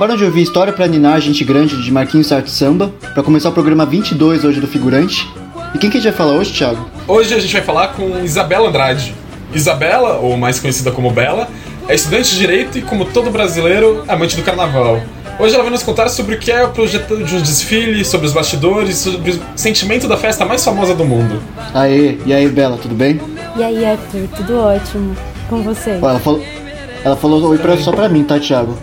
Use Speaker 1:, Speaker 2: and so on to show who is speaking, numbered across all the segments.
Speaker 1: acabaram de ouvir História para Ninar Gente Grande de Marquinhos Arte Samba, para começar o programa 22 hoje do Figurante. E quem que a gente vai falar hoje, Thiago?
Speaker 2: Hoje a gente vai falar com Isabela Andrade. Isabela, ou mais conhecida como Bela, é estudante de Direito e, como todo brasileiro, amante do carnaval. Hoje ela vai nos contar sobre o que é o projeto de um desfile, sobre os bastidores, sobre o sentimento da festa mais famosa do mundo.
Speaker 1: Aê, e aí, Bela, tudo bem?
Speaker 3: E aí, Arthur, tudo ótimo. Com você?
Speaker 1: ela falou, ela falou oi pra, só pra mim, tá, Thiago?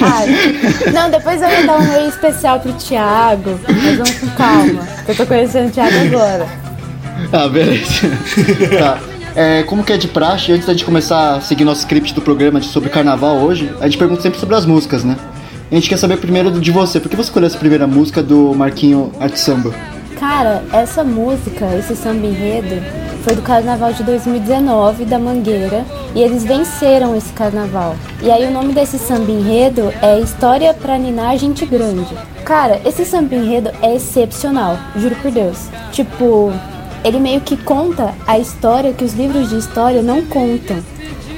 Speaker 3: Ah, não, depois eu ia dar um meio especial pro Thiago. Mas vamos com calma. Eu tô conhecendo o Thiago agora.
Speaker 1: Ah, beleza. tá. É, como que é de praxe, antes da gente começar a seguir nosso script do programa de- sobre carnaval hoje, a gente pergunta sempre sobre as músicas, né? A gente quer saber primeiro de você, por que você escolheu essa primeira música do Marquinho Arte Samba?
Speaker 3: Cara, essa música, esse samba enredo, foi do carnaval de 2019 da Mangueira e eles venceram esse carnaval. E aí o nome desse samba enredo é História pra Ninar Gente Grande. Cara, esse samba enredo é excepcional, juro por Deus. Tipo, ele meio que conta a história que os livros de história não contam.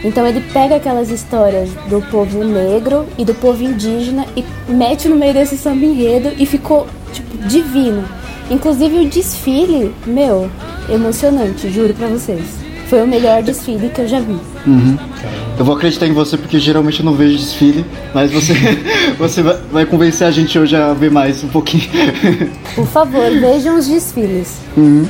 Speaker 3: Então ele pega aquelas histórias do povo negro e do povo indígena e mete no meio desse samba enredo e ficou, tipo, divino. Inclusive o desfile, meu, emocionante, juro pra vocês. Foi o melhor desfile que eu já vi.
Speaker 1: Eu vou acreditar em você porque geralmente eu não vejo desfile, mas você, você vai, convencer a gente hoje a ver mais um pouquinho.
Speaker 3: Por favor, vejam os desfiles.
Speaker 1: Uhum.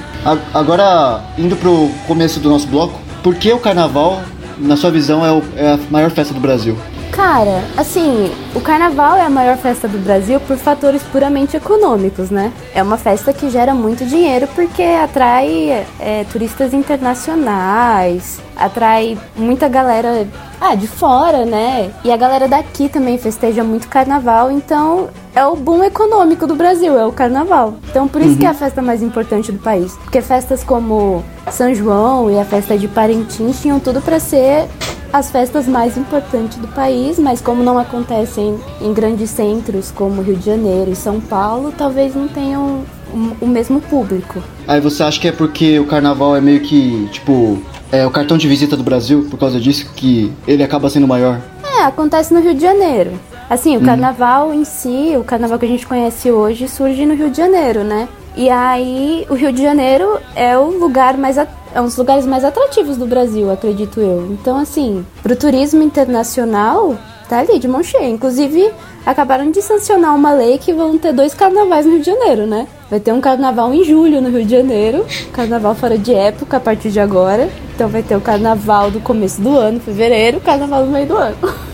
Speaker 1: Agora, indo pro começo do nosso bloco, por que o carnaval, na sua visão, é, o- é a maior festa do Brasil?
Speaker 3: Cara, assim, o carnaval é a maior festa do Brasil por fatores puramente econômicos, né? É uma festa que gera muito dinheiro porque atrai é, turistas internacionais, atrai muita galera ah, de fora, né? E a galera daqui também festeja muito carnaval, então é o boom econômico do Brasil, é o carnaval. Então por isso que é a festa mais importante do país. Porque festas como São João e a festa de Parintins tinham tudo para ser as festas mais importantes do país, mas como não acontecem em grandes centros como Rio de Janeiro e São Paulo, talvez não tenham o- o mesmo público.
Speaker 1: Aí você acha que é porque o carnaval é meio que, tipo, é o cartão de visita do Brasil, por causa disso que ele acaba sendo maior?
Speaker 3: É, acontece no Rio de Janeiro. Assim, o carnaval em si, o carnaval que a gente conhece hoje, surge no Rio de Janeiro, né? E aí, o Rio de Janeiro é o lugar mais é um dos lugares mais atrativos do Brasil, acredito eu. Então, assim, pro turismo internacional, tá ali de mão cheia. Inclusive, acabaram de sancionar uma lei que vão ter dois carnavais no Rio de Janeiro, né? Vai ter um carnaval em julho no Rio de Janeiro, carnaval fora de época a partir de agora. Então vai ter o carnaval do começo do ano, fevereiro, carnaval no meio do ano.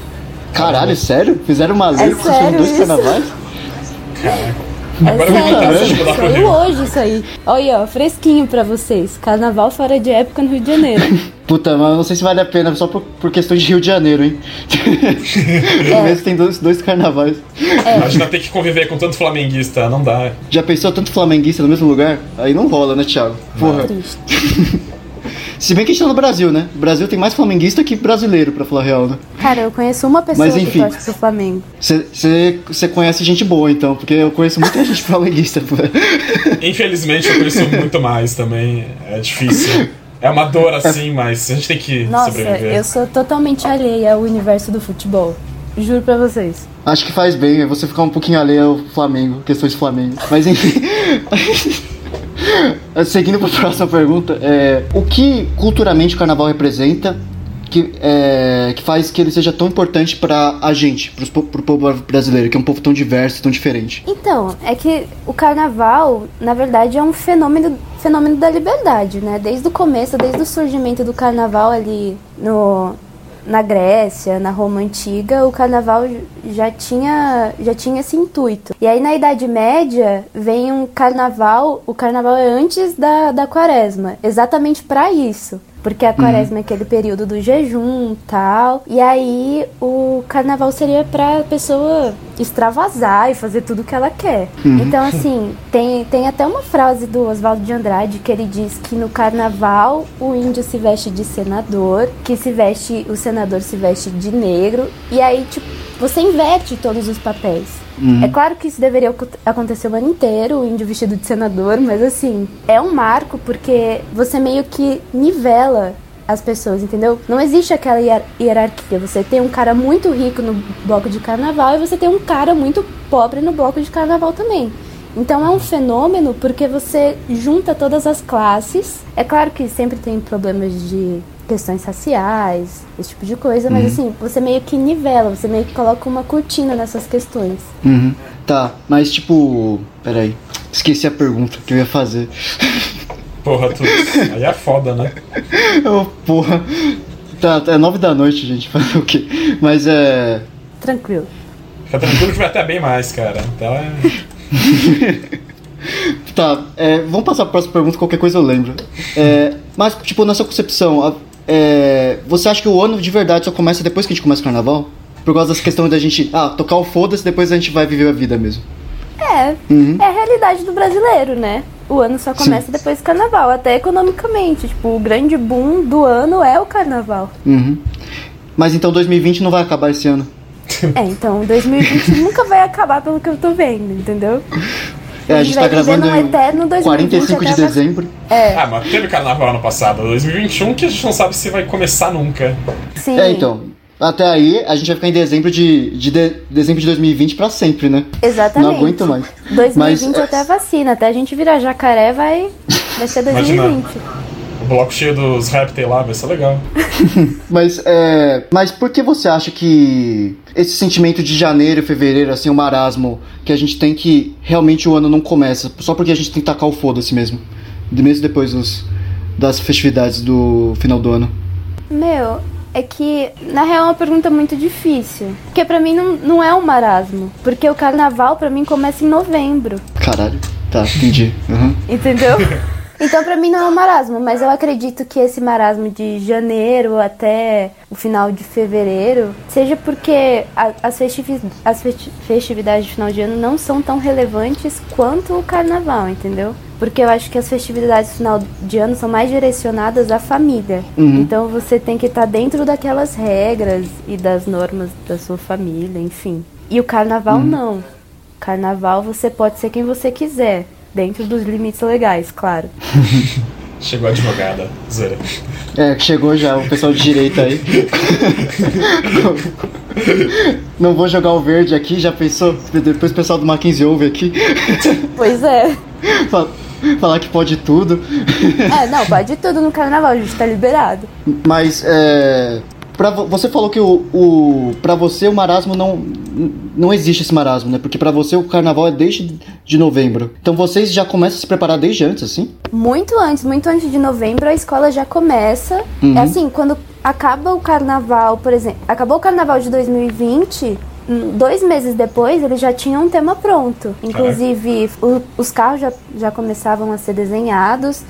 Speaker 1: Caralho, sério? Fizeram uma lei
Speaker 3: É sério
Speaker 1: dois
Speaker 3: isso?
Speaker 1: carnavais?
Speaker 3: É
Speaker 2: Agora eu vou
Speaker 3: sério,
Speaker 2: pro
Speaker 3: saiu hoje isso aí. Olha, ó, fresquinho pra vocês. Carnaval fora de época no Rio de Janeiro.
Speaker 1: Puta, mas não sei se vale a pena só por, por questão de Rio de Janeiro, hein? Pelo menos tem dois, dois carnavais.
Speaker 2: Imagina ter que conviver com tanto flamenguista, não dá.
Speaker 1: Já pensou tanto flamenguista no mesmo lugar? Aí não rola, né, Thiago? Porra.
Speaker 3: Triste.
Speaker 1: Se bem que a gente tá no Brasil, né? O Brasil tem mais flamenguista que brasileiro, pra falar a real, né?
Speaker 3: Cara, eu conheço uma pessoa
Speaker 1: Mas,
Speaker 3: que
Speaker 1: enfim.
Speaker 3: torce pro Flamengo.
Speaker 1: Você conhece gente boa, então, porque eu conheço muita gente flamenguista.
Speaker 2: Infelizmente eu conheço muito mais também. É difícil. É uma dor assim, mas a gente tem que
Speaker 3: Nossa,
Speaker 2: sobreviver.
Speaker 3: eu sou totalmente alheia ao universo do futebol. Juro pra vocês.
Speaker 1: Acho que faz bem é você ficar um pouquinho alheio ao Flamengo, questões Flamengo. Mas enfim. Seguindo para a próxima pergunta, é, o que culturalmente o carnaval representa que, é, que faz que ele seja tão importante para a gente, po- pro povo brasileiro, que é um povo tão diverso, tão diferente?
Speaker 3: Então, é que o carnaval, na verdade, é um fenômeno, fenômeno da liberdade, né? Desde o começo, desde o surgimento do carnaval ali no, na Grécia, na Roma Antiga, o carnaval já tinha, já tinha esse intuito. E aí na Idade Média vem um carnaval, o carnaval é antes da, da quaresma, exatamente para isso. Porque a quaresma é aquele período do jejum tal. E aí o carnaval seria pra pessoa extravasar e fazer tudo o que ela quer. Então, assim, tem, tem até uma frase do Oswaldo de Andrade que ele diz que no carnaval o índio se veste de senador, que se veste, o senador se veste de negro. E aí, tipo, você inverte todos os papéis. É claro que isso deveria acontecer o ano inteiro, o índio vestido de senador, mas assim, é um marco porque você meio que nivela as pessoas, entendeu? Não existe aquela hier- hierarquia. Você tem um cara muito rico no bloco de carnaval e você tem um cara muito pobre no bloco de carnaval também. Então é um fenômeno porque você junta todas as classes. É claro que sempre tem problemas de questões raciais, esse tipo de coisa, mas assim, você meio que nivela, você meio que coloca uma cortina nessas questões.
Speaker 1: Uhum. Tá, mas tipo. Peraí. Esqueci a pergunta que eu ia fazer.
Speaker 2: Porra, tudo. Aí é foda, né?
Speaker 1: oh, porra. Tá, é nove da noite, gente. Fazer o quê? Mas é.
Speaker 3: Tranquilo.
Speaker 2: Fica tranquilo que vai até bem mais, cara. Então é.
Speaker 1: Tá, é, vamos passar para a próxima pergunta, qualquer coisa eu lembro. É, mas, tipo, na sua concepção, a- é, você acha que o ano de verdade só começa depois que a gente começa o carnaval? Por causa dessa questão da gente, ah, tocar o foda-se, depois a gente vai viver a vida mesmo.
Speaker 3: É, é a realidade do brasileiro, né? O ano só começa depois do carnaval, até economicamente. Tipo, o grande boom do ano é o carnaval.
Speaker 1: Uhum. Mas então 2020 não vai acabar esse ano.
Speaker 3: É, então 2020 nunca vai acabar pelo que eu tô vendo, entendeu?
Speaker 1: É, a gente tá gravando
Speaker 3: eterno 2020
Speaker 1: 45 de dezembro.
Speaker 3: É,
Speaker 2: Ah, mas teve carnaval ano passado, 2021, que a gente não sabe se vai começar nunca.
Speaker 3: sim.
Speaker 1: É, então. Até aí, a gente vai ficar em dezembro de, de, de- dezembro de 2020 pra sempre, né?
Speaker 3: Exatamente.
Speaker 1: Não aguento mais.
Speaker 3: 2020
Speaker 1: Mas, é-
Speaker 3: até a vacina, até a gente virar jacaré vai, vai ser
Speaker 2: Imagina.
Speaker 3: 2020.
Speaker 2: O bloco cheio dos répteis lá vai ser legal.
Speaker 1: Mas, é, mas por que você acha que esse sentimento de janeiro, fevereiro, assim, o marasmo, que a gente tem que realmente o ano não começa, só porque a gente tem que tacar o foda-se mesmo, de- mesmo depois dos, das festividades do final do ano?
Speaker 3: Meu, é que na real é uma pergunta muito difícil. Porque pra mim não, não é um marasmo. Porque o carnaval pra mim começa em novembro.
Speaker 1: Caralho, tá, entendi. Uhum.
Speaker 3: Entendeu? Então pra mim não é um marasmo, mas eu acredito que esse marasmo de janeiro até o final de fevereiro seja porque as, as festi- festividades de final de ano não são tão relevantes quanto o carnaval, entendeu? Porque eu acho que as festividades de final de ano são mais direcionadas à família. Então você tem que estar dentro daquelas regras e das normas da sua família, enfim. E o carnaval não. Carnaval você pode ser quem você quiser, dentro dos limites legais, claro.
Speaker 2: Chegou a advogada, Zera.
Speaker 1: É, chegou já o pessoal de direita aí. Não vou jogar o verde aqui, já pensou? Depois o pessoal do Mackenzie ouve aqui.
Speaker 3: Pois é.
Speaker 1: Fala- Falar que pode tudo.
Speaker 3: É, não, pode tudo no carnaval, a gente tá liberado.
Speaker 1: Mas, é. Pra, vo- você falou que o, o. Pra você o marasmo não. Não existe esse marasmo, né? Porque pra você o carnaval é desde de novembro. Então vocês já começam a se preparar desde antes, assim?
Speaker 3: Muito antes, muito antes de novembro, a escola já começa. É assim, quando acaba o carnaval, por exemplo, acabou o carnaval de 2020. hum, Dois meses depois, eles já tinham um tema pronto. Inclusive, o- os carros já, já começavam a ser desenhados.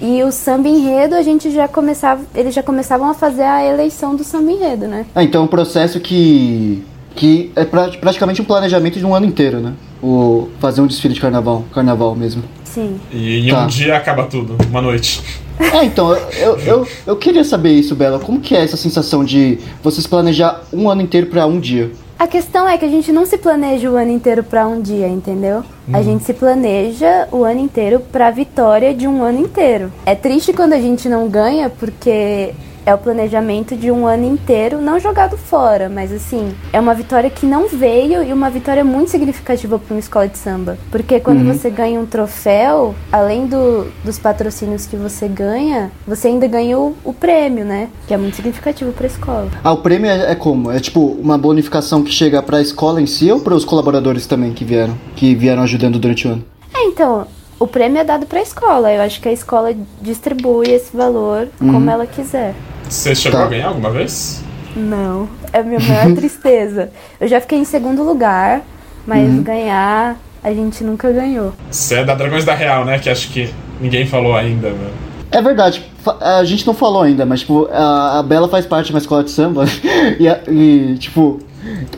Speaker 3: E o samba enredo, a gente já começava. Eles já começavam a fazer a eleição do samba enredo, né?
Speaker 1: Ah, então é um processo que. que é pra- praticamente um planejamento de um ano inteiro, né? O fazer um desfile de carnaval, carnaval mesmo.
Speaker 3: Sim.
Speaker 2: E em
Speaker 1: Tá.
Speaker 2: um dia acaba tudo, uma noite.
Speaker 1: É, então, eu, eu, eu queria saber isso, Bela. Como que é essa sensação de vocês planejar um ano inteiro pra um dia?
Speaker 3: A questão é que a gente não se planeja o ano inteiro pra um dia, entendeu? A gente se planeja o ano inteiro pra vitória de um ano inteiro. É triste quando a gente não ganha, porque é o planejamento de um ano inteiro, não jogado fora, mas assim, é uma vitória que não veio e uma vitória muito significativa para uma escola de samba. Porque quando você ganha um troféu, além do, dos patrocínios que você ganha, você ainda ganha o, o prêmio, né? Que é muito significativo pra escola.
Speaker 1: Ah, o prêmio é, é como? É tipo uma bonificação que chega pra escola em si ou para os colaboradores também que vieram, que vieram ajudando durante o ano?
Speaker 3: É, então, o prêmio é dado pra escola. Eu acho que a escola distribui esse valor como ela quiser.
Speaker 2: Você chegou
Speaker 1: Tá.
Speaker 2: a ganhar alguma vez?
Speaker 3: Não, é a minha maior tristeza. Eu já fiquei em segundo lugar, mas ganhar a gente nunca ganhou.
Speaker 2: Você é da Dragões da Real, né? Que acho que ninguém falou ainda, mano.
Speaker 1: É verdade, a gente não falou ainda, mas tipo, a, a Bela faz parte de uma escola de samba e, a- e, tipo,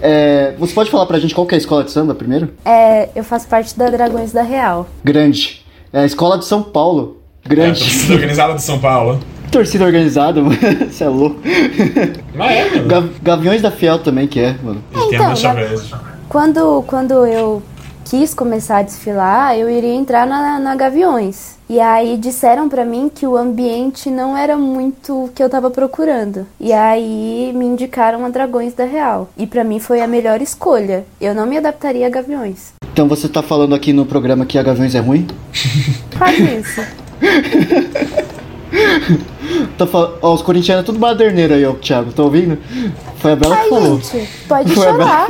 Speaker 1: é, você pode falar pra gente qual que é a escola de samba primeiro?
Speaker 3: É, eu faço parte da Dragões da Real.
Speaker 1: Grande. É a escola de São Paulo.
Speaker 2: É, a
Speaker 1: Grande.
Speaker 2: torcida organizada de São Paulo.
Speaker 1: Torcida organizada, mano. Você é louco.
Speaker 2: Mas é, mano.
Speaker 1: Gav- Gaviões da Fiel também que é, mano.
Speaker 2: Tem
Speaker 3: então. Quando, quando eu quis começar a desfilar, eu iria entrar na, na Gaviões. E aí disseram pra mim que o ambiente não era muito o que eu tava procurando. E aí me indicaram a Dragões da Real. E pra mim foi a melhor escolha. Eu não me adaptaria a Gaviões.
Speaker 1: Então você tá falando aqui no programa que a Gaviões é ruim?
Speaker 3: Faz isso.
Speaker 1: Tá fal... Ó, os corintianos é tudo baderneiro aí, ó, Thiago, tá ouvindo? Foi a Bela que
Speaker 3: Ai,
Speaker 1: falou.
Speaker 3: gente, pode
Speaker 1: Foi
Speaker 3: chorar.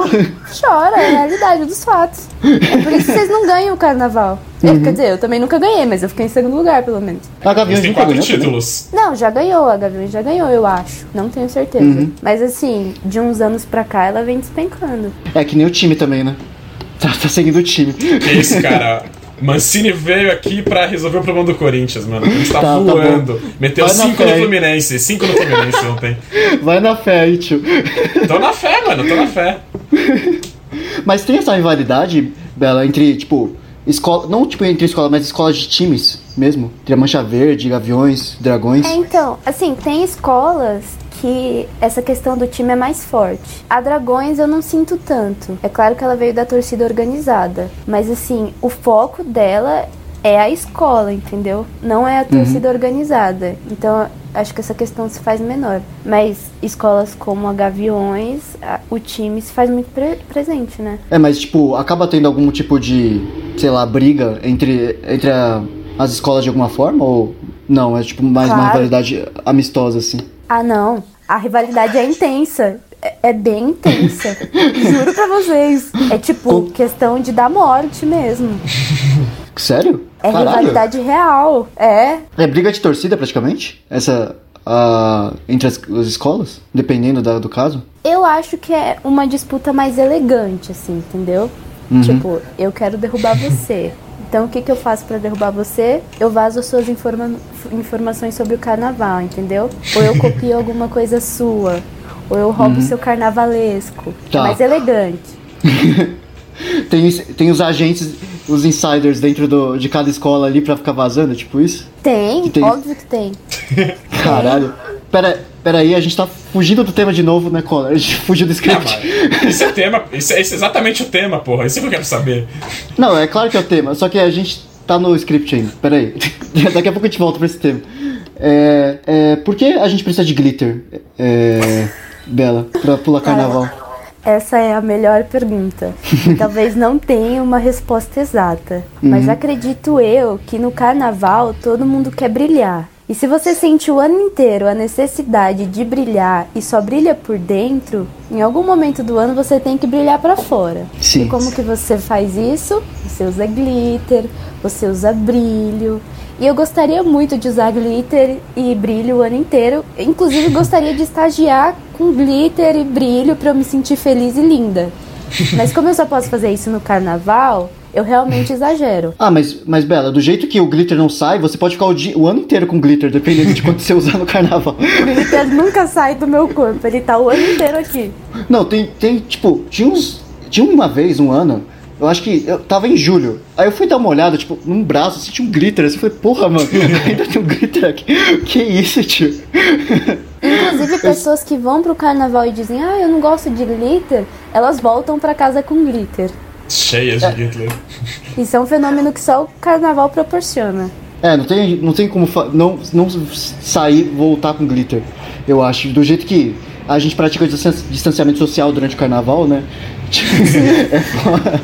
Speaker 3: Chora, é a realidade dos fatos. É por isso que vocês não ganham o carnaval. É, Quer dizer, eu também nunca ganhei, mas eu fiquei em segundo lugar, pelo menos.
Speaker 1: A Gaviões nunca
Speaker 2: quatro
Speaker 1: ganhou também?
Speaker 2: títulos.
Speaker 3: Não, já ganhou, a Gaviões já ganhou, eu acho. Não tenho certeza. Mas assim, de uns anos pra cá, ela vem despencando.
Speaker 1: É que nem o time também, né? Tá, tá seguindo o time.
Speaker 2: Que isso, cara. Mancini veio aqui pra resolver o problema do Corinthians, mano. Ele está
Speaker 1: Tá, tá
Speaker 2: voando. Meteu
Speaker 1: Vai na
Speaker 2: 5
Speaker 1: fé,
Speaker 2: no? Fluminense. 5 no Fluminense ontem.
Speaker 1: Vai na fé aí, tio.
Speaker 2: Tô na fé, mano. Tô na fé.
Speaker 1: Mas tem essa rivalidade, Bela, entre, tipo, escola. Não tipo entre escolas, mas escolas de times mesmo. Entre a Mancha Verde, Gaviões, Dragões.
Speaker 3: É, então, assim, tem escolas que essa questão do time é mais forte. A Dragões eu não sinto tanto. É claro que ela veio da torcida organizada, mas assim, o foco dela é a escola, entendeu? Não é a torcida organizada. Então, acho que essa questão se faz menor. Mas escolas como a Gaviões, a- o time se faz muito pre- presente, né?
Speaker 1: É, mas tipo, acaba tendo algum tipo de, sei lá, briga entre, entre a- as escolas de alguma forma? Ou não? É tipo mais uma
Speaker 3: Claro.
Speaker 1: rivalidade amistosa, assim.
Speaker 3: Ah, não. A rivalidade é intensa. É, é bem intensa. Juro pra vocês. É tipo
Speaker 1: Com-
Speaker 3: questão de dar morte mesmo.
Speaker 1: Sério?
Speaker 3: É
Speaker 1: Caralho.
Speaker 3: rivalidade real. É.
Speaker 1: É briga de torcida praticamente? Essa. a- entre as, as escolas? Dependendo da- do caso?
Speaker 3: Eu acho que é uma disputa mais elegante, assim, entendeu? Tipo, eu quero derrubar você. Então, o que, que eu faço pra derrubar você? Eu vazo as suas informa- informações sobre o carnaval, entendeu? Ou eu copio alguma coisa sua. Ou eu roubo o seu carnavalesco.
Speaker 1: Tá.
Speaker 3: É mais elegante.
Speaker 1: Tem, tem os agentes, os insiders dentro do, de cada escola ali pra ficar vazando, tipo isso?
Speaker 3: Tem,
Speaker 1: Que tem-
Speaker 3: óbvio que tem.
Speaker 1: Caralho. Pera, pera aí, a gente tá fugindo do tema de novo, né, Collor? A gente fugiu do
Speaker 2: Ah,
Speaker 1: script.
Speaker 2: mas Esse é o tema. Esse é, esse é exatamente o tema, porra. Isso é que eu quero saber.
Speaker 1: Não, é claro que é o tema, só que a gente tá no script ainda. Pera aí. Daqui a pouco a gente volta pra esse tema. É, é, por que a gente precisa de glitter, é, Bela, pra pular carnaval?
Speaker 3: Essa é a melhor pergunta. Talvez não tenha uma resposta exata, mas acredito eu que no carnaval todo mundo quer brilhar. E se você sente o ano inteiro a necessidade de brilhar e só brilha por dentro, em algum momento do ano você tem que brilhar pra fora.
Speaker 1: Sim.
Speaker 3: E como que você faz isso? Você usa glitter, você usa brilho. E eu gostaria muito de usar glitter e brilho o ano inteiro. Inclusive, gostaria de estagiar com glitter e brilho pra eu me sentir feliz e linda. Mas como eu só posso fazer isso no carnaval, eu realmente exagero.
Speaker 1: Ah, mas, mas Bela, do jeito que o glitter não sai, você pode ficar o, dia- o ano inteiro com glitter, dependendo de quanto você usar no carnaval.
Speaker 3: O glitter nunca sai do meu corpo, ele tá o ano inteiro aqui.
Speaker 1: Não, tem, tem, tipo, tinha uns. Tinha uma vez, um ano, eu acho que eu tava em julho. Aí eu fui dar uma olhada, tipo, num braço, assim, tinha um glitter. Assim, eu falei, porra, mano, ainda tem um glitter aqui. Que isso, tio?
Speaker 3: Inclusive, pessoas que vão pro carnaval e dizem, ah, eu não gosto de glitter, elas voltam pra casa com glitter.
Speaker 2: Cheias de Hitler.
Speaker 3: Isso é um fenômeno que só o carnaval proporciona.
Speaker 1: É, não tem, não tem como não, não sair voltar com glitter. Eu acho. Do jeito que a gente pratica distanciamento social durante o carnaval, né? é foda.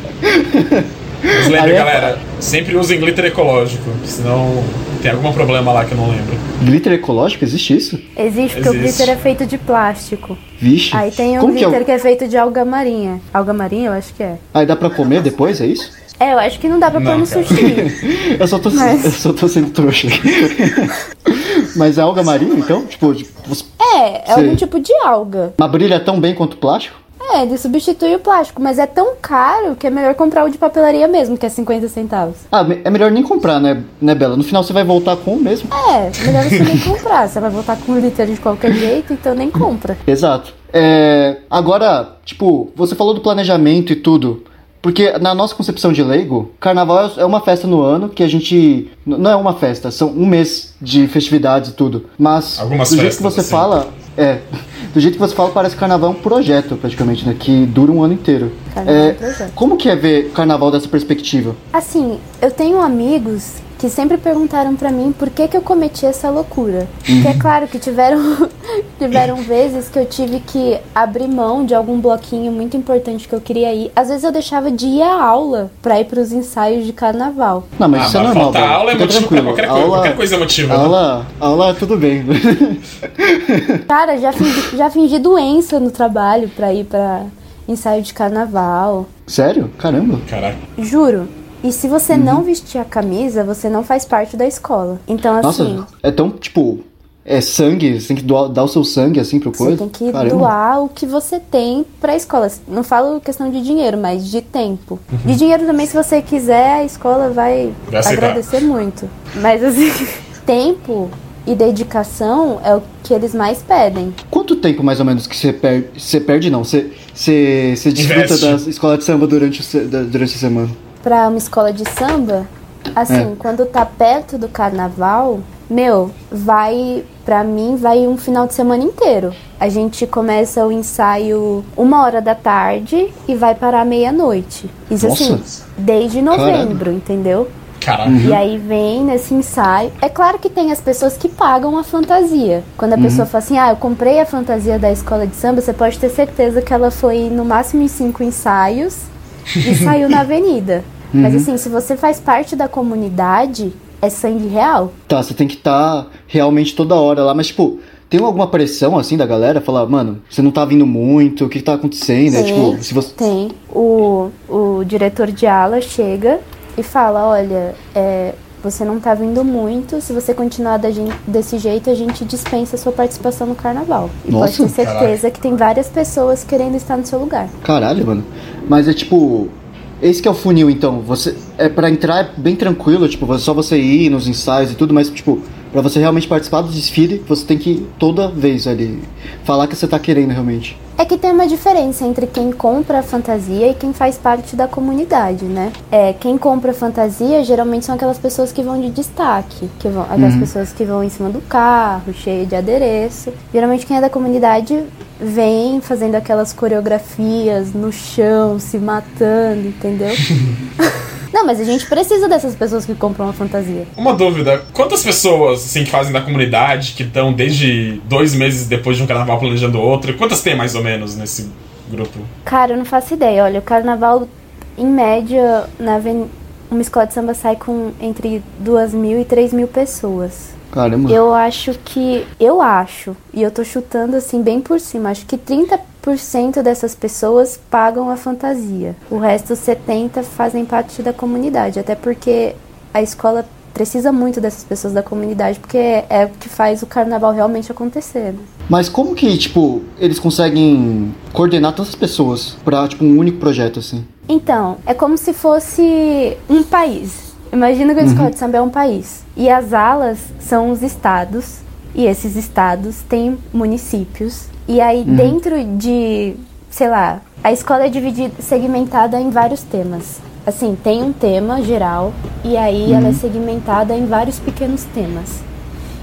Speaker 2: Mas lembre,
Speaker 1: Aí é
Speaker 2: galera, sempre usem glitter ecológico, senão tem algum problema lá que eu não lembro.
Speaker 1: Glitter ecológico, existe isso?
Speaker 3: Existe, porque o
Speaker 2: Existe.
Speaker 3: glitter é feito de plástico.
Speaker 1: Vixe.
Speaker 3: Aí tem um
Speaker 1: Como que
Speaker 3: glitter
Speaker 1: é?
Speaker 3: que é feito de alga marinha. Alga marinha, eu acho que é.
Speaker 1: Aí dá pra comer depois, é isso?
Speaker 3: É, eu acho que não dá pra pôr
Speaker 2: Não,
Speaker 3: no
Speaker 2: cara.
Speaker 3: sushi.
Speaker 1: Eu só tô,
Speaker 3: Mas-
Speaker 1: eu só tô sendo trouxa aqui. Mas é alga marinha, então? Tipo, tipo, você-
Speaker 3: É, é
Speaker 1: Sei.
Speaker 3: algum tipo de alga.
Speaker 1: mas brilha tão bem quanto o plástico?
Speaker 3: É, ele substitui o plástico, mas é tão caro que é melhor comprar o de papelaria mesmo, que é 50 centavos.
Speaker 1: Ah, é melhor nem comprar, né, né, Bela? No final você vai voltar com o mesmo.
Speaker 3: É, melhor você nem comprar. Você vai voltar com glitter de qualquer jeito, então nem compra.
Speaker 1: Exato. É, agora, tipo, você falou do planejamento e tudo. Porque na nossa concepção de leigo, carnaval é uma festa no ano que a gente. Não é uma festa, são um mês de festividades e tudo. Mas
Speaker 2: Algumas
Speaker 1: do jeito que você
Speaker 2: assim.
Speaker 1: fala. É. Do jeito que você fala, parece que carnaval é um projeto, praticamente, né? Que dura um ano inteiro.
Speaker 3: Carnaval é
Speaker 1: É,
Speaker 3: um projeto.
Speaker 1: como que é ver carnaval dessa perspectiva?
Speaker 3: Assim, eu tenho amigos que sempre perguntaram pra mim por que, que eu cometi essa loucura. Que é claro que tiveram, tiveram vezes que eu tive que abrir mão de algum bloquinho muito importante que eu queria ir. Às vezes eu deixava de ir à aula pra ir pros ensaios de carnaval.
Speaker 1: Não, mas
Speaker 2: Ah,
Speaker 1: isso é
Speaker 2: mas
Speaker 1: normal.
Speaker 2: faltar
Speaker 1: Bela.
Speaker 2: aula é motivo pra qualquer coisa, qualquer coisa é motivo, né?
Speaker 1: Aula, aula, tudo bem.
Speaker 3: Cara, já fingi, já fingi doença no trabalho pra ir pra ensaio de carnaval.
Speaker 1: Sério? Caramba.
Speaker 2: Caraca.
Speaker 3: Juro. E se você não vestir a camisa, você não faz parte da escola. Então, assim.
Speaker 1: Nossa, é tão, tipo, é sangue, você tem que doar, dar o seu sangue assim pro
Speaker 3: Você
Speaker 1: coisa?
Speaker 3: tem que
Speaker 1: Caramba.
Speaker 3: doar o que você tem pra escola. Não falo questão de dinheiro, mas de tempo. De dinheiro também, se você quiser, a escola vai
Speaker 2: aceitar.
Speaker 3: agradecer muito. Mas assim, tempo e dedicação é o que eles mais pedem.
Speaker 1: Quanto tempo mais ou menos que você perde? Você perde não, você, você, você desfruta
Speaker 2: Investe.
Speaker 1: da escola de samba durante, o durante a semana?
Speaker 3: Pra uma escola de samba, assim,
Speaker 1: É.
Speaker 3: quando tá perto do carnaval, meu, vai, pra mim, vai um final de semana inteiro. A gente começa o ensaio uma hora da tarde e vai parar meia-noite. Isso
Speaker 1: Nossa.
Speaker 3: assim, desde novembro, entendeu?
Speaker 2: Caraca.
Speaker 3: E aí vem nesse ensaio. É claro que tem as pessoas que pagam a fantasia. Quando a pessoa fala assim, ah, eu comprei a fantasia da escola de samba, você pode ter certeza que ela foi no máximo em cinco ensaios e saiu na avenida. Mas assim, se você faz parte da comunidade, é sangue real.
Speaker 1: Tá, você tem que estar realmente toda hora lá, mas tipo, tem alguma pressão assim da galera? Falar, mano, você não tá vindo muito, o que, que tá acontecendo? É,
Speaker 3: Tem,
Speaker 1: tipo, se você.
Speaker 3: tem. O, o diretor de ala chega e fala, olha, é, você não tá vindo muito, se você continuar da gen- desse jeito, a gente dispensa a sua participação no carnaval. E pode
Speaker 1: Nossa.
Speaker 3: ter certeza que tem várias pessoas querendo estar no seu lugar.
Speaker 1: Caralho, mano. Mas é tipo. Esse que é o funil, então. Você é para entrar é bem tranquilo, tipo, só você ir nos ensaios e tudo, mas tipo, pra você realmente participar do desfile, você tem que toda vez ali falar que você tá querendo realmente.
Speaker 3: É que tem uma diferença entre quem compra a fantasia e quem faz parte da comunidade, né? É, quem compra a fantasia geralmente são aquelas pessoas que vão de destaque, que vão, aquelas pessoas que vão em cima do carro, cheio de adereço. Geralmente quem é da comunidade vem fazendo aquelas coreografias no chão, se matando, entendeu? Não, mas a gente precisa dessas pessoas que compram a fantasia.
Speaker 2: Uma dúvida: quantas pessoas assim que fazem da comunidade, que estão desde dois meses depois de um carnaval planejando outro, quantas tem mais ou menos nesse grupo?
Speaker 3: Cara, eu não faço ideia. Olha, o carnaval, em média, na uma escola de samba sai com entre 2 mil e 3 mil pessoas.
Speaker 1: Caramba.
Speaker 3: Eu acho que. Eu acho, e eu tô chutando assim bem por cima, acho que 30% dessas pessoas pagam a fantasia. O resto, 70% fazem parte da comunidade. Até porque a escola precisa muito dessas pessoas da comunidade, porque é o que faz o carnaval realmente acontecer. né?
Speaker 1: Mas como que, tipo, eles conseguem coordenar tantas pessoas pra, tipo, um único projeto, assim?
Speaker 3: Então, é como se fosse um país. Imagina que a escola de samba é um país. E as alas são os estados. E esses estados têm municípios. E aí, dentro de, sei lá, a escola é dividida, segmentada em vários temas. Assim, tem um tema geral. E aí ela é segmentada em vários pequenos temas.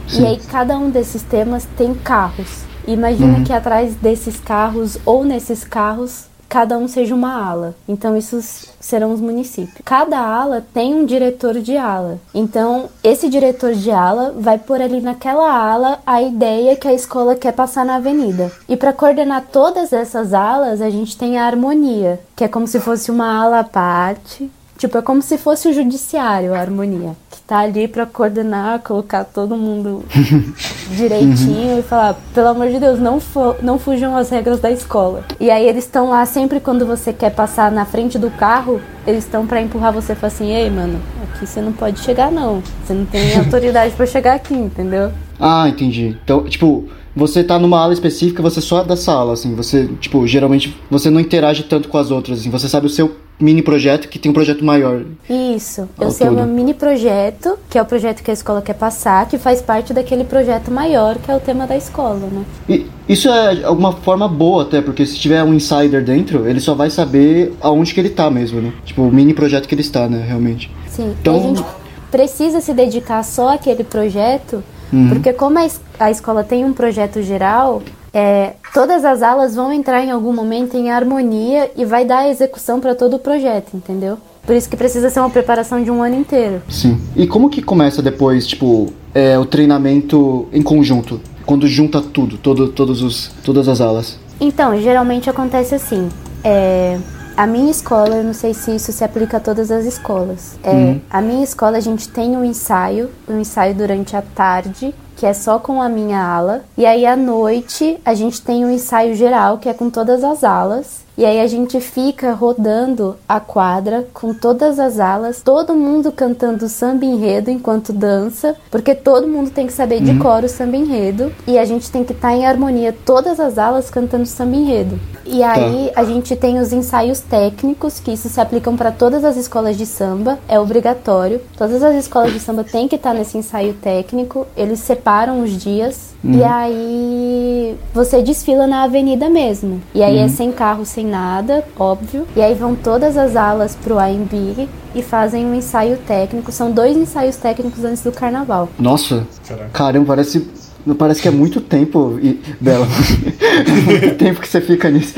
Speaker 1: Sim.
Speaker 3: E aí cada um desses temas tem carros. Imagina que atrás desses carros ou nesses carros cada um seja uma ala. Então isso serão os municípios. Cada ala tem um diretor de ala. Então esse diretor de ala vai pôr ali naquela ala a ideia que a escola quer passar na avenida. E para coordenar todas essas alas, a gente tem a harmonia, que é como se fosse uma ala à parte. Tipo, é como se fosse o judiciário, a harmonia. Que tá ali pra coordenar, colocar todo mundo direitinho e falar, pelo amor de Deus, não, não fujam as regras da escola. E aí eles estão lá sempre quando você quer passar na frente do carro, eles estão pra empurrar você e falar assim, ei, mano, aqui você não pode chegar não. Você não tem autoridade pra chegar aqui, entendeu?
Speaker 1: Ah, entendi. Então, tipo, você tá numa ala específica, você só é da sala, assim. Você, tipo, geralmente você não interage tanto com as outras, assim. Você sabe o seu mini projeto que tem um projeto maior.
Speaker 3: Isso. Eu sei o meu mini projeto, que é o projeto que a escola quer passar, que faz parte daquele projeto maior, que é o tema da escola, né?
Speaker 1: E isso é alguma forma boa até, porque se tiver um insider dentro, ele só vai saber aonde que ele tá mesmo, né? Tipo, o mini projeto que ele está, né, realmente.
Speaker 3: Sim,
Speaker 1: Então-
Speaker 3: a gente precisa se dedicar só àquele projeto, porque como a, a escola tem um projeto geral, é, todas as alas vão entrar em algum momento em harmonia e vai dar a execução para todo o projeto, entendeu? Por isso que precisa ser uma preparação de um ano inteiro.
Speaker 1: Sim. E como que começa depois, tipo, é, o treinamento em conjunto? Quando junta tudo, todo, todos os, todas as alas.
Speaker 3: Então, geralmente acontece assim. É, a minha escola, eu não sei se isso se aplica a todas as escolas. É, A minha escola, a gente tem um ensaio, um ensaio durante a tarde, que é só com a minha ala. E aí à noite a gente tem um ensaio geral, que é com todas as alas. E aí a gente fica rodando a quadra com todas as alas, todo mundo cantando samba enredo enquanto dança, porque todo mundo tem que saber de cor o samba enredo e a gente tem que estar em harmonia todas as alas cantando samba enredo. E aí a gente tem os ensaios técnicos, que isso se aplicam para todas as escolas de samba, é obrigatório. Todas as escolas de samba têm que estar nesse ensaio técnico, eles separam os dias e aí você desfila na avenida mesmo. E aí é sem carro, sem nada, óbvio. E aí vão todas as alas pro AMB e fazem um ensaio técnico. São dois ensaios técnicos antes do carnaval.
Speaker 1: Nossa,
Speaker 2: Caraca.
Speaker 1: caramba, parece. Não parece que é muito tempo, e, Bela. muito tempo que você fica nisso.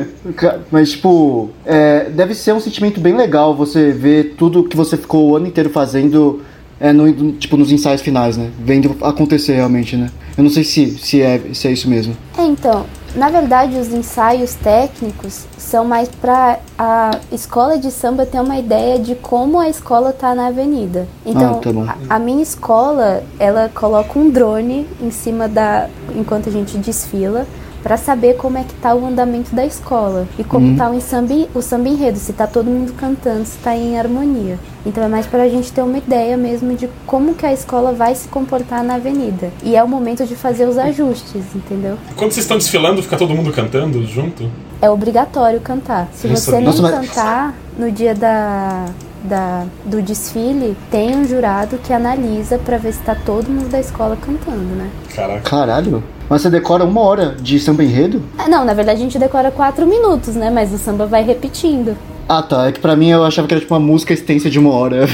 Speaker 1: Mas, tipo, é, deve ser um sentimento bem legal você ver tudo que você ficou o ano inteiro fazendo é, no, tipo, nos ensaios finais, né? Vendo acontecer realmente, né? Eu não sei se, se, é, se é isso mesmo.
Speaker 3: É, então, na verdade, os ensaios técnicos são mais para a escola de samba ter uma ideia de como a escola tá na avenida. Então,
Speaker 1: Ah, tá
Speaker 3: a, a minha escola, ela coloca um drone em cima da enquanto a gente desfila para saber como é que tá o andamento da escola e como tá o samba, o samba enredo, se tá todo mundo cantando, se tá em harmonia. Então é mais pra gente ter uma ideia mesmo de como que a escola vai se comportar na avenida. E é o momento de fazer os ajustes, entendeu?
Speaker 2: Quando vocês estão desfilando, fica todo mundo cantando junto?
Speaker 3: É obrigatório cantar. Se você não
Speaker 1: Nossa, mas-
Speaker 3: cantar no dia da, da, do desfile, tem um jurado que analisa pra ver se tá todo mundo da escola cantando, né?
Speaker 2: Caraca.
Speaker 1: Caralho. Mas você decora uma hora de samba enredo?
Speaker 3: Ah, Não, na verdade a gente decora quatro minutos, né? Mas o samba vai repetindo.
Speaker 1: Ah, tá. É que pra mim eu achava que era tipo uma música extensa de uma hora.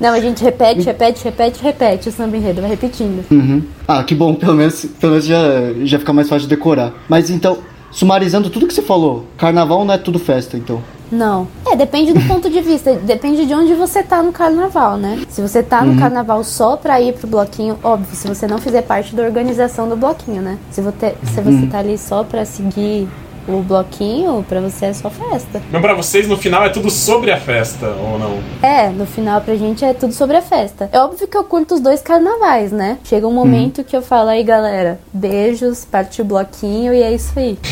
Speaker 3: Não, a gente repete, repete, repete, repete o samba enredo, vai repetindo.
Speaker 1: Uhum. Ah, que bom, pelo menos, pelo menos já, já fica mais fácil de decorar. Mas então, sumarizando tudo que você falou, carnaval não é tudo festa, então.
Speaker 3: Não. É, depende do ponto de vista, depende de onde você tá no carnaval, né? Se você tá no carnaval só pra ir pro bloquinho, óbvio, se você não fizer parte da organização do bloquinho, né? Se você, se você tá ali só pra seguir o bloquinho, pra você é só festa.
Speaker 2: Mas pra vocês, no final, é tudo sobre a festa, ou não?
Speaker 3: É, no final pra gente é tudo sobre a festa. É óbvio que eu curto os dois carnavais, né? Chega um momento que eu falo aí, galera, beijos, partiu o bloquinho e é isso aí.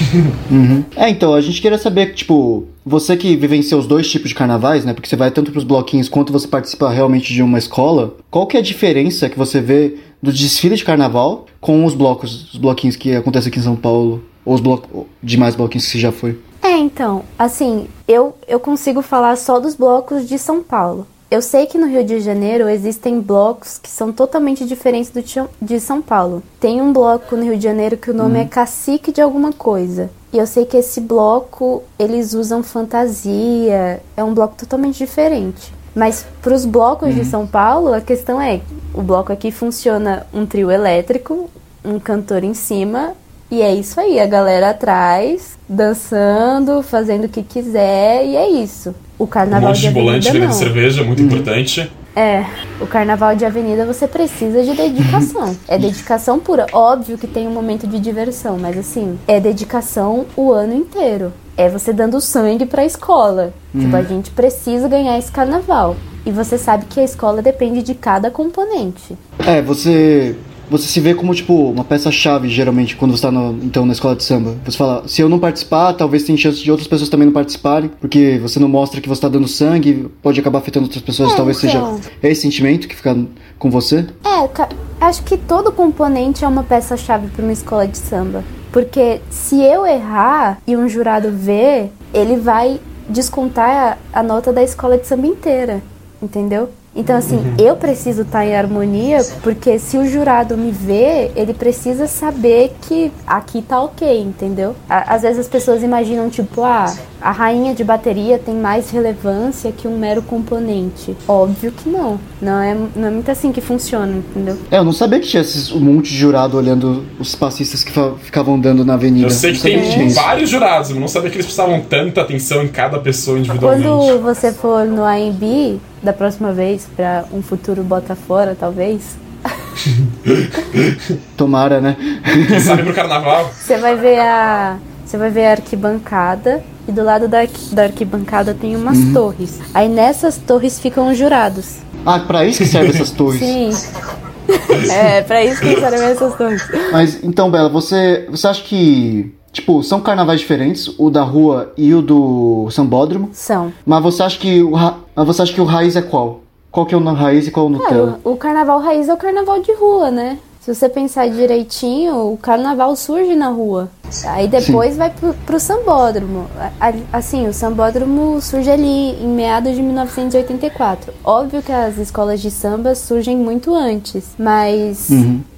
Speaker 1: É, então, a gente queria saber, tipo, você que vivencia os dois tipos de carnavais, né? Porque você vai tanto pros bloquinhos quanto você participa realmente de uma escola. Qual que é a diferença que você vê do desfile de carnaval com os blocos, os bloquinhos que acontecem aqui em São Paulo? Ou os blocos, demais bloquinhos que você já foi?
Speaker 3: É, então, assim, eu, eu consigo falar só dos blocos de São Paulo. Eu sei que no Rio de Janeiro existem blocos que são totalmente diferentes do de- de São Paulo. Tem um bloco no Rio de Janeiro que o nome é Cacique de alguma coisa. E eu sei que esse bloco, eles usam fantasia, é um bloco totalmente diferente. Mas para os blocos de São Paulo, a questão é, o bloco aqui funciona um trio elétrico, um cantor em cima e é isso aí, a galera atrás, dançando, fazendo o que quiser, e é isso. O
Speaker 2: Um
Speaker 3: carnaval
Speaker 2: monte de vendendo
Speaker 3: não.
Speaker 2: cerveja, muito importante.
Speaker 3: É, o carnaval de avenida você precisa de dedicação. É dedicação pura. Óbvio que tem um momento de diversão, mas assim, é dedicação o ano inteiro. É você dando sangue pra escola. Tipo, a gente precisa ganhar esse carnaval. E você sabe que a escola depende de cada componente.
Speaker 1: É, você. Você se vê como, tipo, uma peça-chave, geralmente, quando você tá no- então, na escola de samba. Você fala, se eu não participar, talvez tenha chance de outras pessoas também não participarem, porque você não mostra que você tá dando sangue, pode acabar afetando outras pessoas,
Speaker 3: É,
Speaker 1: talvez
Speaker 3: então.
Speaker 1: seja esse sentimento que fica com você.
Speaker 3: É, acho que todo componente é uma peça-chave para uma escola de samba. Porque se eu errar e um jurado ver, ele vai descontar a, a nota da escola de samba inteira, entendeu? Então, assim, eu preciso estar em harmonia, porque se o jurado me ver, ele precisa saber que aqui tá ok, entendeu? Às vezes as pessoas imaginam, tipo, ah, a rainha de bateria tem mais relevância que um mero componente. Óbvio que não. Não é, não é muito assim que funciona, entendeu?
Speaker 1: É, eu não sabia que tinha esses, um monte de jurado olhando os passistas que ficavam andando na avenida.
Speaker 2: Eu sei que tem vários jurados, mas não sabia que eles precisavam tanta atenção em cada pessoa individualmente.
Speaker 3: Quando você for no AMB, da próxima vez, pra um futuro bota fora, talvez,
Speaker 1: Tomara, né?
Speaker 2: Quem sabe pro carnaval?
Speaker 3: você vai ver a. Você vai ver a arquibancada e do lado da, da arquibancada tem umas
Speaker 1: Uhum.
Speaker 3: torres. Aí nessas torres ficam os jurados.
Speaker 1: Ah, pra isso que servem essas torres.
Speaker 3: Sim. é, pra isso que servem essas torres.
Speaker 1: Mas então, Bela, você, você acha que. Tipo, são carnavais diferentes, o da rua e o do Sambódromo.
Speaker 3: São.
Speaker 1: Mas você acha que o, ra- mas você acha que o raiz é qual? Qual que é o raiz e qual é o Nutella?
Speaker 3: O, o carnaval raiz é o carnaval de rua, né? Se você pensar direitinho, o carnaval surge na rua. Aí depois vai pro, pro sambódromo. Assim, o sambódromo surge ali em meados de 1984. Óbvio que as escolas de samba surgem muito antes, mas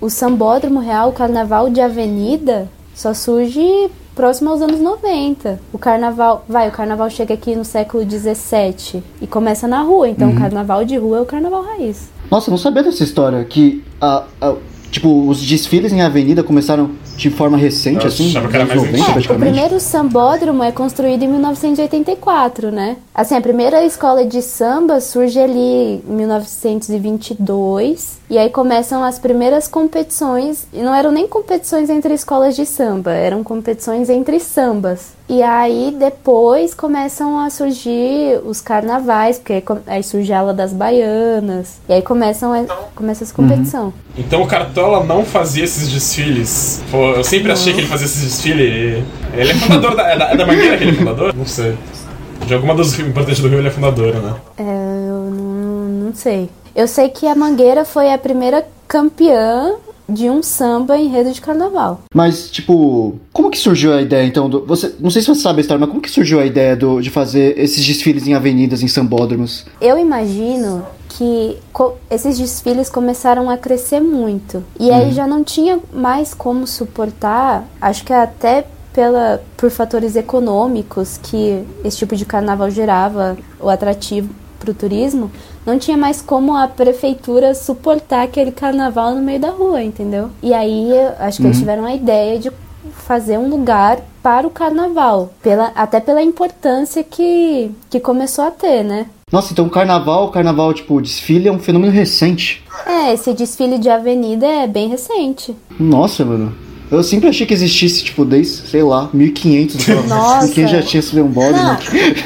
Speaker 3: o sambódromo real, o carnaval de avenida, só surge próximo aos anos 90. O carnaval, vai, o carnaval chega aqui no século 17 e começa na rua, então o carnaval de rua é o carnaval raiz.
Speaker 1: Nossa, eu não sabia dessa história. Que, a, a- tipo, os desfiles em avenida começaram de forma recente,
Speaker 2: Eu
Speaker 1: assim, nos anos
Speaker 2: mais
Speaker 1: 90,
Speaker 2: antigo.
Speaker 3: É, o primeiro sambódromo é construído em 1984, né? Assim, a primeira escola de samba surge ali em 1922 e aí começam as primeiras competições e não eram nem competições entre escolas de samba, eram competições entre sambas. E aí depois começam a surgir os carnavais, porque aí surge a ala das baianas e aí começam a, começa essa competição.
Speaker 2: Então o Cartola não fazia esses desfiles. Pô, eu sempre achei que ele fazia esses desfiles. Ele é fundador da. É da, é da Mangueira que ele é fundador? Não sei. De alguma dos importantes do Rio ele é fundador, né?
Speaker 3: É, eu não, não sei. Eu sei que a Mangueira foi a primeira campeã de um samba em rede de carnaval.
Speaker 1: Mas, tipo, como que surgiu a ideia, então, do, você, não sei se você sabe a história, mas como que surgiu a ideia do, de fazer esses desfiles em avenidas, em sambódromos?
Speaker 3: Eu imagino que esses desfiles começaram a crescer muito. E aí já não tinha mais como suportar, acho que até pela, por fatores econômicos que esse tipo de carnaval gerava, o atrativo para o turismo, não tinha mais como a prefeitura suportar aquele carnaval no meio da rua, entendeu? E aí acho que eles tiveram a ideia de fazer um lugar para o carnaval, pela, até pela importância que, que começou a ter, né?
Speaker 1: Nossa, então o carnaval, o carnaval, tipo, o desfile é um fenômeno recente.
Speaker 3: É, esse desfile de avenida é bem recente.
Speaker 1: Nossa, mano. Eu sempre achei que existisse, tipo, desde, sei lá, 1500. eu falava,
Speaker 3: Nossa.
Speaker 1: Quem já tinha esse um bode, né?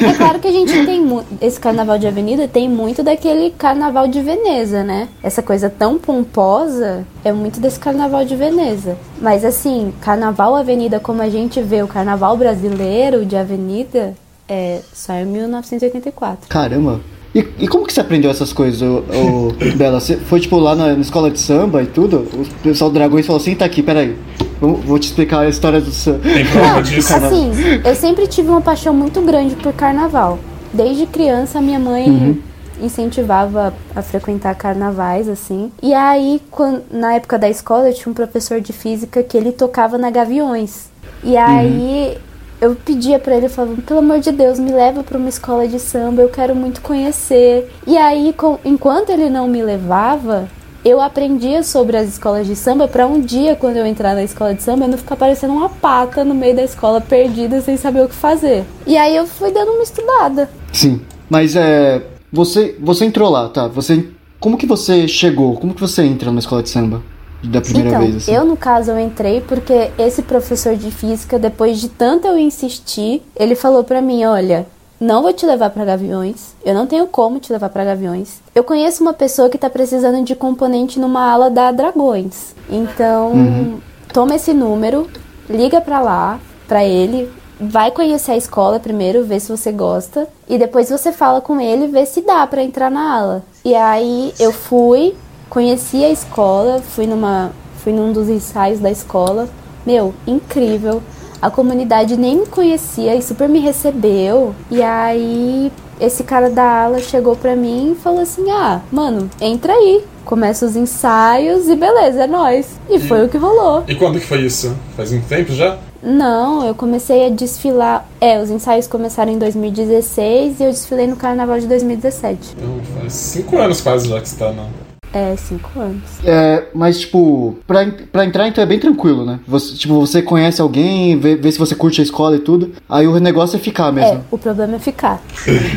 Speaker 3: é claro que a gente tem esse carnaval de avenida tem muito daquele carnaval de Veneza, né? Essa coisa tão pomposa é muito desse carnaval de Veneza. Mas assim, carnaval avenida como a gente vê o carnaval brasileiro de avenida é só em 1984.
Speaker 1: Caramba. E, e como que você aprendeu essas coisas, ô, ô, Bela? Você foi, tipo, lá na, na escola de samba e tudo? O pessoal do Dragões falou assim, tá aqui, peraí. Vou, te explicar a história do.
Speaker 2: Tem prova disso.
Speaker 3: Assim, eu sempre tive uma paixão muito grande por carnaval. Desde criança, minha mãe
Speaker 1: Uhum.
Speaker 3: incentivava a frequentar carnavais, assim. E aí, quan- na época da escola, eu tinha um professor de física que ele tocava na Gaviões. E aí, eu pedia pra ele, eu falava, pelo amor de Deus, me leva pra uma escola de samba, eu quero muito conhecer. E aí, com- enquanto ele não me levava, eu aprendia sobre as escolas de samba pra um dia, quando eu entrar na escola de samba, eu não ficar parecendo uma pata no meio da escola, perdida, sem saber o que fazer. E aí eu fui dando uma estudada.
Speaker 1: Sim. Mas é. Você, você entrou lá, tá? Você. Como que você chegou? Como que você entra na escola de samba? Da primeira
Speaker 3: então,
Speaker 1: vez, assim?
Speaker 3: eu no caso eu entrei porque esse professor de física, depois de tanto eu insistir, ele falou pra mim, olha, não vou te levar pra Gaviões. Eu não tenho como te levar pra Gaviões. Eu conheço uma pessoa que tá precisando de componente numa ala da Dragões. Então, toma esse número, liga pra lá, pra ele, vai conhecer a escola primeiro, ver se você gosta, e depois você fala com ele, vê se dá pra entrar na ala. E aí eu fui, conheci a escola, fui numa fui num dos ensaios da escola. Meu, incrível. A comunidade nem me conhecia e super me recebeu. E aí esse cara da ala chegou pra mim e falou assim: "Ah, mano, entra aí. Começa os ensaios e beleza, é nóis". E foi o que rolou.
Speaker 2: E quando que foi isso? Faz muito tempo já?
Speaker 3: Não, eu comecei a desfilar. É, os ensaios começaram em 2016 e eu desfilei no carnaval de 2017.
Speaker 2: Então, faz cinco anos quase já que você tá na.
Speaker 3: É, cinco anos.
Speaker 1: É, mas tipo, pra, pra entrar então é bem tranquilo, né? Você, tipo, você conhece alguém, vê, vê se você curte a escola e tudo. Aí o negócio é ficar
Speaker 3: É,
Speaker 1: mesmo.
Speaker 3: o problema é ficar.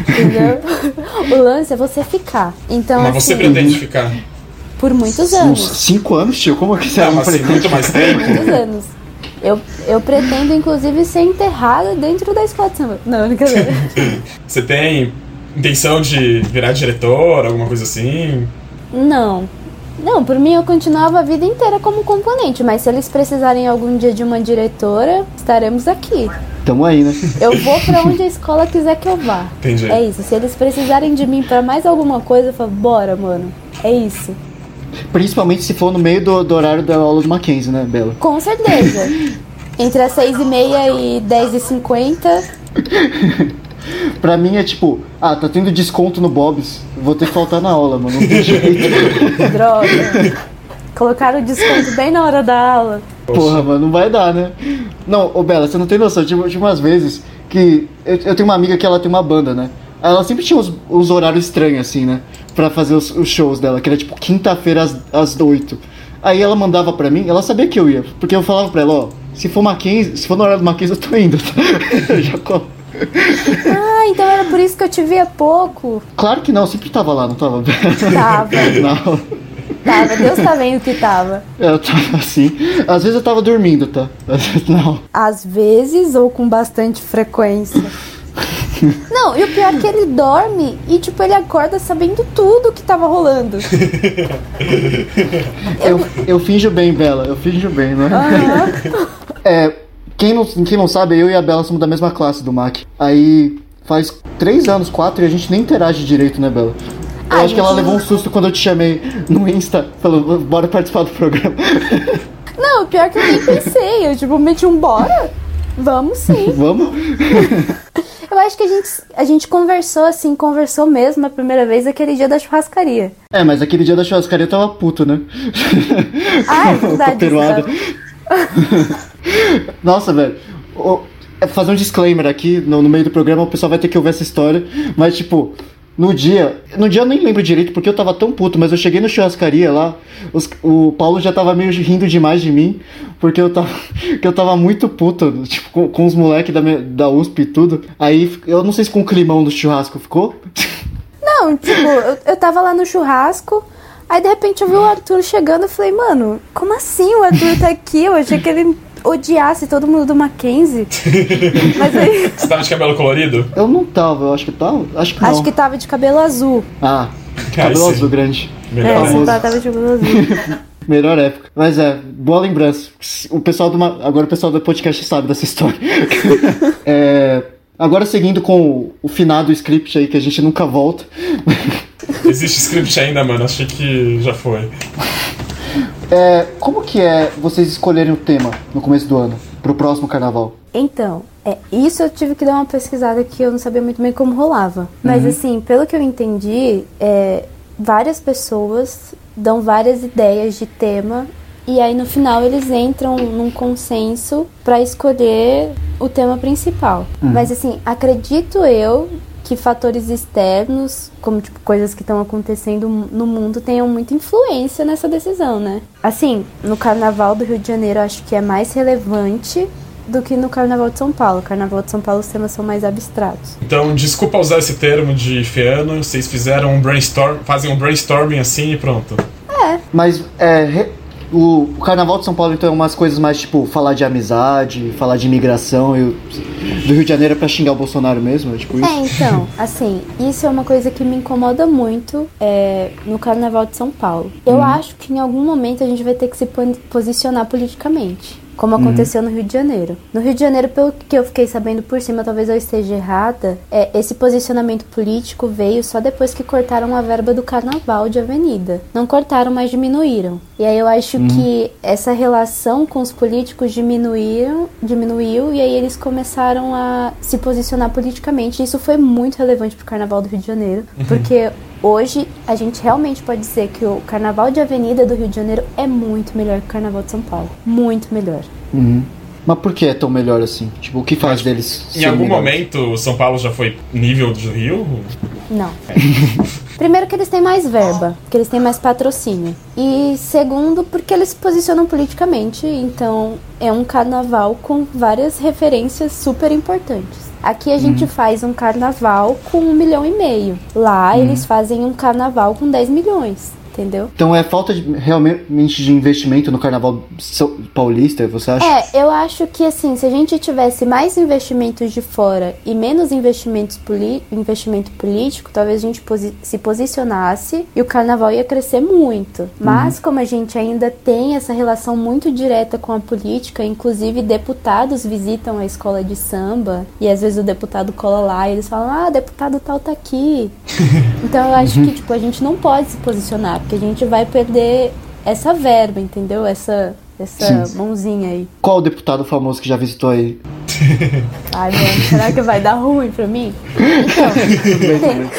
Speaker 3: entendeu? o lance é você ficar. Então,
Speaker 2: Mas você
Speaker 3: assim,
Speaker 2: pretende ficar.
Speaker 3: por muitos
Speaker 1: Uns
Speaker 3: anos.
Speaker 1: cinco anos, tio? Como que você
Speaker 2: Não,
Speaker 1: não
Speaker 2: mas assim,
Speaker 1: pretende?
Speaker 2: muito mais tempo.
Speaker 3: Muitos anos. Eu, eu pretendo, inclusive, ser enterrada dentro da escola de samba. Não, brincadeira.
Speaker 2: Você tem intenção de virar diretor, alguma coisa assim?
Speaker 3: Não. Não, por mim eu continuava a vida inteira como componente, mas se eles precisarem algum dia de uma diretora, estaremos aqui.
Speaker 1: Tamo aí, né?
Speaker 3: Eu vou pra onde a escola quiser que eu vá.
Speaker 2: Entendi.
Speaker 3: É isso. Se eles precisarem de mim pra mais alguma coisa, eu falo, bora, mano. É isso.
Speaker 1: Principalmente se for no meio do, do horário da aula do Mackenzie, né, Bela?
Speaker 3: Com certeza. Entre as 6 e meia e 10 e 50.
Speaker 1: Pra mim é tipo, ah, tá tendo desconto no Bob's, vou ter que faltar na aula, mano. Não tem jeito.
Speaker 3: Droga. Colocaram o desconto bem na hora da aula.
Speaker 1: Porra, mano, não vai dar, né? Não, ô Bela, você não tem noção, tinha, tinha umas vezes que. Eu, eu tenho uma amiga que ela tem uma banda, né? Ela sempre tinha os, os horários estranhos, assim, né? Pra fazer os, os shows dela, que era tipo quinta-feira às, às 8. Aí ela mandava pra mim, ela sabia que eu ia, porque eu falava pra ela, ó, se for Mackenzie, se for no horário do Mackenzie, eu tô indo. tá? Eu já colo.
Speaker 3: Ah, então era por isso que eu te via pouco.
Speaker 1: Claro que não, eu sempre tava lá, não tava?
Speaker 3: Tava.
Speaker 1: Não.
Speaker 3: Tava. Deus tá vendo que tava.
Speaker 1: Eu tava assim. Às vezes eu tava dormindo, tá? Às vezes não.
Speaker 3: Às vezes ou com bastante frequência. Não, e o pior é que ele dorme e, tipo, ele acorda sabendo tudo que tava rolando.
Speaker 1: Eu, eu finjo bem, Bela, eu finjo bem, né?
Speaker 3: Aham.
Speaker 1: É, quem não, quem não sabe, eu e a Bela somos da mesma classe do MAC. Aí faz três anos, quatro, e a gente nem interage direito, né, Bela? Eu
Speaker 3: Ah,
Speaker 1: acho que ela levou um susto quando eu te chamei no Insta, falou, bora participar do programa.
Speaker 3: Não, o pior que eu nem pensei. Eu, tipo, meti um bora. Vamos sim.
Speaker 1: Vamos?
Speaker 3: Eu acho que a gente, a gente conversou, assim, conversou mesmo a primeira vez aquele dia da churrascaria.
Speaker 1: É, mas aquele dia da churrascaria eu tava puto, né?
Speaker 3: Ah, é verdade.
Speaker 1: Nossa, velho. o- fazer um disclaimer aqui, no, no meio do programa o pessoal vai ter que ouvir essa história, mas tipo, no dia, no dia eu nem lembro direito porque eu tava tão puto, mas eu cheguei no churrascaria lá, os- o Paulo já tava meio rindo demais de mim, porque eu tava, que eu tava muito puto, tipo, com, com os moleques da, da USP e tudo. Aí eu não sei se com o climão do churrasco ficou.
Speaker 3: Não, tipo, eu, eu tava lá no churrasco, aí de repente eu vi o Arthur chegando e falei, mano, como assim o Arthur tá aqui? Eu achei que ele odiasse todo mundo do Mackenzie. Mas aí.
Speaker 2: Você tava de cabelo colorido?
Speaker 1: Eu não tava, eu acho que tava. Acho que não.
Speaker 3: Acho que tava de cabelo azul.
Speaker 1: Ah, cabelo azul grande.
Speaker 2: Melhor.
Speaker 3: É, você tava de cabelo azul.
Speaker 1: Melhor época. Mas é, boa lembrança. O pessoal do. Ma- Agora o pessoal do podcast sabe dessa história. É, agora seguindo com o, o finado script aí, que a gente nunca volta.
Speaker 2: Existe script ainda, mano. Achei que já foi.
Speaker 1: É, como que é vocês escolherem o tema no começo do ano? Pro próximo carnaval?
Speaker 3: Então, é, isso eu tive que dar uma pesquisada que eu não sabia muito bem como rolava. Mas assim, pelo que eu entendi, é, várias pessoas dão várias ideias de tema e aí no final eles entram num consenso pra escolher o tema principal. Mas assim, acredito eu que fatores externos, como tipo coisas que estão acontecendo no mundo, tenham muita influência nessa decisão, né? Assim, no Carnaval do Rio de Janeiro, eu acho que é mais relevante do que no Carnaval de São Paulo. Carnaval de São Paulo os temas são mais abstratos.
Speaker 2: Então, desculpa usar esse termo de feano. Vocês fizeram um brainstorm, fazem um brainstorming assim e pronto.
Speaker 1: Mas é, o, o carnaval de São Paulo então é umas coisas mais tipo falar de amizade, falar de imigração. E do Rio de Janeiro é pra xingar o Bolsonaro mesmo? É tipo isso?
Speaker 3: É, então, assim, isso é uma coisa que me incomoda muito é, no Carnaval de São Paulo. Eu acho que em algum momento a gente vai ter que se posicionar politicamente. Como aconteceu no Rio de Janeiro. No Rio de Janeiro, pelo que eu fiquei sabendo por cima, talvez eu esteja errada, é, esse posicionamento político veio só depois que cortaram a verba do carnaval de avenida. Não cortaram, mas diminuíram. E aí eu acho que essa relação com os políticos diminuíram, diminuiu, e aí eles começaram a se posicionar politicamente. Isso foi muito relevante pro carnaval do Rio de Janeiro, porque hoje a gente realmente pode dizer que o carnaval de avenida do Rio de Janeiro é muito melhor que o carnaval de São Paulo. Muito melhor.
Speaker 1: Uhum. Mas por que é tão melhor assim? Tipo, o que faz deles
Speaker 2: Em algum
Speaker 1: melhores?
Speaker 2: momento, São Paulo já foi nível do Rio?
Speaker 3: Não. Primeiro que eles têm mais verba, que eles têm mais patrocínio. E segundo, porque eles se posicionam politicamente, então é um carnaval com várias referências super importantes. Aqui a gente faz um carnaval com um milhão e meio. Lá eles fazem um carnaval com 10 milhões. Entendeu?
Speaker 1: Então é falta de, realmente de investimento no carnaval paulista, você acha?
Speaker 3: É, eu acho que assim, se a gente tivesse mais investimentos de fora e menos investimentos investimento político, talvez a gente posi se posicionasse e o carnaval ia crescer muito. Mas como a gente ainda tem essa relação muito direta com a política, inclusive deputados visitam a escola de samba e às vezes o deputado cola lá e eles falam: "Ah, deputado tal tá aqui". então eu acho que tipo a gente não pode se posicionar, porque a gente vai perder essa verba, entendeu? Essa essa
Speaker 1: Sim.
Speaker 3: mãozinha aí.
Speaker 1: Qual o deputado famoso que já visitou aí?
Speaker 3: Ai, mano, será que vai dar ruim pra mim? Então,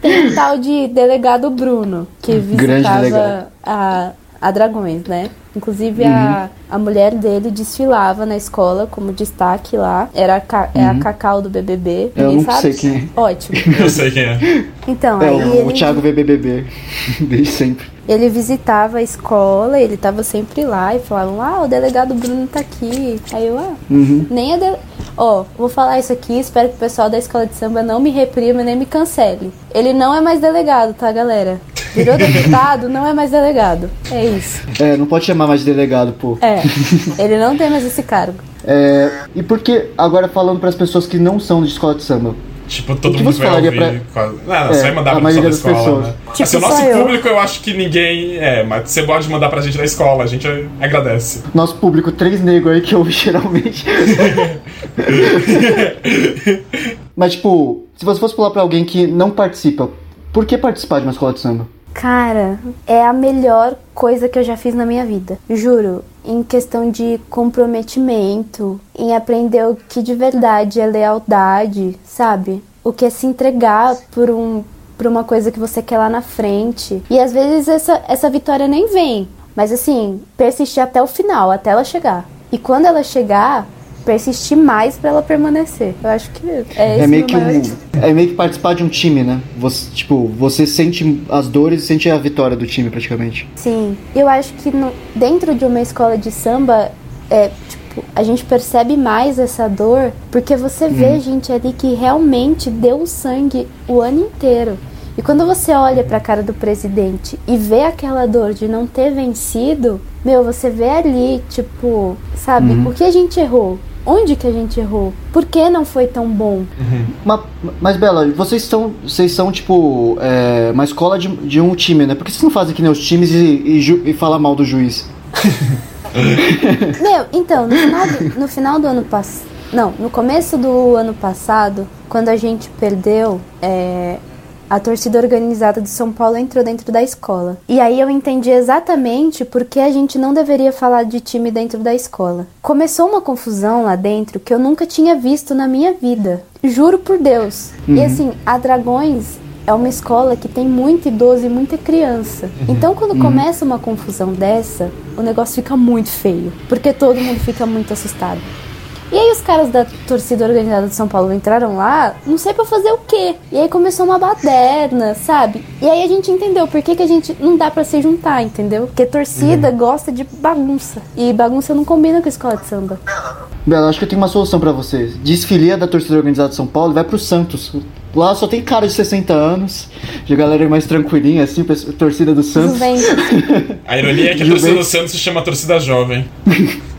Speaker 3: tem, tem um tal de delegado Bruno, que visitava a, a Dragões, né? Inclusive a, a mulher dele desfilava na escola como destaque lá. Era a, Ca- é a Cacau do BBB.
Speaker 1: Eu
Speaker 3: Ninguém
Speaker 1: não
Speaker 3: sabe?
Speaker 1: sei quem é.
Speaker 3: Ótimo.
Speaker 2: Eu sei quem é.
Speaker 3: Então,
Speaker 1: É,
Speaker 3: aí
Speaker 1: o,
Speaker 3: ele,
Speaker 1: o Thiago VBBB. Desde sempre.
Speaker 3: ele visitava a escola, ele tava sempre lá e falavam, ah, o delegado Bruno tá aqui. Aí eu, ah,
Speaker 1: Uhum.
Speaker 3: Nem a de... Ó, vou falar isso aqui, espero que o pessoal da escola de samba não me reprima nem me cancele. Ele não é mais delegado, tá, galera? Virou deputado, não é mais delegado. É isso.
Speaker 1: É, não pode chamar mais de delegado, pô.
Speaker 3: É. Ele não tem mais esse cargo.
Speaker 1: É, e por que, agora falando para as pessoas que não são de escola de samba?
Speaker 2: Tipo, todo mundo
Speaker 1: você
Speaker 2: vai ouvir. quase- Não, não,
Speaker 1: É,
Speaker 2: você vai mandar
Speaker 1: a
Speaker 2: pra
Speaker 1: maioria
Speaker 2: pessoa da
Speaker 1: das
Speaker 2: escola,
Speaker 1: pessoas.
Speaker 2: né?
Speaker 3: Tipo,
Speaker 2: assim, o nosso
Speaker 3: só eu.
Speaker 2: público eu acho que ninguém. É, mas você pode mandar pra gente na escola, a gente agradece.
Speaker 1: Nosso público, três negros aí que ouve geralmente. Mas, tipo, se você fosse falar pra alguém que não participa, por que participar de uma escola de samba?
Speaker 3: Cara, é a melhor coisa que eu já fiz na minha vida. Juro. Em questão de comprometimento, em aprender o que de verdade é lealdade, sabe? O que é se entregar por um por uma coisa que você quer lá na frente. E às vezes essa, essa vitória nem vem. Mas assim, persistir até o final, até ela chegar. E quando ela chegar, persistir mais pra ela permanecer. Eu acho que é esse
Speaker 1: É meio que
Speaker 3: maior
Speaker 1: um, é meio que participar de um time, né? Você, tipo, você sente as dores e sente a vitória do time praticamente.
Speaker 3: Sim, eu acho que no- dentro de uma escola de samba, é, tipo, a gente percebe mais essa dor porque você vê gente ali que realmente deu o sangue o ano inteiro. E quando você olha pra cara do presidente e vê aquela dor de não ter vencido, meu, você vê ali, tipo, sabe, o que a gente errou? Onde que a gente errou? Por que não foi tão bom?
Speaker 1: Ma- Mas, Bela, vocês são, vocês são tipo, é, uma escola de, de um time, né? Por que vocês não fazem que nem os times e, e, e falar mal do juiz?
Speaker 3: Meu, então, no final do, no final do ano passado. Não, no começo do ano passado, quando a gente perdeu, é, a torcida organizada de São Paulo entrou dentro da escola. E aí eu entendi exatamente por que a gente não deveria falar de time dentro da escola. Começou uma confusão lá dentro que eu nunca tinha visto na minha vida. Juro por Deus. E assim, a Dragões é uma escola que tem muito idoso e muita criança. Então, quando começa uma confusão dessa, o negócio fica muito feio, porque todo mundo fica muito assustado. E aí os caras da torcida organizada de São Paulo entraram lá, não sei pra fazer o quê. E aí começou uma baderna, sabe? E aí a gente entendeu por que, que a gente não dá pra se juntar, entendeu? Porque torcida gosta de bagunça. E bagunça não combina com a escola de samba.
Speaker 1: Bela, acho que eu tenho uma solução pra vocês. Desfilia da torcida organizada de São Paulo e vai pro Santos. Lá só tem cara de 60 anos, de galera mais tranquilinha, assim, torcida do Santos.
Speaker 2: A ironia é que a torcida do Santos se chama torcida jovem.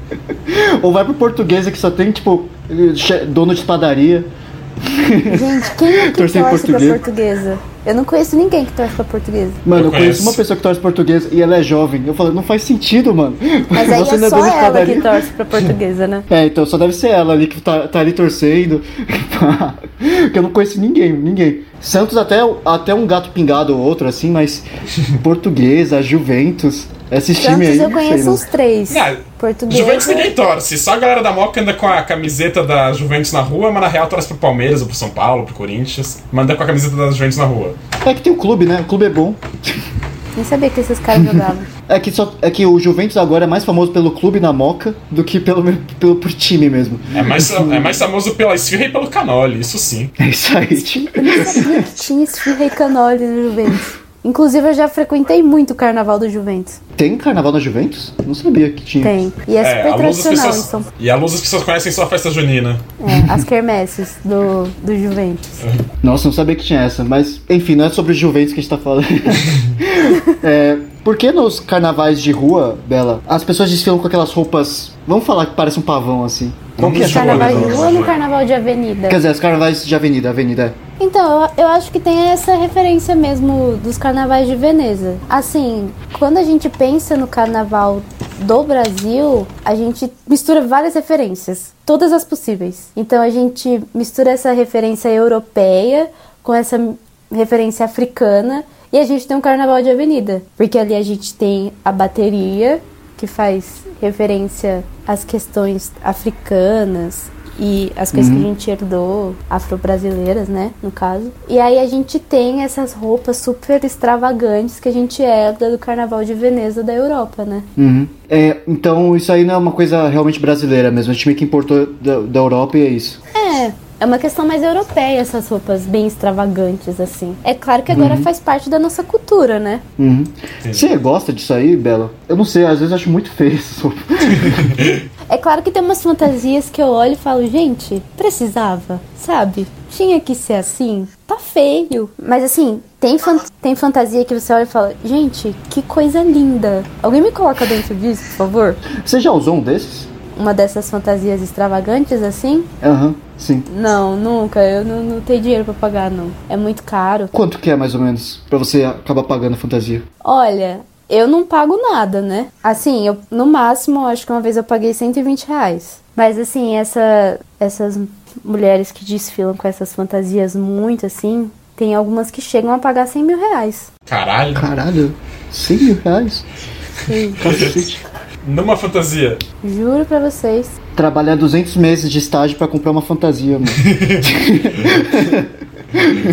Speaker 1: Ou vai pro portuguesa que só tem, tipo, dono de padaria.
Speaker 3: Gente, quem é que torce pra
Speaker 1: português.
Speaker 3: portuguesa? Eu não conheço ninguém que torce pra portuguesa.
Speaker 1: Mano,
Speaker 2: Eu
Speaker 1: eu, conheço
Speaker 2: conheço.
Speaker 1: uma pessoa que torce portuguesa e ela é jovem. Eu falo, não faz sentido, mano.
Speaker 3: Mas aí
Speaker 1: Você
Speaker 3: é
Speaker 1: não
Speaker 3: só ela
Speaker 1: padaria.
Speaker 3: que torce pra portuguesa, né?
Speaker 1: É, então só deve ser ela ali que tá, tá ali torcendo. que eu não conheço ninguém, ninguém. Santos até, até um gato pingado ou outro, assim, mas portuguesa, Juventus, esses times aí.
Speaker 3: Eu
Speaker 1: não sei,
Speaker 3: conheço
Speaker 1: não.
Speaker 3: uns três.
Speaker 2: Não,
Speaker 3: Portuguesa.
Speaker 2: Juventus ninguém torce, só a galera da Moca anda com a camiseta da Juventus na rua, mas na real torce pro Palmeiras ou pro São Paulo, pro Corinthians. Manda com a camiseta da Juventus na rua.
Speaker 1: É que tem o clube, né? O clube é bom.
Speaker 3: Nem sabia que esses caras jogavam.
Speaker 1: É que, só, é que o Juventus agora é mais famoso pelo clube na Moca do que pelo, pelo por time mesmo.
Speaker 2: É mais, é mais famoso pela esfirra e pelo canole, isso sim.
Speaker 1: É isso aí.
Speaker 3: Eu nem sabia que tinha esfirra e canole no Juventus. Inclusive, eu já frequentei muito o Carnaval do Juventus.
Speaker 1: Tem carnaval na Juventus? Não sabia que tinha.
Speaker 3: Tem. E é,
Speaker 2: É,
Speaker 3: super tradicional.
Speaker 2: pessoas,
Speaker 3: São,
Speaker 2: e a luz as pessoas conhecem só a festa junina.
Speaker 3: é, as quermesses do, do Juventus.
Speaker 1: Nossa, não sabia que tinha essa. Mas, enfim, não é sobre Juventus que a gente tá falando. é, por que nos carnavais de rua, Bela, as pessoas desfilam com aquelas roupas. Vamos falar que parece um pavão assim. Qual que é essa
Speaker 3: Carnaval de rua ou no carnaval de avenida?
Speaker 1: Quer dizer, os carnavais de avenida, avenida é.
Speaker 3: Então, eu, eu acho que tem essa referência mesmo dos carnavais de Veneza. Assim, quando a gente pensa no carnaval do Brasil, a gente mistura várias referências, todas as possíveis. Então a gente mistura essa referência europeia com essa referência africana e a gente tem um carnaval de avenida, porque ali a gente tem a bateria que faz referência às questões africanas e as coisas que a gente herdou, afro-brasileiras, né, no caso. E aí a gente tem essas roupas super extravagantes que a gente herda do Carnaval de Veneza da Europa, né?
Speaker 1: Uhum. É, então isso aí não é uma coisa realmente brasileira mesmo. A gente meio que importou da, da Europa e é isso.
Speaker 3: É, é uma questão mais europeia essas roupas bem extravagantes assim. É claro que agora faz parte da nossa cultura, né?
Speaker 1: Uhum. Você gosta disso aí, Bela? Eu não sei, às vezes acho muito feio essa roupa.
Speaker 3: É claro que tem umas fantasias que eu olho e falo, gente, precisava, sabe? Tinha que ser assim? Tá feio. Mas assim, tem, fan tem fantasia que você olha e fala, gente, que coisa linda. Alguém me coloca dentro disso, por favor?
Speaker 1: Você já usou um desses?
Speaker 3: Uma dessas fantasias extravagantes assim?
Speaker 1: Aham, sim.
Speaker 3: Não, nunca. Eu não, não tenho dinheiro pra pagar, não. É muito caro.
Speaker 1: Quanto que é mais ou menos pra você acabar pagando a fantasia?
Speaker 3: Olha, eu não pago nada, né? Assim, eu no máximo, acho que uma vez eu paguei 120 reais. Mas assim, essa, essas mulheres que desfilam com essas fantasias muito assim, tem algumas que chegam a pagar 100 mil reais.
Speaker 2: Caralho.
Speaker 1: Caralho, 100 mil reais?
Speaker 3: Sim,
Speaker 1: Cacete.
Speaker 2: Numa fantasia.
Speaker 3: juro pra vocês.
Speaker 1: Trabalhar 200 meses de estágio pra comprar uma fantasia, mano.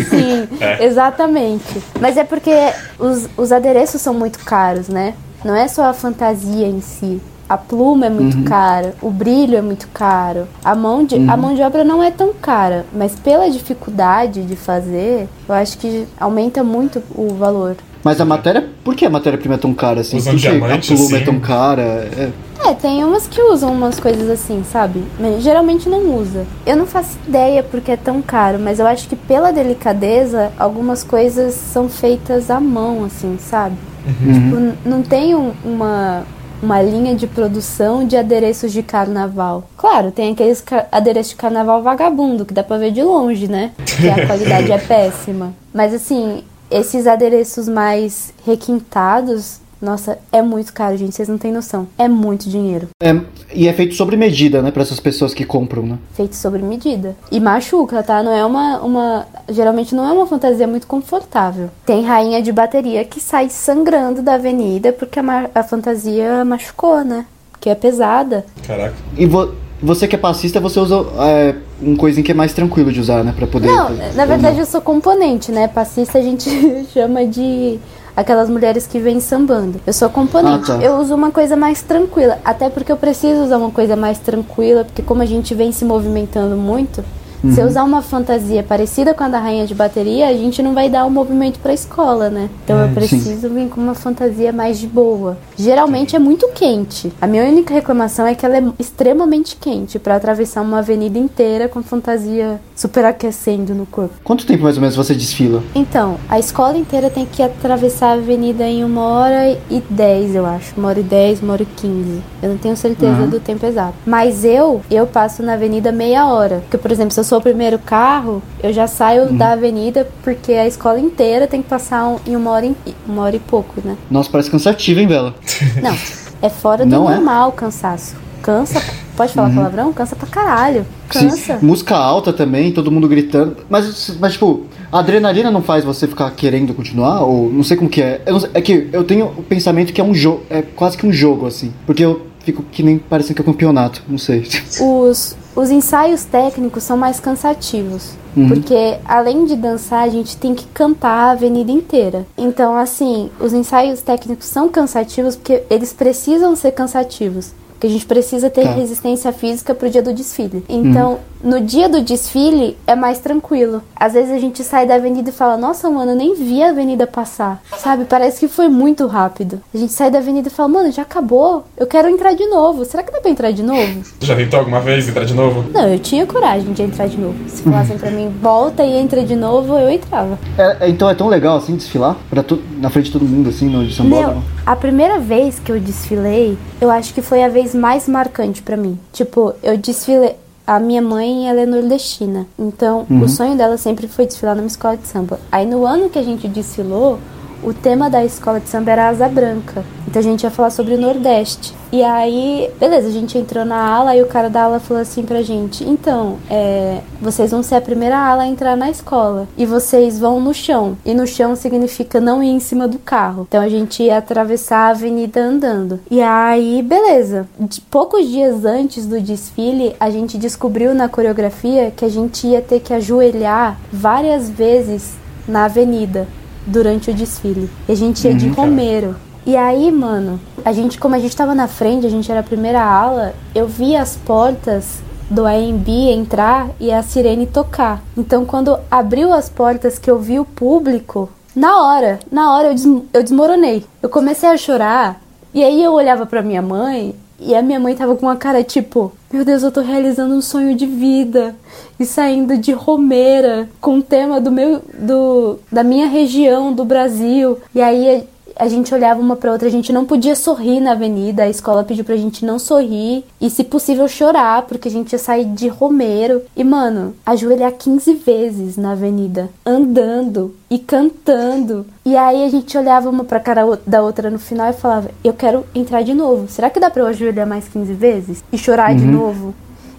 Speaker 3: Sim, exatamente. Mas é porque os, os adereços são muito caros, né? Não é só a fantasia em si. A pluma é muito cara, o brilho é muito caro. A mão, de, a mão de obra não é tão cara, mas pela dificuldade de fazer, eu acho que aumenta muito o valor.
Speaker 1: Mas a matéria. Por que a matéria-prima é tão cara assim?
Speaker 2: Usam
Speaker 1: por que a pluma é tão cara? É.
Speaker 3: É, tem umas que usam umas coisas assim, sabe? Mas geralmente não usa. Eu não faço ideia porque é tão caro, mas eu acho que pela delicadeza, algumas coisas são feitas à mão, assim, sabe? Tipo, n- não tem um- uma, uma linha de produção de adereços de carnaval. Claro, tem aqueles adereços de carnaval vagabundo, que dá pra ver de longe, né? Que a qualidade é péssima. Mas assim, esses adereços mais requintados, nossa, é muito caro, gente. Vocês não têm noção. É muito dinheiro.
Speaker 1: É, e é feito sobre medida, né? Pra essas pessoas que compram, né?
Speaker 3: Feito sobre medida. E machuca, tá? Não é uma, uma. Geralmente não é uma fantasia muito confortável. Tem rainha de bateria que sai sangrando da avenida porque a, ma- a fantasia machucou, né? Que é pesada.
Speaker 2: Caraca.
Speaker 1: E vo- você que é passista, você usa é, um coisinho que é mais tranquilo de usar, né? Pra poder.
Speaker 3: Não, na verdade eu sou componente, né? Passista a gente chama de aquelas mulheres que vêm sambando. Eu sou componente.
Speaker 1: Ah, tá.
Speaker 3: Eu uso uma coisa mais tranquila, até porque eu preciso usar uma coisa mais tranquila, porque como a gente vem se movimentando muito, se
Speaker 1: Uhum.
Speaker 3: eu usar uma fantasia parecida com a da rainha de bateria, a gente não vai dar o movimento pra escola, né? Então
Speaker 1: É,
Speaker 3: eu preciso vir com uma fantasia mais de boa. Geralmente é muito quente. A minha única reclamação é que ela é extremamente quente pra atravessar uma avenida inteira com fantasia superaquecendo no corpo.
Speaker 1: Quanto tempo mais ou menos você desfila?
Speaker 3: Então, a escola inteira tem que atravessar a avenida em uma hora e dez, eu acho. Uma hora e dez, uma hora e quinze. Eu não tenho certeza
Speaker 1: Uhum.
Speaker 3: do tempo exato. Mas eu, eu passo na avenida meia hora. Porque, por exemplo, se eu sou o primeiro carro, eu já saio
Speaker 1: Uhum.
Speaker 3: da avenida porque a escola inteira tem que passar um- em uma hora, e, uma hora e pouco, né?
Speaker 1: Nossa, parece cansativo, hein, Bela?
Speaker 3: Não, é fora do
Speaker 1: Não é?
Speaker 3: normal o cansaço. Cansa, pode falar palavrão? Cansa pra caralho. Cansa.
Speaker 1: Sim. Música alta também, todo mundo gritando. Mas, mas, tipo, a adrenalina não faz você ficar querendo continuar? Ou não sei como que é. Sei- é que eu tenho o pensamento que é um jogo. É quase que um jogo, assim. Porque eu fico que nem parecendo que é campeonato. Não sei.
Speaker 3: Os, os ensaios técnicos são mais cansativos. Porque além de dançar, a gente tem que cantar a avenida inteira. Então, assim, os ensaios técnicos são cansativos porque eles precisam ser cansativos. Que a gente precisa ter
Speaker 1: Tá.
Speaker 3: resistência física pro dia do desfile. Então, no dia do desfile é mais tranquilo. Às vezes a gente sai da avenida e fala: "Nossa, mano, eu nem vi a avenida passar". Sabe? Parece que foi muito rápido. A gente sai da avenida e fala: "Mano, já acabou. Eu quero entrar de novo. Será que dá pra entrar de novo?"
Speaker 2: Tu já tentou alguma vez entrar de novo?
Speaker 3: Não, eu tinha coragem de entrar de novo. Se falassem pra mim: "Volta e entra de novo", eu entrava.
Speaker 1: É, é, então é tão legal assim desfilar? Pra tu, na frente de todo mundo, assim, no de São Paulo?
Speaker 3: a primeira vez que eu desfilei, eu acho que foi a vez mais marcante pra mim. Tipo, eu desfilei. A minha mãe, ela é nordestina. Então, o sonho dela sempre foi desfilar numa escola de samba. Aí, no ano que a gente desfilou, o tema da escola de samba era Asa Branca. Então, a gente ia falar sobre o Nordeste. E aí, beleza, a gente entrou na ala e o cara da ala falou assim pra gente: Então, é, vocês vão ser a primeira ala a entrar na escola. E vocês vão no chão. E no chão significa não ir em cima do carro. Então a gente ia atravessar a avenida andando. E aí, beleza. De- poucos dias antes do desfile, a gente descobriu na coreografia que a gente ia ter que ajoelhar várias vezes na avenida durante o desfile. E a gente ia de Romero. E aí, mano, a gente, como a gente tava na frente, a gente era a primeira ala, eu vi as portas do AMB entrar e a sirene tocar. Então, quando abriu as portas que eu vi o público, na hora, na hora eu, des- eu desmoronei. Eu comecei a chorar e aí eu olhava pra minha mãe e a minha mãe tava com uma cara tipo: Meu Deus, eu tô realizando um sonho de vida. E saindo de Romeira com o tema do meu, do, da minha região, do Brasil. E aí a gente olhava uma pra outra, a gente não podia sorrir na avenida, a escola pediu pra gente não sorrir e, se possível, chorar, porque a gente ia sair de Romero. E, mano, ajoelhar 15 vezes na avenida, andando e cantando. E aí a gente olhava uma pra cara da outra no final e falava: Eu quero entrar de novo. Será que dá pra eu ajoelhar mais 15 vezes? E chorar de novo?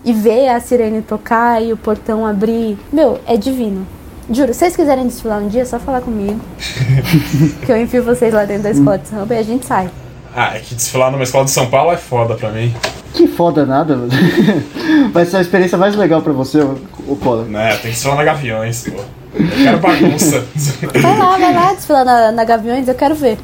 Speaker 3: E ver a sirene tocar e o portão abrir? Meu, é divino. Juro, se vocês quiserem desfilar um dia, é só falar comigo. que eu enfio vocês lá dentro da escola de samba e a gente sai.
Speaker 2: Ah, é que desfilar numa escola de São Paulo é foda pra mim.
Speaker 1: Que foda nada, mano. Vai ser a experiência mais legal pra você, o, o Collor.
Speaker 2: Né, tem que desfilar na Gaviões, pô. Eu quero bagunça.
Speaker 3: Vai lá, vai lá desfilar na, na Gaviões, eu quero ver.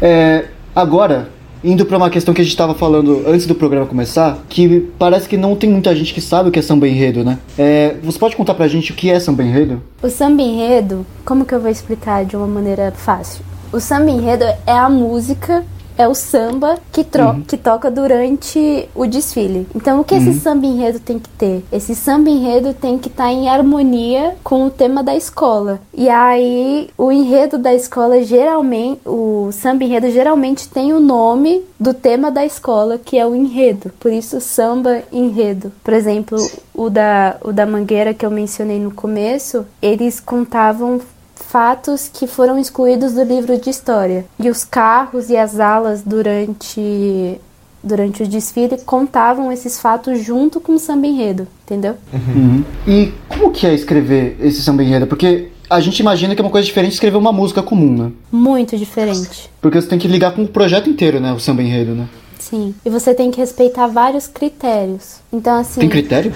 Speaker 1: É, agora, indo pra uma questão que a gente tava falando antes do programa começar, que parece que não tem muita gente que sabe o que é samba enredo, né? É, você pode contar pra gente o que é samba enredo?
Speaker 3: O samba enredo, como que eu vou explicar de uma maneira fácil? O samba enredo é a música, é o samba que, tro que toca durante o desfile. Então, o que esse samba enredo tem que ter? Esse samba enredo tem que estar em harmonia com o tema da escola. E aí, o enredo da escola geralmente, o samba enredo geralmente tem o nome do tema da escola, que é o enredo. Por isso, samba enredo. Por exemplo, o da, o da Mangueira que eu mencionei no começo, eles contavam fatos que foram excluídos do livro de história. E os carros e as alas durante durante o desfile contavam esses fatos junto com o samba enredo, entendeu?
Speaker 1: Uhum. E como que é escrever esse samba enredo? Porque a gente imagina que é uma coisa diferente de escrever uma música comum, né?
Speaker 3: Muito diferente.
Speaker 1: Porque você tem que ligar com o projeto inteiro, né? O samba enredo, né?
Speaker 3: Sim. E você tem que respeitar vários critérios. Então assim,
Speaker 1: Tem critério?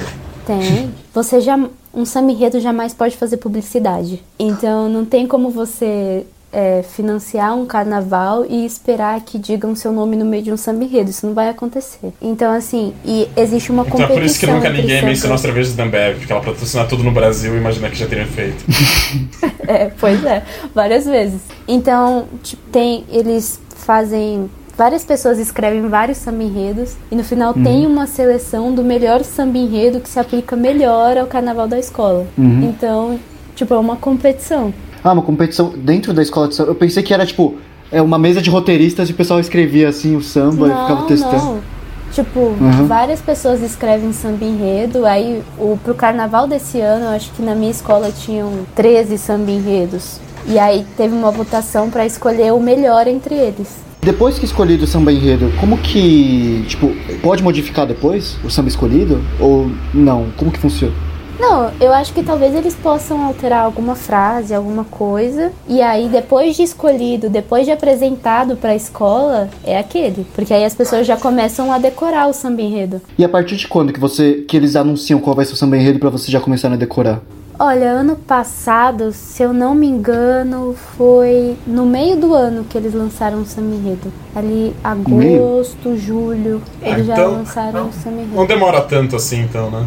Speaker 3: Tem. Você já. Um samba enredo jamais pode fazer publicidade. Então não tem como você é, financiar um carnaval e esperar que digam seu nome no meio de um samba enredo. Isso não vai acontecer. Então, assim, e existe uma
Speaker 2: Então
Speaker 3: competição.
Speaker 2: é por isso que nunca ninguém mencionou as cervejas da Ambev, porque ela patrocina tudo no Brasil e imagina que já teria feito.
Speaker 3: É, pois é, várias vezes. Então, tipo, tem. Eles fazem. Várias pessoas escrevem vários samba enredos e no final tem uma seleção do melhor samba enredo que se aplica melhor ao carnaval da escola. Então, tipo, é uma competição.
Speaker 1: Ah, uma competição dentro da escola de samba. Eu pensei que era tipo é uma mesa de roteiristas e o pessoal escrevia assim o samba e ficava
Speaker 3: Não,
Speaker 1: testando.
Speaker 3: não. Tipo,
Speaker 1: Uhum.
Speaker 3: várias pessoas escrevem samba enredo. Aí, o, pro carnaval desse ano, eu acho que na minha escola tinham 13 samba enredos. E aí teve uma votação pra escolher o melhor entre eles.
Speaker 1: Depois que escolhido o samba enredo, como que, tipo, pode modificar depois o samba escolhido ou não? Como que funciona?
Speaker 3: Não, eu acho que talvez eles possam alterar alguma frase, alguma coisa. E aí, depois de escolhido, depois de apresentado pra escola, é aquele. Porque aí as pessoas já começam a decorar o samba enredo.
Speaker 1: E a partir de quando que você que eles anunciam qual vai ser o samba enredo pra você já começar a decorar?
Speaker 3: Olha, ano passado, se eu não me engano, foi no meio do ano que eles lançaram o Samba Enredo. Ali, agosto, julho, eles
Speaker 2: Ah,
Speaker 3: já
Speaker 2: então-
Speaker 3: lançaram o Samba Enredo.
Speaker 2: Não demora tanto assim, então, né?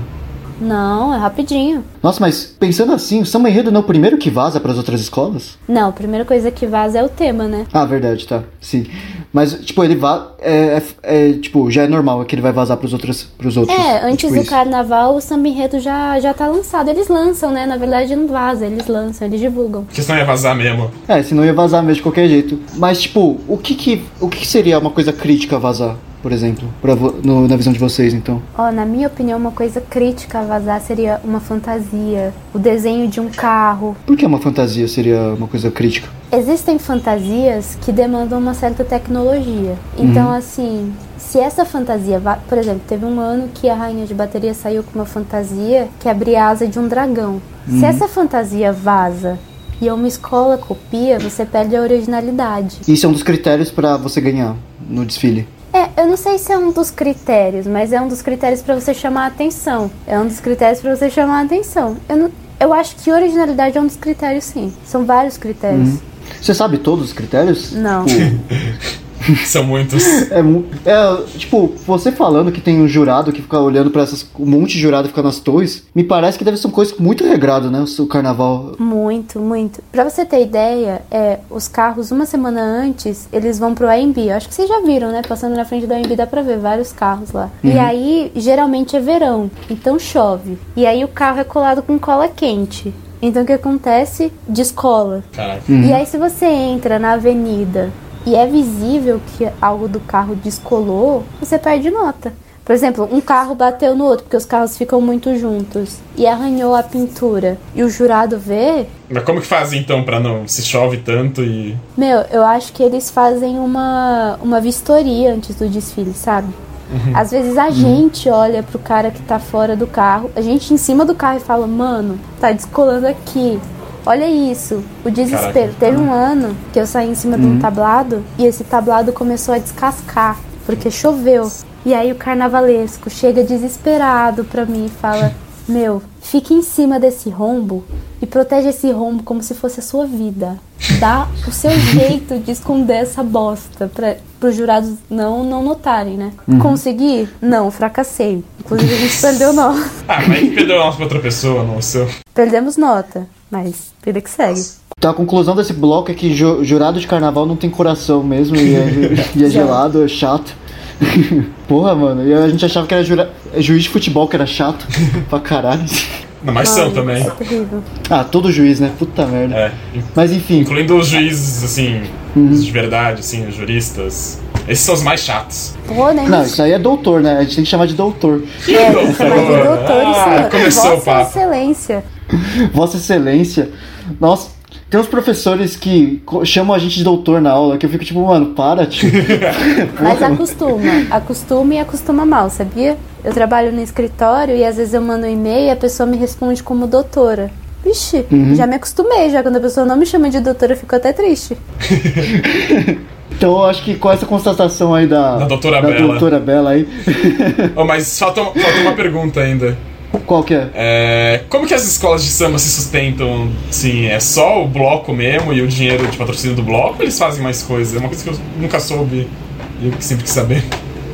Speaker 3: Não, é rapidinho.
Speaker 1: Nossa, mas pensando assim, o samba enredo não é o primeiro que vaza pras outras escolas?
Speaker 3: Não, a primeira coisa que vaza é o tema, né?
Speaker 1: Ah, verdade, tá. Sim. Mas, tipo, ele vai. É, é- é, tipo, já é normal que ele vai vazar pros outros. Pros outros
Speaker 3: É, antes
Speaker 1: tipo
Speaker 3: do
Speaker 1: isso.
Speaker 3: carnaval o samba enredo já, já tá lançado. Eles lançam, né? Na verdade não vaza, eles lançam, eles divulgam.
Speaker 2: Porque senão ia vazar mesmo.
Speaker 1: É, senão ia vazar mesmo de qualquer jeito. Mas, tipo, o que que, o que que seria uma coisa crítica vazar, por exemplo? Pra no- na visão de vocês, então?
Speaker 3: Ó, na minha opinião, uma coisa crítica a vazar seria uma fantasia, o desenho de um carro.
Speaker 1: Por que uma fantasia seria uma coisa crítica?
Speaker 3: Existem fantasias que demandam uma certa tecnologia. Então,
Speaker 1: Uhum.
Speaker 3: assim, se essa fantasia, por exemplo, teve um ano que a rainha de bateria saiu com uma fantasia que abria a asa de um dragão.
Speaker 1: Uhum.
Speaker 3: Se essa fantasia vaza e uma escola copia, você perde a originalidade.
Speaker 1: Isso é um dos critérios pra você ganhar no desfile.
Speaker 3: É, eu não sei se é um dos critérios, mas é um dos critérios pra você chamar a atenção. É um dos critérios pra você chamar a atenção. Eu, não, eu acho que originalidade é um dos critérios, sim. São vários critérios.
Speaker 1: Você sabe todos os critérios?
Speaker 3: Não.
Speaker 1: Tipo,
Speaker 2: São muitos.
Speaker 1: é, é, tipo, você falando que tem um jurado que fica olhando pra essas. Um monte de jurado que fica nas torres, me parece que deve ser uma coisa muito regrado, né? O carnaval.
Speaker 3: Muito, muito. Pra você ter ideia, é, os carros, uma semana antes, eles vão pro AMB. Eu acho que vocês já viram, né? Passando na frente do AMB dá pra ver vários carros lá. E aí, geralmente é verão, então chove. E aí o carro é colado com cola quente. Então o que acontece? Descola.
Speaker 2: Caraca.
Speaker 3: E aí, se você entra na avenida e é visível que algo do carro descolou, você perde nota. Por exemplo, um carro bateu no outro, porque os carros ficam muito juntos, e arranhou a pintura, e o jurado vê.
Speaker 2: Mas como que fazem então pra não se chove tanto e.
Speaker 3: Meu, eu acho que eles fazem uma, uma vistoria antes do desfile, sabe? Às vezes a gente olha pro cara que tá fora do carro, a gente em cima do carro e fala, mano, tá descolando aqui. Olha isso, o desespero.
Speaker 2: Caraca.
Speaker 3: Teve um ano que eu saí em cima de um tablado e esse tablado começou a descascar, porque choveu. E aí o carnavalesco chega desesperado pra mim e fala: Meu, fique em cima desse rombo e protege esse rombo como se fosse a sua vida. Dá o seu jeito de esconder essa bosta para os jurados não, não notarem, né? Consegui? Não, fracassei. Inclusive a gente perdeu nota.
Speaker 2: Ah, mas perdeu a nossa pra outra pessoa, não o seu.
Speaker 3: Perdemos nota, mas vida que segue.
Speaker 1: Então a conclusão desse bloco é que ju- jurado de carnaval não tem coração mesmo e é, e é gelado, é chato. Porra, mano, e a gente achava que era jura- é juiz de futebol que era chato pra caralho.
Speaker 2: Não, mas são também.
Speaker 3: isso é.
Speaker 1: Ah, todo juiz, né? Puta merda.
Speaker 2: É.
Speaker 1: Mas enfim,
Speaker 2: Incluindo os juízes, assim,
Speaker 1: Uhum.
Speaker 2: de verdade, assim, os juristas. Esses são os mais chatos.
Speaker 3: Pô, nem
Speaker 1: não, isso aí é doutor, né? A gente tem que chamar de doutor.
Speaker 3: É, mas o doutor, isso
Speaker 2: Ah,
Speaker 3: é
Speaker 2: começou o
Speaker 3: Vossa
Speaker 2: papo.
Speaker 3: Excelência.
Speaker 1: Vossa Excelência. Nossa, tem uns professores que chamam a gente de doutor na aula, que eu fico tipo, mano, para, tio.
Speaker 3: Mas acostuma, acostuma e acostuma mal, sabia? Eu trabalho no escritório e às vezes eu mando um e-mail e a pessoa me responde como doutora. Vixe,
Speaker 1: Uhum.
Speaker 3: já me acostumei, já quando a pessoa não me chama de doutora eu fico até triste.
Speaker 1: Então eu acho que com essa constatação aí da,
Speaker 2: Da doutora
Speaker 1: da
Speaker 2: Bela.
Speaker 1: doutora Bela aí.
Speaker 2: Oh, mas falta, falta uma pergunta ainda.
Speaker 1: Qual que é?
Speaker 2: É, como que as escolas de samba se sustentam? Sim, é só o bloco mesmo e o dinheiro de patrocínio do bloco ou eles fazem mais coisas? É uma coisa que eu nunca soube e eu sempre quis saber.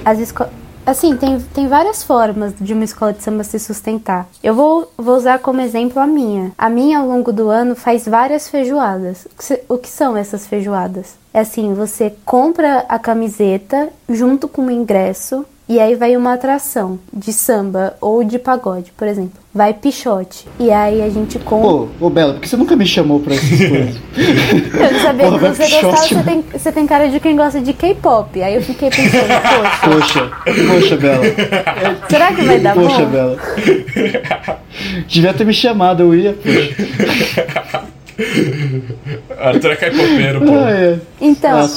Speaker 3: As esco... Assim, tem, tem várias formas de uma escola de samba se sustentar. Eu vou, vou usar como exemplo a minha. A minha, ao longo do ano, faz várias feijoadas. O que se- O que são essas feijoadas? É assim, você compra a camiseta junto com o ingresso e aí vai uma atração de samba ou de pagode, por exemplo. Vai pichote. E aí a gente compra...
Speaker 1: Pô, ô Bela, por que você nunca me chamou pra essas coisas?
Speaker 3: Eu não sabia que você
Speaker 1: pichote,
Speaker 3: gostava, você
Speaker 1: mano.
Speaker 3: tem, você tem cara de quem gosta de K-pop. Aí eu fiquei pensando, poxa,
Speaker 1: Poxa, poxa, Bela.
Speaker 3: será que vai dar
Speaker 1: Poxa,
Speaker 3: bom?
Speaker 1: Bela. Devia ter me chamado, eu ia, poxa.
Speaker 2: Arthur é caipopeiro, pô.
Speaker 1: Ah, é.
Speaker 3: Então,
Speaker 1: tá.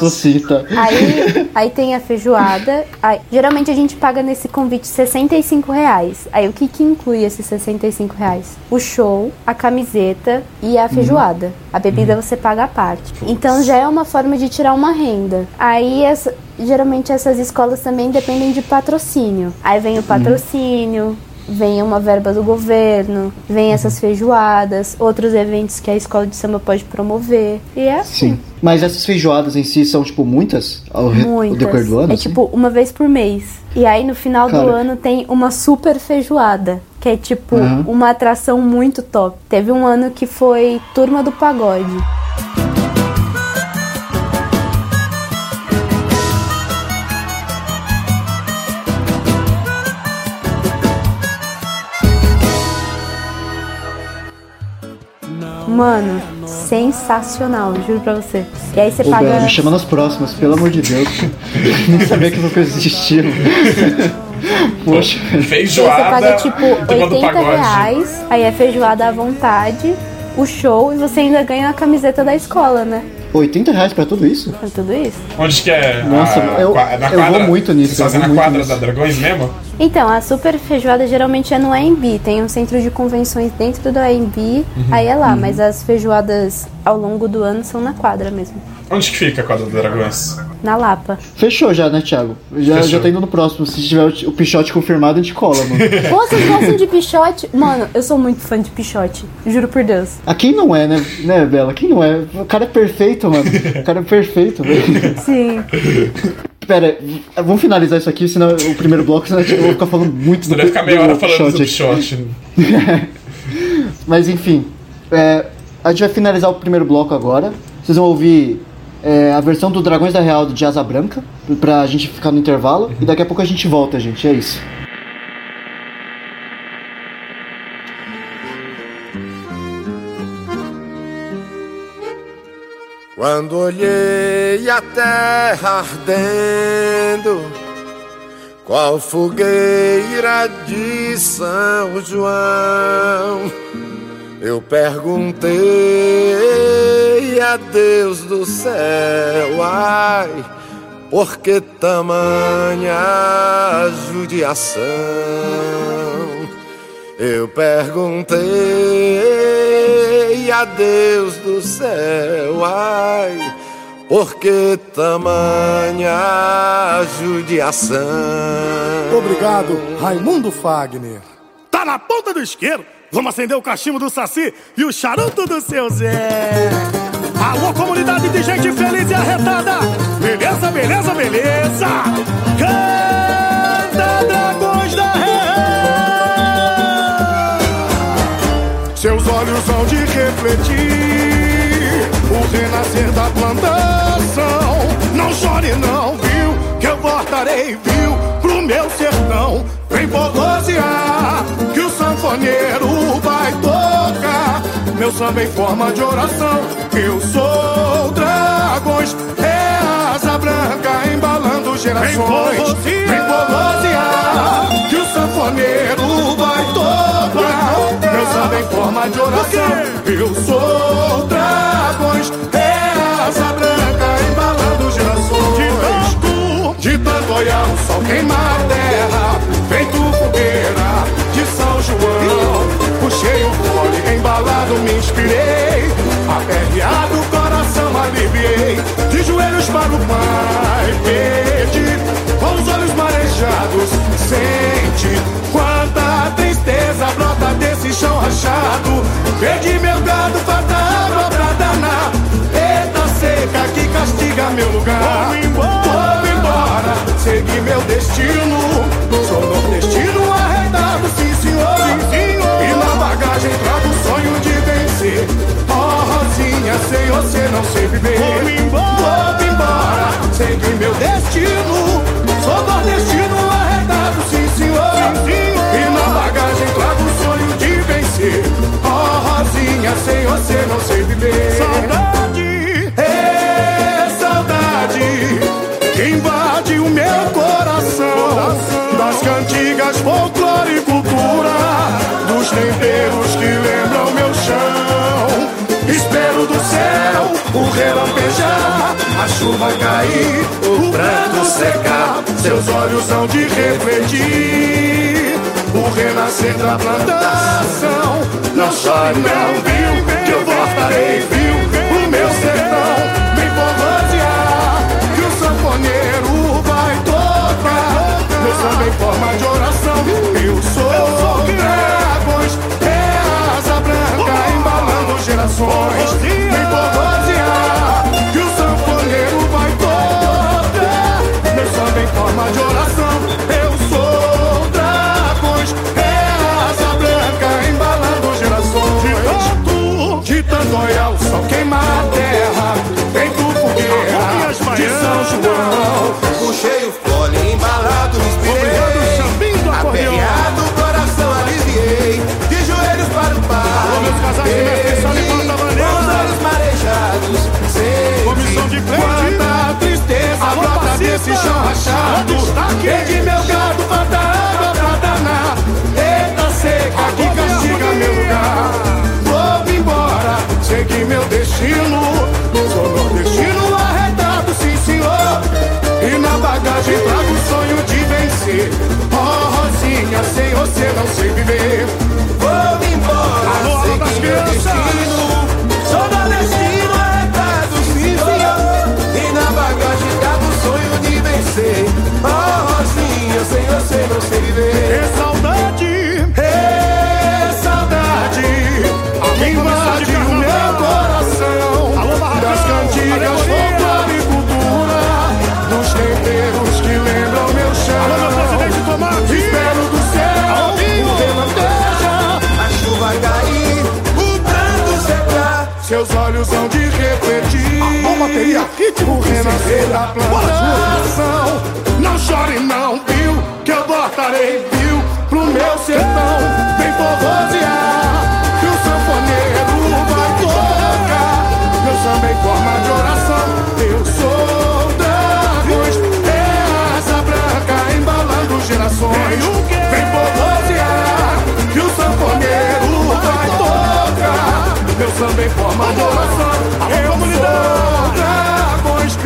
Speaker 3: Aí, aí tem a feijoada. Aí, geralmente a gente paga nesse convite 65 reais. Aí o que, que inclui esses 65 reais? O show, a camiseta e a feijoada. A bebida você paga à parte. Então já é uma forma de tirar uma renda. Aí essa- geralmente essas escolas também dependem de patrocínio. Aí vem o patrocínio. Vem uma verba do governo, vem essas feijoadas, outros eventos que a escola de samba pode promover. E é assim.
Speaker 1: Sim. Mas essas feijoadas em si são, tipo, muitas ao,
Speaker 3: Muitas.
Speaker 1: decorrer do ano?
Speaker 3: é
Speaker 1: assim?
Speaker 3: tipo uma vez por mês. E aí no final do
Speaker 1: Cara.
Speaker 3: ano tem uma super feijoada, que é tipo
Speaker 1: Uhum.
Speaker 3: uma atração muito top. Teve um ano que foi Turma do Pagode. Mano, sensacional, juro pra você. E aí você
Speaker 1: Ô,
Speaker 3: paga.
Speaker 1: Bela, me chama nas próximas, pelo amor de Deus. Nem sabia que coisas existiam. Poxa.
Speaker 3: Aí você
Speaker 2: Feijoada.
Speaker 3: paga tipo
Speaker 2: turma do
Speaker 3: 80
Speaker 2: pagode.
Speaker 3: reais, aí é feijoada à vontade, o show e você ainda ganha a camiseta da escola, né?
Speaker 1: 80 reais pra tudo isso?
Speaker 3: É tudo isso.
Speaker 2: Onde que é?
Speaker 1: Nossa,
Speaker 2: a,
Speaker 1: eu-
Speaker 2: qua- na
Speaker 1: eu
Speaker 2: quadra?
Speaker 1: vou muito nisso,
Speaker 2: Vocês fazem
Speaker 1: eu
Speaker 2: na quadra
Speaker 1: nisso.
Speaker 2: da Dragões mesmo?
Speaker 3: Então, a super feijoada geralmente é no AMB, tem um centro de convenções dentro do AMB,
Speaker 2: Uhum.
Speaker 3: aí é lá, mas as feijoadas ao longo do ano são na quadra mesmo,
Speaker 2: Onde que fica a quadra da Dragões?
Speaker 3: na Lapa.
Speaker 1: Fechou já, né, Thiago? Já,
Speaker 2: Fechou.
Speaker 1: já tá indo no próximo. Se tiver o, o Pichote confirmado, a gente cola, mano.
Speaker 3: Vocês gostam de pichote? Mano, eu sou muito fã de pichote, juro por Deus.
Speaker 1: Ah, quem não é, né, né, Bela? Quem não é? O cara é perfeito, mano. O cara é perfeito, velho.
Speaker 3: Sim.
Speaker 1: Pera, vamos finalizar isso aqui, senão o primeiro bloco, senão eu vou ficar falando muito
Speaker 2: Você deve ficar meia hora falando do
Speaker 1: aqui. Mas enfim, é, a gente vai finalizar o primeiro bloco agora. Vocês vão ouvir é, a versão do Dragões da Real de Asa Branca, pra gente ficar no intervalo. E daqui a pouco a gente volta, gente. É isso.
Speaker 4: Quando olhei a terra ardendo, qual fogueira de São João, eu perguntei a Deus do céu, ai, por que tamanha judiação? Eu perguntei a Deus do céu, ai, por que tamanha judiação?
Speaker 5: Obrigado, Raimundo Fagner. Tá na ponta do isqueiro. Vamos acender o cachimbo do Saci e o charuto do seu Zé. Alô, comunidade de gente feliz e arretada. Beleza, beleza, beleza. Canta, dragões olhos hão de refletir o renascer da plantação. Não chore, não, viu? Que eu voltarei, viu? Pro meu sertão. Vem forrosear, que o sanfoneiro vai tocar. Meu samba em forma de oração. Eu sou dragões, é asa branca embalando gerações. Vem forrosear, que o sanfoneiro vai tocar. Samba em forma de oração. Eu sou dragões, é asa branca embalando gerações. De tanto olhar o sol queimar a terra, feito fogueira de São João. Puxei o fole, embalado me inspirei. Aperreado o coração aliviei. De joelhos para o Pai pedi, com os olhos marejados, sente quanta tristeza brota desse chão rachado. Perdi meu gado, falta água pra danar. Eita seca que castiga meu lugar. Vou embora, Vou embora segui meu destino. Sou nordestino arretado, sim senhor. E na bagagem trago o sonho de vencer. Oh, Rosinha, sem você não sei viver. Vou embora, Vou embora segui meu destino. Sou nordestino arretado, sim senhor. E na Sem você não sei viver. Saudade, é saudade que invade o meu coração. Das cantigas, folclore e cultura, dos temperos que lembram meu chão. Espero do céu o relampejar, a chuva cair, o pranto secar. Seus olhos hão de refletir o renascer da plantação. Não chore, não, viu? Que eu voltarei, viu? O meu sertão me formatear. Que o sanfoneiro vai tocar. Meu samba em forma de oração. Eu sou dragões, é asa branca, embalando gerações. Me formatear. Que o sanfoneiro vai tocar. Meu samba em forma de oração. Estou ao sol queima a terra. Tem tu fogueira de São João. puxei
Speaker 4: cheio fole, embalado,
Speaker 5: inspirei. Aperreado,
Speaker 4: coração aliviei.
Speaker 5: De joelhos para o pai. Alô, meus casais de mestre, só levanta a. Com os olhos marejados, sei. Comissão de frente.
Speaker 6: Quanta tristeza brota
Speaker 5: desse chão rachado. Onde está meu
Speaker 6: gado fantasma.
Speaker 5: Segui meu destino. Sou nordestino arretado, sim senhor. E na bagagem trago o sonho de vencer. Oh, Rosinha, sem você não sei viver. Vou embora,
Speaker 6: Alô, alô
Speaker 5: das segui meu
Speaker 6: crianças.
Speaker 5: destino.
Speaker 6: Sou nordestino
Speaker 5: arretado, sim senhor.
Speaker 6: E na
Speaker 5: bagagem trago o sonho de vencer. Oh, Rosinha, sem você não sei viver.
Speaker 6: É saudade.
Speaker 5: O renascer da plantação Não chore não, viu? Que eu voltarei, viu? Pro meu sertão Vem forrosear Que o sanfoneiro vai tocar Meu samba em forma de oração Eu sou dragões É asa branca embalando gerações Vem forrosear Que o sanfoneiro vai tocar Meu samba em forma de oração Eu sou dragões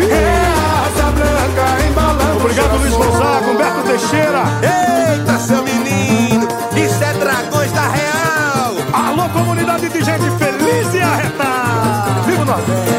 Speaker 5: É asa branca embalando
Speaker 6: Obrigado, Luiz. Gonzaga, Humberto Teixeira.
Speaker 7: Eita, seu menino, isso é Dragões da Real.
Speaker 6: Alô, comunidade de gente feliz e arretada. Viva o Nordeste.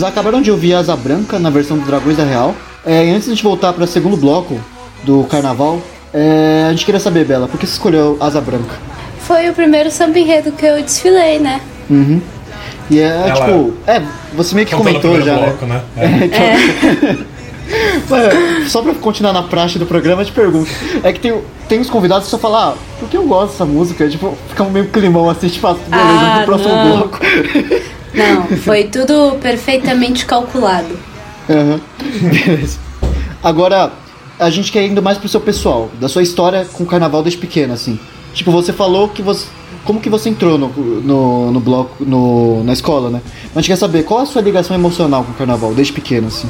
Speaker 1: Vocês acabaram de ouvir Asa Branca na versão dos Dragões da Real. É, e antes de a gente voltar para o segundo bloco do carnaval, é, a gente queria saber, Bela, por que você escolheu Asa Branca?
Speaker 3: Foi o primeiro samba enredo que eu desfilei, né?
Speaker 1: E é
Speaker 2: Ela-
Speaker 1: tipo, é, você meio que comentou
Speaker 2: primeiro
Speaker 1: já,
Speaker 2: bloco,
Speaker 1: né?
Speaker 2: né? É.
Speaker 1: Então- Mas, só pra continuar na praxe do programa, eu te pergunto. É que tem, tem uns convidados que só falam, ah, por que eu gosto dessa música? Tipo, fica um meio climão assim, tipo, ah, beleza,
Speaker 3: Ah,
Speaker 1: no próximo
Speaker 3: não.
Speaker 1: bloco.
Speaker 3: Não, foi tudo perfeitamente calculado.
Speaker 1: Aham. Beleza. Agora, a gente quer indo mais pro seu pessoal, da sua história com o carnaval desde pequena, assim. Tipo, você falou que você. Como que você entrou no, no, no bloco, no, na escola, né? Mas a gente quer saber qual a sua ligação emocional com o carnaval, desde pequeno, assim.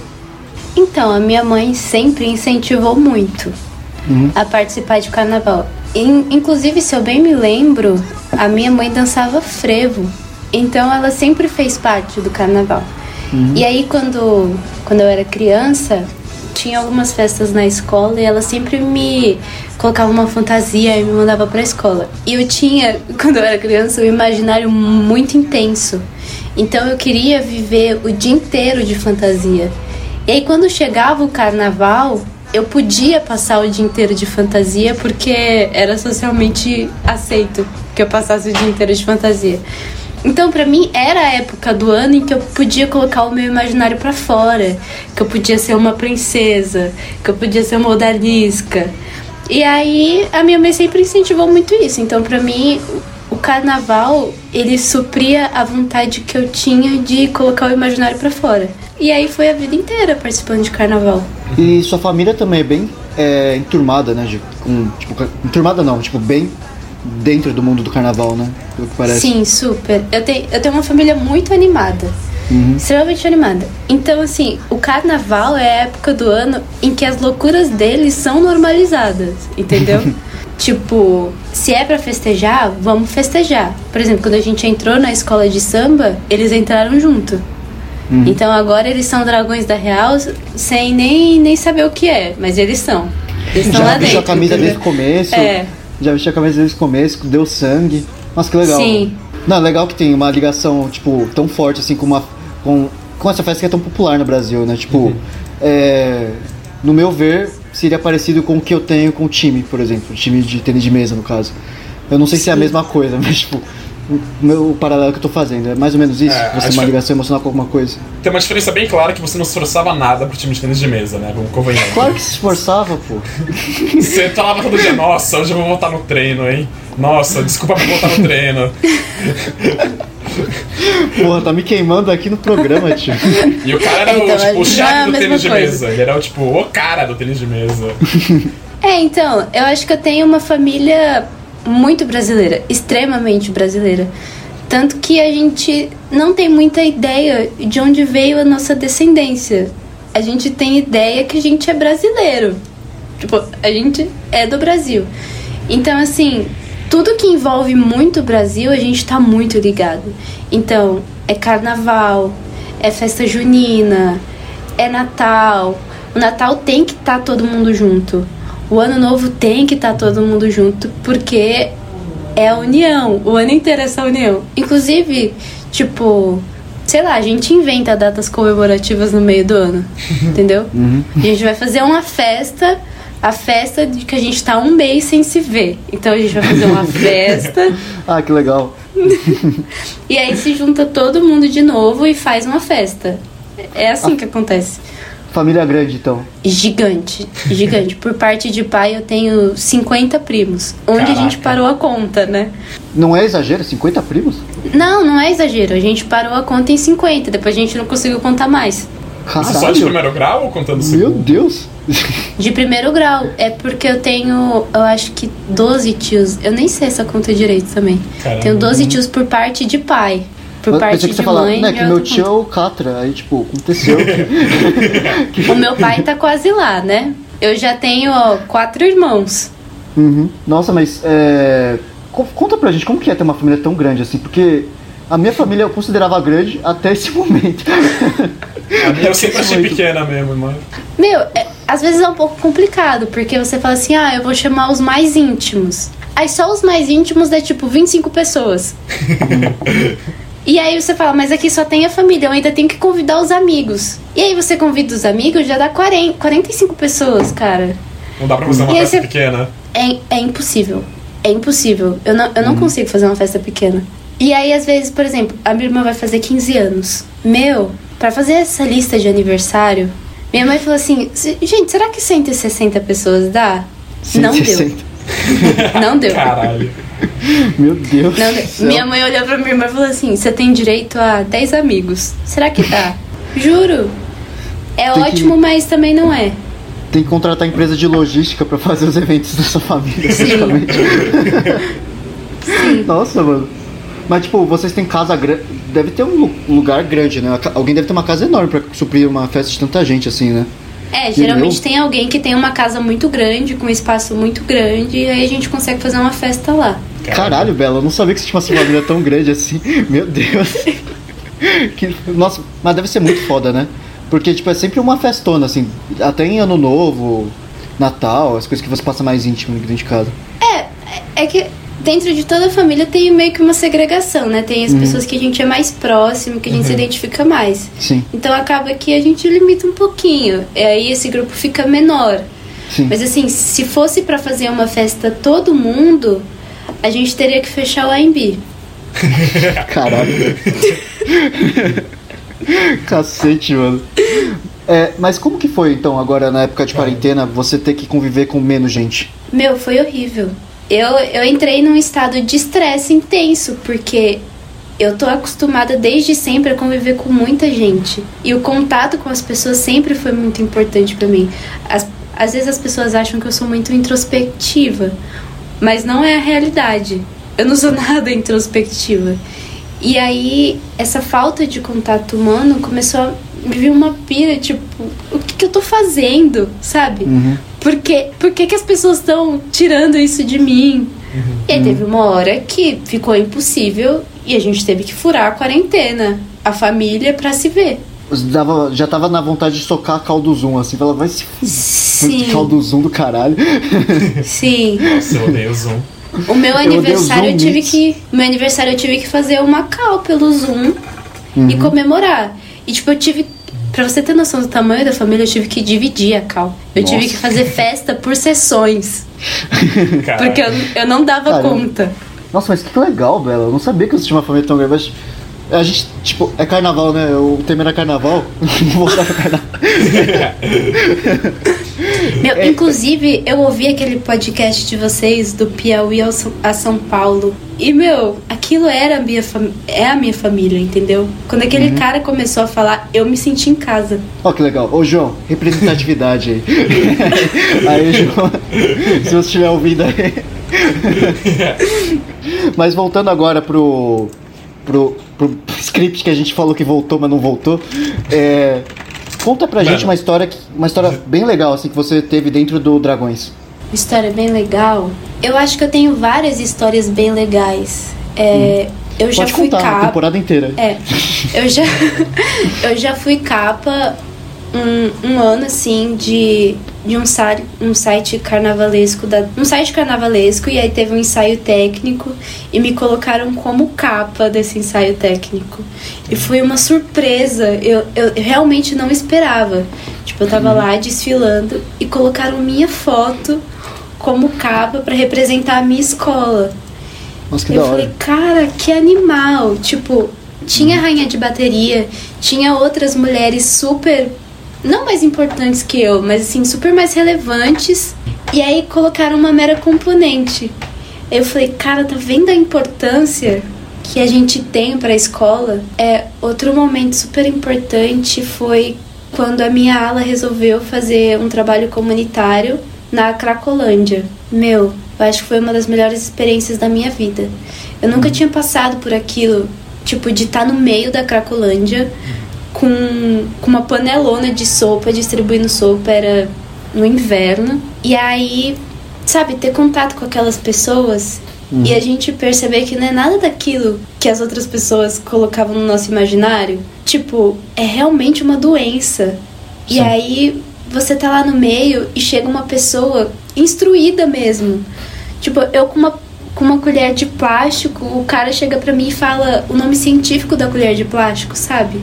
Speaker 3: Então, a minha mãe sempre incentivou muito a participar de carnaval. In- inclusive, se eu bem me lembro, a minha mãe dançava frevo. Então, ela sempre fez parte do carnaval. E aí, quando, quando eu era criança, tinha algumas festas na escola e ela sempre me colocava uma fantasia e me mandava pra escola. E eu tinha, quando eu era criança, um imaginário muito intenso. Então eu queria viver o dia inteiro de fantasia. E aí quando chegava o carnaval, eu podia passar o dia inteiro de fantasia porque era socialmente aceito que eu passasse o dia inteiro de fantasia. Então, pra mim, era a época do ano em que eu podia colocar o meu imaginário pra fora, que eu podia ser uma princesa, que eu podia ser uma odalisca. E aí, a minha mãe sempre incentivou muito isso. Então, pra mim, o carnaval, ele supria a vontade que eu tinha de colocar o imaginário pra fora. E aí foi a vida inteira participando de carnaval.
Speaker 1: E sua família também é bem é, enturmada, né? de- com, tipo, enturmada não, tipo, bem dentro do mundo do carnaval, né? Pelo que parece.
Speaker 3: Sim, super. Eu tenho, eu tenho uma família muito animada. Extremamente animada. Então, assim, o carnaval é a época do ano em que as loucuras deles são normalizadas, entendeu? tipo, se é pra festejar, vamos festejar. Por exemplo, quando a gente entrou na escola de samba, eles entraram junto. Então agora eles são dragões da real sem nem, nem saber o que é, mas eles são. Eles estão lá dentro.
Speaker 1: a camisa desde o começo.
Speaker 3: É.
Speaker 1: Já vestiu a camisa desde o começo, deu sangue. Nossa, que legal.
Speaker 3: Sim.
Speaker 1: Não, é legal que tem uma ligação, tipo, tão forte assim com uma. Com, com essa festa que é tão popular no Brasil, né? Tipo, é, no meu ver, seria parecido com o que eu tenho com o time, por exemplo. O time de tênis de mesa, no caso. Eu não sei se é a mesma coisa, mas tipo. O meu paralelo que eu tô fazendo. É mais ou menos isso?
Speaker 2: É,
Speaker 1: você
Speaker 2: acho
Speaker 1: uma
Speaker 2: que-
Speaker 1: ligação emocional com alguma coisa.
Speaker 2: Tem uma diferença bem clara que você não se esforçava nada pro time de tênis de mesa, né? Vamos convenhar.
Speaker 1: Claro que se esforçava, pô.
Speaker 2: Você falava todo dia, nossa, hoje eu vou voltar no treino, hein? Nossa, desculpa por voltar no treino.
Speaker 1: Porra, tá me queimando aqui no programa, tio.
Speaker 2: E o cara era
Speaker 3: Então,
Speaker 2: o, tipo, o do tênis de
Speaker 3: coisa.
Speaker 2: mesa. Ele era o, tipo, o cara do tênis de mesa.
Speaker 3: É, então, eu acho que eu tenho uma família muito brasileira, extremamente brasileira. Tanto que a gente não tem muita ideia de onde veio a nossa descendência. A gente tem ideia que a gente é brasileiro. Tipo, a gente é do Brasil. Então, assim, tudo que envolve muito o Brasil, a gente tá muito ligado. Então, é carnaval, é festa junina, é Natal. O Natal tem que estar todo mundo junto. O Ano Novo tem que estar todo mundo junto, porque é a união. O ano inteiro é essa união. Inclusive, tipo, sei lá, a gente inventa datas comemorativas no meio do ano. entendeu? A gente vai fazer uma festa. A festa de que a gente tá um mês sem se ver. Então a gente vai fazer uma festa.
Speaker 1: Ah, que legal.
Speaker 3: E aí se junta todo mundo de novo e faz uma festa. É assim que acontece.
Speaker 1: Família grande, então.
Speaker 3: Gigante, gigante. Por parte de pai eu tenho 50 primos. Onde a gente
Speaker 2: Caraca.
Speaker 3: parou a conta, né?
Speaker 1: Não é exagero? 50 primos?
Speaker 3: Não, não é exagero. A gente parou a conta em 50. Depois a gente não conseguiu contar mais.
Speaker 2: Isso só de
Speaker 1: Caralho.
Speaker 2: primeiro grau ou contando o
Speaker 1: Meu
Speaker 2: segundo?
Speaker 1: Deus.
Speaker 3: De primeiro grau. É porque eu tenho, eu acho que 12 tios. Eu nem sei essa conta direito também.
Speaker 2: Caramba.
Speaker 3: Tenho 12 tios por parte de pai. Por
Speaker 1: Eu
Speaker 3: parte
Speaker 1: pensei que você
Speaker 3: de
Speaker 1: falava,
Speaker 3: mãe.
Speaker 1: né, que meu tio é o Catra. Aí, tipo, aconteceu.
Speaker 3: O meu pai tá quase lá, né? Eu já tenho quatro irmãos.
Speaker 1: Uhum. Nossa, mas é... co- conta pra gente como que é ter uma família tão grande assim, porque a minha família eu considerava grande até esse momento.
Speaker 2: A minha eu sempre achei pequena mesmo, mano.
Speaker 3: Meu, é- às vezes é um pouco complicado, porque você fala assim, ah, eu vou chamar os mais íntimos. Aí só os mais íntimos dá tipo 25 pessoas. e aí você fala, mas aqui só tem a família, eu ainda tenho que convidar os amigos. E aí você convida os amigos, já dá 40, 45 pessoas, cara.
Speaker 2: Não dá pra fazer uma
Speaker 3: E
Speaker 2: festa
Speaker 3: você-
Speaker 2: pequena.
Speaker 3: É, é impossível. É impossível. Eu não, eu não consigo fazer uma festa pequena. E aí, às vezes, por exemplo, a minha irmã vai fazer 15 anos. Meu, pra fazer essa lista de aniversário, minha mãe falou assim: "Se- gente, será que 160 pessoas dá? Não deu.
Speaker 1: 160.
Speaker 3: Não deu.
Speaker 2: Caralho.
Speaker 1: Meu Deus.
Speaker 3: Não. Minha mãe olhou pra minha irmã e falou assim: você tem direito a 10 amigos. Será que dá? Juro. É
Speaker 1: Tem que-
Speaker 3: ótimo, mas também não é.
Speaker 1: Tem que contratar empresa de logística pra fazer os eventos da sua família,
Speaker 3: Sim.
Speaker 1: Nossa, mano. Mas, tipo, vocês têm casa grande. Deve ter um lu- lugar grande, né? Alguém deve ter uma casa enorme pra suprir uma festa de tanta gente, assim, né?
Speaker 3: É, geralmente
Speaker 1: Entendeu?
Speaker 3: tem alguém que tem uma casa muito grande, com um espaço muito grande, e aí a gente consegue fazer uma festa lá.
Speaker 1: Caralho, Bela, eu não sabia que você tinha uma família tão grande assim. Meu Deus. Que- nossa, mas deve ser muito foda, né? Porque, tipo, é sempre uma festona, assim. Até em Ano Novo, Natal, as coisas que você passa mais íntimo dentro de casa.
Speaker 3: É, é que dentro de toda a família tem meio que uma segregação, né? Tem as pessoas que a gente é mais próximo, que a gente se identifica mais.
Speaker 1: Sim,
Speaker 3: Então acaba que a gente limita um pouquinho. E aí esse grupo fica menor.
Speaker 1: sim.
Speaker 3: Mas assim, se fosse pra fazer uma festa todo mundo, a gente teria que fechar o AMB.
Speaker 1: Caralho. Cacete, mano. É, mas como que foi, então, agora na época de quarentena, você ter que conviver com menos gente?
Speaker 3: Meu, foi horrível. Eu, eu entrei num estado de estresse intenso, porque eu tô acostumada desde sempre a conviver com muita gente. E o contato com as pessoas sempre foi muito importante pra mim. As- às vezes as pessoas acham que eu sou muito introspectiva, mas não é a realidade. Eu não sou nada introspectiva. E aí, essa falta de contato humano começou a me vir uma pira, tipo, o que, que eu tô fazendo, sabe? Por, que, por que, que as pessoas estão tirando isso de mim? E aí teve uma hora que ficou impossível e a gente teve que furar a quarentena, a família, pra se ver.
Speaker 1: Você dava- já tava na vontade de socar a caldo zoom, assim, falar, vai se
Speaker 3: Sim,
Speaker 1: caldo zoom do caralho.
Speaker 3: sim.
Speaker 2: Nossa, eu odeio o Zoom.
Speaker 3: O meu aniversário eu
Speaker 1: Zoom
Speaker 3: tive que. Meu aniversário eu tive que fazer uma cal pelo Zoom e comemorar. E tipo, eu tive. Pra você ter noção do tamanho da família, eu tive que dividir a cal. Eu tive
Speaker 1: Nossa.
Speaker 3: que fazer festa por sessões. Porque eu, eu não dava
Speaker 1: Caramba.
Speaker 3: conta.
Speaker 1: Nossa, mas que legal, Bela. Eu não sabia que você tinha uma família tão grande. Mas a gente, tipo, é carnaval, né? O tema era carnaval. Vou voltar pra carnaval.
Speaker 3: Meu,
Speaker 1: É,
Speaker 3: inclusive, eu ouvi aquele podcast de vocês do Piauí ao a São Paulo. E, meu, aquilo era a minha é a minha família, entendeu? Quando aquele
Speaker 1: Uhum.
Speaker 3: cara começou a falar, eu me senti em casa.
Speaker 1: Ó, que legal. Ô, João, representatividade aí. aí, João, se você estiver ouvindo aí. Mas voltando agora pro, pro, pro script que a gente falou que voltou, mas não voltou. É, conta pra
Speaker 2: Mano.
Speaker 1: gente uma história, que- uma história bem legal, assim, que você teve dentro do Dragões.
Speaker 3: História bem legal. Eu acho que eu tenho várias histórias bem legais. É, Eu já
Speaker 1: Hum. Pode
Speaker 3: fui
Speaker 1: contar a
Speaker 3: capa.
Speaker 1: temporada inteira.
Speaker 3: É, eu já, eu já fui capa um, um ano assim de, de um, site, um site carnavalesco da, um site carnavalesco e aí teve um ensaio técnico e me colocaram como capa desse ensaio técnico e foi uma surpresa eu, eu realmente não esperava tipo eu tava lá desfilando e colocaram minha foto como capa para representar a minha escola
Speaker 1: Nossa, que
Speaker 3: eu
Speaker 1: da
Speaker 3: falei,
Speaker 1: hora.
Speaker 3: cara, que animal. Tipo, tinha rainha de bateria, tinha outras mulheres super. Não mais importantes que eu, mas assim, super mais relevantes. E aí colocaram uma mera componente. Eu falei, cara, tá vendo a importância que a gente tem pra escola? É, outro momento super importante foi quando a minha ala resolveu fazer um trabalho comunitário na Cracolândia. Meu, eu acho que foi uma das melhores experiências da minha vida. Eu nunca tinha passado por aquilo, tipo, de estar no meio da Cracolândia com, com uma panelona de sopa, distribuindo sopa, era no inverno. E aí, sabe, ter contato com aquelas pessoas e a gente perceber que não é nada daquilo que as outras pessoas colocavam no nosso imaginário. Tipo, é realmente uma doença. E
Speaker 1: Sim.
Speaker 3: aí você tá lá no meio e chega uma pessoa instruída mesmo. Tipo, eu com uma, com uma colher de plástico, o cara chega pra mim e fala o nome científico da colher de plástico, sabe?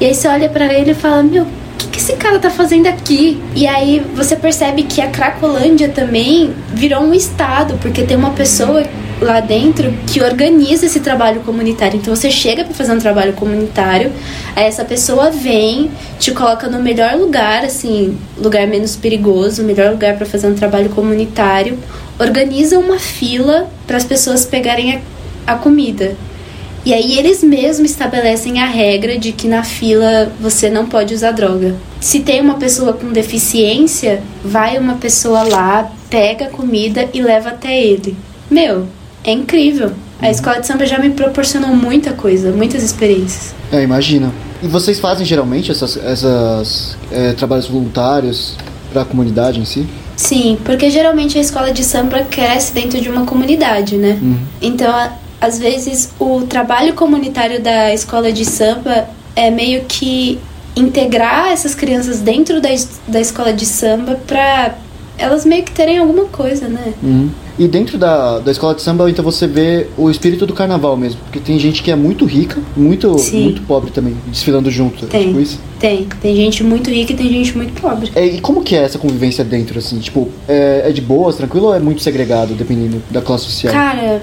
Speaker 3: E aí você olha pra ele e fala, meu, o que, que esse cara tá fazendo aqui? E aí você percebe que a Cracolândia também virou um estado, porque tem uma pessoa lá dentro que organiza esse trabalho comunitário. Então você chega pra fazer um trabalho comunitário, aí essa pessoa vem, te coloca no melhor lugar, assim, lugar menos perigoso, melhor lugar pra fazer um trabalho comunitário, organiza uma fila para as pessoas pegarem a, a comida. E aí eles mesmos estabelecem a regra de que na fila você não pode usar droga. Se tem uma pessoa com deficiência, vai uma pessoa lá, pega a comida e leva até ele. Meu, é incrível. A escola de samba já me proporcionou muita coisa, muitas experiências.
Speaker 1: É, imagina. E vocês fazem geralmente essas, essas é, trabalhos voluntários pra comunidade em si?
Speaker 3: Sim, porque geralmente a escola de samba cresce dentro de uma comunidade, né? Então, a- às vezes, o trabalho comunitário da escola de samba é meio que integrar essas crianças dentro da, da escola de samba pra elas meio que terem alguma coisa, né?
Speaker 1: Uhum. E dentro da, da escola de samba, então você vê o espírito do carnaval mesmo. Porque tem gente que é muito rica, muito,
Speaker 3: Sim.
Speaker 1: muito pobre também, desfilando junto.
Speaker 3: Tem.
Speaker 1: Tipo isso.
Speaker 3: Tem. Tem gente muito rica e tem gente muito pobre.
Speaker 1: É, e como que é essa convivência dentro, assim? Tipo, é, é de boas, tranquilo ou é muito segregado, dependendo da classe social?
Speaker 3: Cara,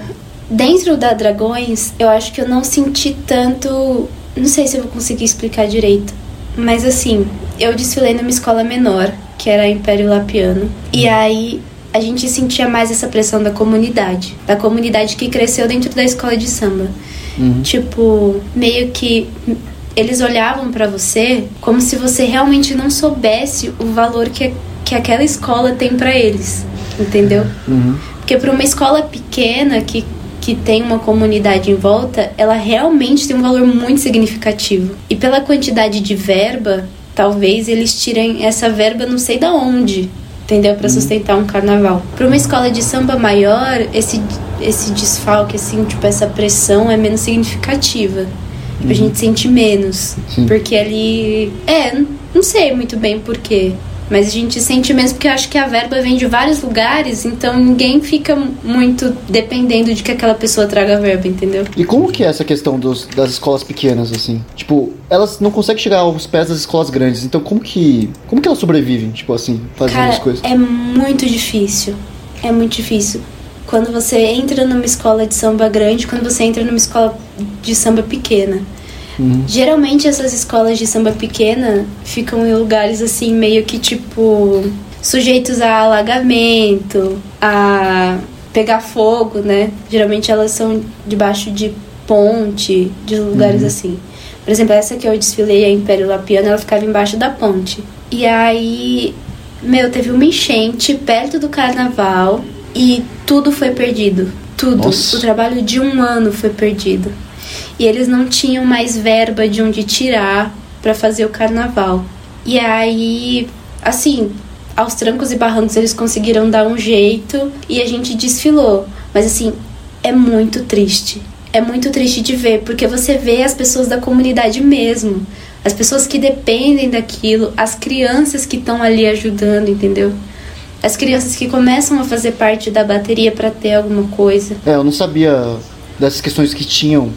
Speaker 3: dentro da Dragões, eu acho que eu não senti tanto. Não sei se eu vou conseguir explicar direito. Mas assim, eu desfilei numa escola menor, que era a Império Lapiano. E aí a gente sentia mais essa pressão da comunidade. Da comunidade que cresceu dentro da escola de samba. Tipo, meio que eles olhavam pra você como se você realmente não soubesse o valor que, que aquela escola tem pra eles. Entendeu?
Speaker 1: Uhum.
Speaker 3: Porque para uma escola pequena que, que tem uma comunidade em volta, ela realmente tem um valor muito significativo. E pela quantidade de verba, talvez eles tirem essa verba não sei da onde, entendeu? Para sustentar um carnaval. Para uma escola de samba maior, esse, esse desfalque, assim, tipo, essa pressão é menos significativa. Tipo, A gente sente menos.
Speaker 1: Sim.
Speaker 3: Porque ali. É, não sei muito bem porquê. Mas a gente sente mesmo porque eu acho que a verba vem de vários lugares, então ninguém fica muito dependendo de que aquela pessoa traga a verba, entendeu?
Speaker 1: E como que é essa questão dos, das escolas pequenas, assim? Tipo, elas não conseguem chegar aos pés das escolas grandes, então como que. Como que elas sobrevivem, tipo assim, fazendo as
Speaker 3: Cara,
Speaker 1: coisas?
Speaker 3: é muito difícil. É muito difícil. quando você entra numa escola de samba grande, quando você entra numa escola de samba pequena. Geralmente essas escolas de samba pequena ficam em lugares assim meio que tipo sujeitos a alagamento, a pegar fogo, né? Geralmente elas são debaixo de ponte, de lugares assim. Por exemplo, essa que eu desfilei, a Império Lapiano, ela ficava embaixo da ponte. E aí, meu, teve uma enchente perto do carnaval e tudo foi perdido. Tudo.
Speaker 1: Nossa.
Speaker 3: O trabalho de um ano foi perdido. E eles não tinham mais verba de onde tirar pra fazer o carnaval. E aí, assim, aos trancos e barrancos eles conseguiram dar um jeito e a gente desfilou. Mas assim, é muito triste. É muito triste de ver, porque você vê as pessoas da comunidade mesmo. As pessoas que dependem daquilo, as crianças que estão ali ajudando, entendeu? As crianças que começam a fazer parte da bateria pra ter alguma coisa.
Speaker 1: É, eu não sabia dessas questões que tinham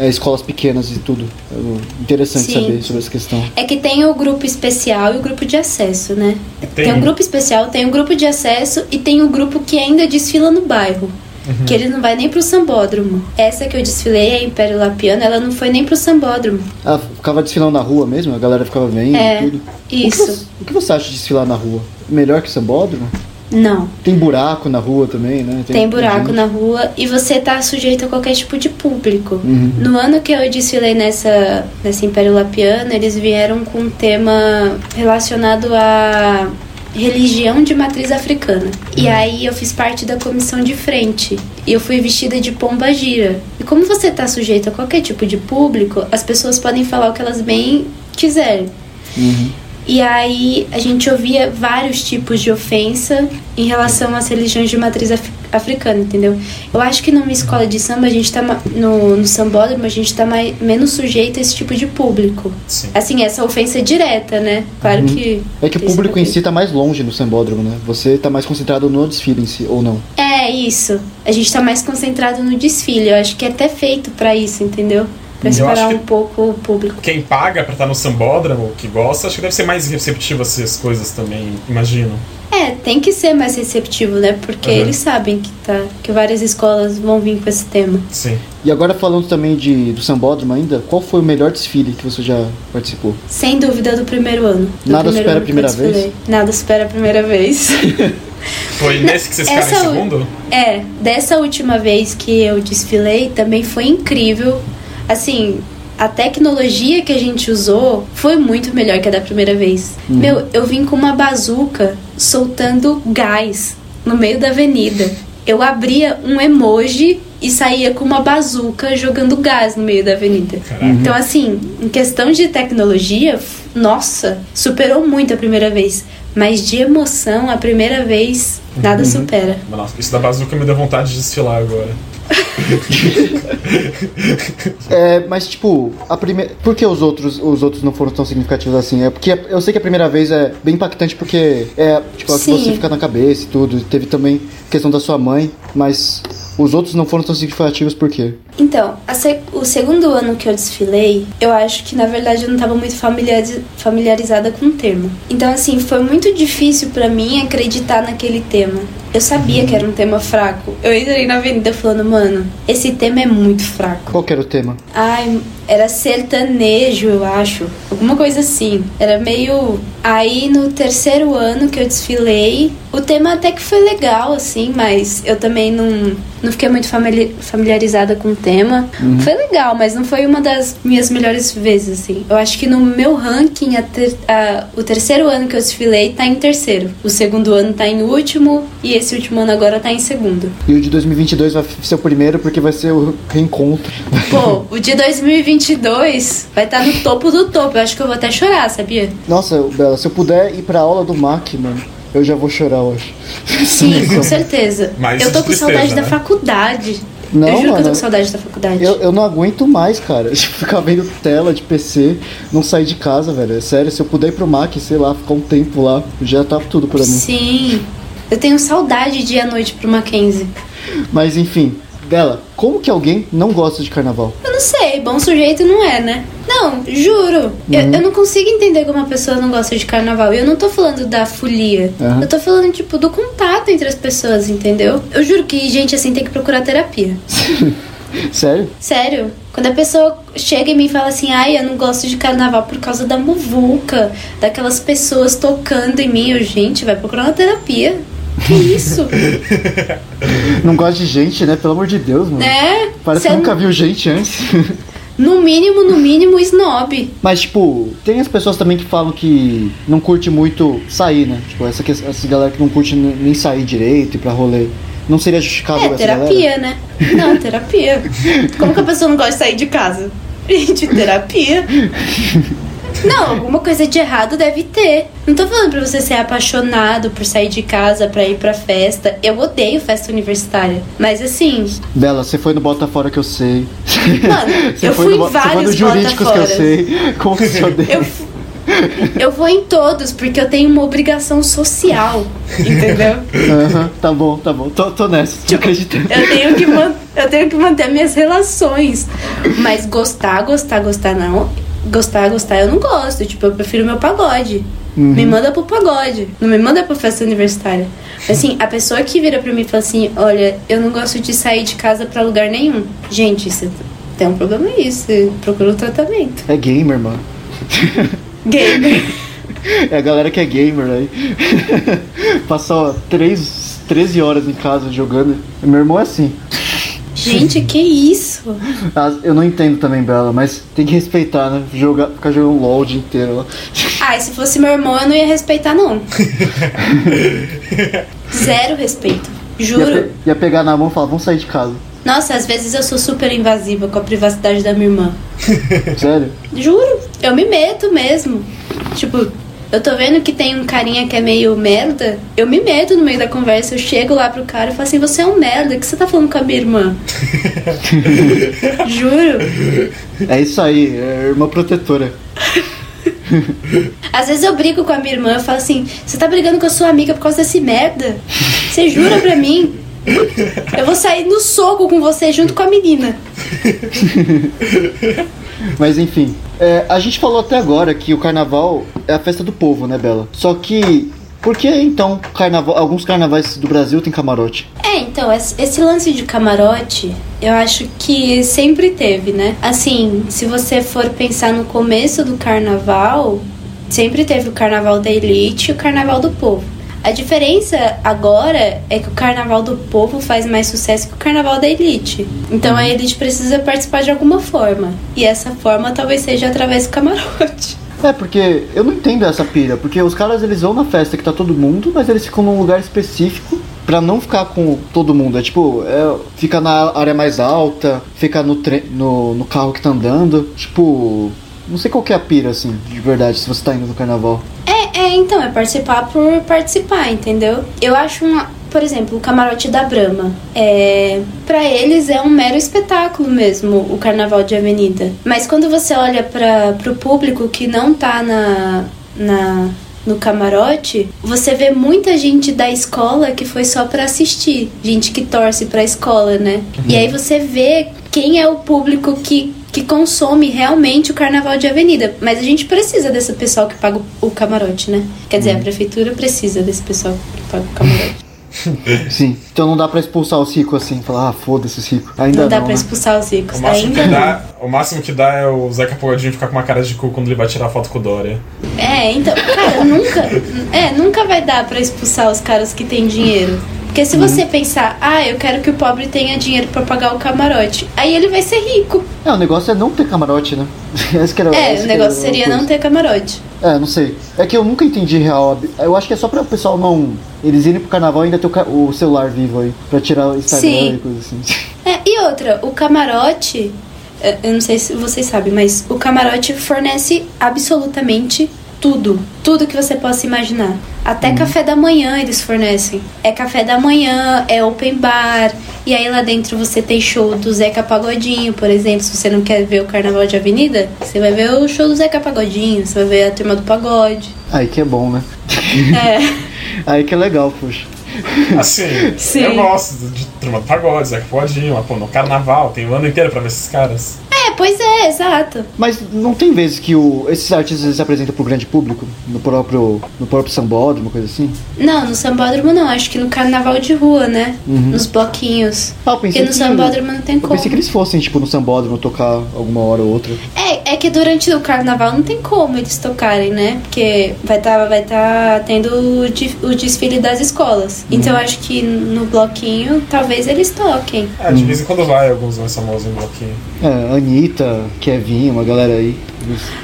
Speaker 1: é, escolas pequenas e tudo. Eu- interessante
Speaker 3: Sim.
Speaker 1: saber sobre essa questão.
Speaker 3: É que tem o grupo especial e o grupo de acesso, né?
Speaker 2: Tem-
Speaker 3: Tem, o grupo especial, tem o grupo de acesso e tem o grupo que ainda desfila no bairro. Que ele não vai nem pro sambódromo. Essa que eu desfilei, a Império Lapiano, ela não foi nem pro sambódromo.
Speaker 1: Ah, ficava desfilando na rua mesmo? A galera ficava vendo
Speaker 3: É,
Speaker 1: e tudo?
Speaker 3: isso.
Speaker 1: O que, você, o que você acha de desfilar na rua? Melhor que o sambódromo?
Speaker 3: Não.
Speaker 1: Tem buraco na rua também, né?
Speaker 3: Tem buraco
Speaker 1: gente.
Speaker 3: na rua e você tá sujeito a qualquer tipo de público.
Speaker 1: Uhum.
Speaker 3: No ano que eu desfilei nessa, nessa Império Lapiano, eles vieram com um tema relacionado a religião de matriz africana. E aí eu fiz parte da comissão de frente. E eu fui vestida de pomba gira. E como você tá sujeito a qualquer tipo de público, as pessoas podem falar o que elas bem quiserem. E aí a gente ouvia vários tipos de ofensa em relação às religiões de matriz af- africana, entendeu? Eu acho que numa escola de samba, a gente tá no, no sambódromo, a gente tá mais, menos sujeito a esse tipo de público.
Speaker 2: Sim.
Speaker 3: Assim, essa ofensa direta, né? Claro que.
Speaker 1: É que o público em si tá mais longe no sambódromo, né? Você tá mais concentrado no desfile em si, ou não?
Speaker 3: É, isso. A gente tá mais concentrado no desfile. Eu acho que é até feito pra isso, entendeu? Pra
Speaker 2: Eu acho
Speaker 3: separar
Speaker 2: que-
Speaker 3: um pouco o público.
Speaker 2: Quem paga pra estar no sambódromo, que gosta, acho que deve ser mais receptivo a essas coisas também, imagino.
Speaker 3: É, tem que ser mais receptivo, né? Porque
Speaker 2: Uhum.
Speaker 3: eles sabem que, tá, que várias escolas vão vir com esse tema.
Speaker 2: Sim.
Speaker 1: E agora falando também de, do sambódromo ainda, qual foi o melhor desfile que você já participou?
Speaker 3: Sem dúvida do primeiro ano. Do
Speaker 1: Nada
Speaker 3: primeiro
Speaker 1: supera a
Speaker 3: ano eu
Speaker 1: primeira vez?
Speaker 3: Nada supera a primeira vez.
Speaker 2: Foi nesse que vocês ficaram em segundo?
Speaker 3: é, dessa última vez que eu desfilei também foi incrível. Assim, a tecnologia que a gente usou foi muito melhor que a da primeira vez. Meu, eu vim com uma bazuca soltando gás no meio da avenida. Eu abria um emoji e saía com uma bazuca jogando gás no meio da avenida.
Speaker 2: Caraca.
Speaker 3: Então, assim, em questão de tecnologia, nossa, superou muito a primeira vez. Mas de emoção, a primeira vez, nada supera.
Speaker 2: Nossa, isso da bazuca me deu vontade de desfilar agora.
Speaker 1: É, mas tipo, a primeira. Por que os outros, os outros não foram tão significativos assim? É porque eu sei que a primeira vez é bem impactante porque é tipo que
Speaker 3: Sim.
Speaker 1: você fica na cabeça e tudo. Teve também questão da sua mãe, mas os outros não foram tão significativos por quê?
Speaker 3: Então, o segundo ano que eu desfilei, eu acho que na verdade eu não estava muito familiariz- familiarizada com o termo. Então, assim, foi muito difícil pra mim acreditar naquele tema. Eu sabia que era um tema fraco. Eu entrei na avenida falando, mano, esse tema é muito fraco.
Speaker 1: Qual que era o tema?
Speaker 3: Ai, era sertanejo, eu acho. Alguma coisa assim. Era meio. Aí no terceiro ano que eu desfilei, o tema até que foi legal, assim, mas eu também não, não fiquei muito famili- familiarizada com o tema. Foi legal, mas não foi uma das minhas melhores vezes, assim. Eu acho que no meu ranking, a ter- a- o terceiro ano que eu desfilei tá em terceiro. O segundo ano tá em último e esse último ano agora tá em segundo.
Speaker 1: E o de 2022 vai ser o primeiro porque vai ser o reencontro.
Speaker 3: Pô, o de 2022 vai estar no topo do topo. Eu acho que eu vou até chorar, sabia?
Speaker 1: Nossa, Bela, se eu puder ir pra aula do MAC, mano, eu já vou chorar hoje.
Speaker 3: Sim, com certeza.
Speaker 2: Mas
Speaker 3: eu tô com
Speaker 2: tristeza,
Speaker 3: saudade da
Speaker 2: né?
Speaker 3: faculdade.
Speaker 1: Não,
Speaker 3: eu juro que eu tô
Speaker 1: mano.
Speaker 3: com saudade da faculdade.
Speaker 1: Eu, eu não aguento mais, cara. Tipo, ficar vendo tela de PC, não sair de casa, velho. É sério, se eu puder ir pro Mac, sei lá, ficar um tempo lá, já tá tudo pra mim.
Speaker 3: Sim. Eu tenho saudade de ir à noite pro Mackenzie.
Speaker 1: Mas enfim, Bela, Como que alguém não gosta de carnaval?
Speaker 3: Eu não sei, bom sujeito não é, né? Não, juro. Eu, eu não consigo entender como uma pessoa não gosta de carnaval. E eu não tô falando da folia.
Speaker 1: Aham.
Speaker 3: Eu tô falando, tipo, do contato entre as pessoas, entendeu? Eu juro que gente assim tem que procurar terapia.
Speaker 1: Sério?
Speaker 3: Sério. Quando a pessoa chega em mim e fala assim, ai, eu não gosto de carnaval por causa da muvuca, daquelas pessoas tocando em mim, eu, gente, vai procurar uma terapia. Que isso?
Speaker 1: Não gosta de gente, né? Pelo amor de Deus, mano.
Speaker 3: né?
Speaker 1: Parece que nunca viu gente antes.
Speaker 3: No mínimo, no mínimo, snob.
Speaker 1: Mas, tipo, tem as pessoas também que falam que não curte muito sair, né? Tipo, essa, essa galera que não curte nem sair direito, ir pra rolê. Não seria justificado
Speaker 3: É, terapia,
Speaker 1: galera?
Speaker 3: né? Não, terapia. Como que a pessoa não gosta de sair de casa? Gente, terapia. Não, alguma coisa de errado deve ter. Não tô falando pra você ser apaixonado por sair de casa pra ir pra festa. Eu odeio festa universitária. Mas assim,
Speaker 1: Bela, você foi no Botafora que eu sei.
Speaker 3: Mano, eu fui
Speaker 1: no,
Speaker 3: em
Speaker 1: Bo- Você foi no
Speaker 3: vários
Speaker 1: Jurídicos que eu sei. Como que você odeia?
Speaker 3: eu, eu vou em todos porque eu tenho uma obrigação social. Entendeu?
Speaker 1: Aham, tá bom, tá bom. Tô, tô nessa, tô acreditando.
Speaker 3: Eu tenho que eu tenho que manter minhas relações. Mas gostar, gostar, gostar não. Gostar, gostar eu não gosto. Tipo, eu prefiro meu pagode. Me manda pro pagode. Não me manda pra festa universitária. Assim, a pessoa que vira pra mim e fala assim: Olha, eu não gosto de sair de casa pra lugar nenhum. Gente, você tem um problema aí. Você procura um tratamento.
Speaker 1: É gamer, mano.
Speaker 3: Gamer.
Speaker 1: É a galera que é gamer aí. Passou três, 13 horas em casa jogando. Meu irmão é assim.
Speaker 3: Gente, que isso?
Speaker 1: Ah, Eu não entendo também, Bela, mas tem que respeitar, né? Jogar, ficar jogando LOL o dia inteiro lá.
Speaker 3: Ah, e se fosse meu irmão, eu não ia respeitar, não. Zero respeito.
Speaker 1: Ia,
Speaker 3: Juro.
Speaker 1: pe- ia pegar na mão e falar, vamos sair de casa.
Speaker 3: Nossa, às vezes eu sou super invasiva com a privacidade da minha irmã.
Speaker 1: Sério?
Speaker 3: Juro, eu me meto mesmo. Tipo, eu tô vendo que tem um carinha que é meio merda, eu me meto no meio da conversa, eu chego lá pro cara e falo assim, você é um merda, o que você tá falando com a minha irmã? Juro.
Speaker 1: É isso aí, é irmã protetora.
Speaker 3: Às vezes eu brigo com a minha irmã, eu falo assim, você tá brigando com a sua amiga por causa desse merda? Você jura pra mim? Eu vou sair no soco com você junto com a menina.
Speaker 1: Mas enfim, é, a gente falou até agora que o carnaval é a festa do povo, né, Bela? Só que, por que então carnaval, alguns carnavais do Brasil tem camarote?
Speaker 3: É, então, esse lance de camarote, eu acho que sempre teve, né? Assim, se você for pensar no começo do carnaval, sempre teve o carnaval da elite e o carnaval do povo. A diferença agora é que o carnaval do povo faz mais sucesso que o carnaval da elite. Então a elite precisa participar de alguma forma. E essa forma talvez seja através do camarote.
Speaker 1: É, porque eu não entendo essa pira, porque os caras eles vão na festa que tá todo mundo, mas eles ficam num lugar específico pra não ficar com todo mundo. É tipo, é, fica na área mais alta, fica no, tre- no, no carro que tá andando. Tipo, não sei qual que é a pira, assim, de verdade, se você tá indo no carnaval.
Speaker 3: É, é, então, é participar por participar, entendeu? Eu acho uma. Por exemplo, o camarote da Brahma. É, para eles é um mero espetáculo mesmo, o carnaval de avenida. Mas quando você olha para pro público que não tá na, na no camarote, você vê muita gente da escola que foi só pra assistir, gente que torce pra escola, né? E aí você vê quem é o público que que consome realmente o carnaval de avenida. Mas a gente precisa desse pessoal que paga o camarote, né? Quer dizer, a prefeitura precisa desse pessoal que paga o camarote.
Speaker 1: Sim. Então não dá pra expulsar os ricos assim, falar, ah, foda-se os ricos. Ainda
Speaker 3: Não
Speaker 1: não.
Speaker 3: dá pra
Speaker 1: né?
Speaker 3: expulsar os ricos.
Speaker 2: O máximo,
Speaker 3: Ainda
Speaker 2: que
Speaker 3: não.
Speaker 2: dá, o máximo que dá é o Zeca Pagodinho ficar com uma cara de cu quando ele vai tirar foto com o Dória.
Speaker 3: É, então, cara, nunca. É, nunca vai dar pra expulsar os caras que têm dinheiro. Porque se você pensar, ah, eu quero que o pobre tenha dinheiro pra pagar o camarote, aí ele vai ser rico.
Speaker 1: É, o negócio é não ter camarote, né? Era,
Speaker 3: É, o negócio seria não ter camarote.
Speaker 1: É, não sei. É que eu nunca entendi real. Eu acho que é só pra o pessoal não. Eles irem pro carnaval e ainda ter o, o celular vivo aí. Pra tirar o Instagram
Speaker 3: Sim.
Speaker 1: e coisa assim.
Speaker 3: É, e outra, o camarote, eu não sei se vocês sabem, mas o camarote fornece absolutamente tudo. Tudo que você possa imaginar. Até café da manhã eles fornecem. É café da manhã, é open bar. E aí lá dentro você tem show do Zeca Pagodinho, por exemplo. Se você não quer ver o carnaval de avenida, você vai ver o show do Zeca Pagodinho, você vai ver a turma do pagode.
Speaker 1: Aí que é bom, né?
Speaker 3: É.
Speaker 1: Aí que é legal, poxa.
Speaker 2: Assim,
Speaker 3: Sim.
Speaker 2: eu gosto de Turma do Pagode, Zeca Pagodinho, mas, pô, no carnaval, tem o ano inteiro pra ver esses caras.
Speaker 3: É, pois é, exato.
Speaker 1: Mas não tem vezes que o, esses artistas se apresentam pro grande público? No próprio, no próprio sambódromo, coisa assim?
Speaker 3: Não, no sambódromo não, acho que no carnaval de rua, né? Nos bloquinhos.
Speaker 1: Ah, eu pensei
Speaker 3: Porque no
Speaker 1: que-
Speaker 3: sambódromo não tem
Speaker 1: Eu
Speaker 3: como.
Speaker 1: pensei que eles fossem, tipo, no sambódromo tocar alguma hora ou outra.
Speaker 3: É, é que durante o carnaval não tem como eles tocarem, né? Porque vai estar vai tá tendo o, o desfile das escolas. Então eu acho que no bloquinho talvez eles toquem.
Speaker 2: Ah, de vez em quando vai alguns mais famosos em bloquinho.
Speaker 1: É, Anitta, Kevin, uma galera aí.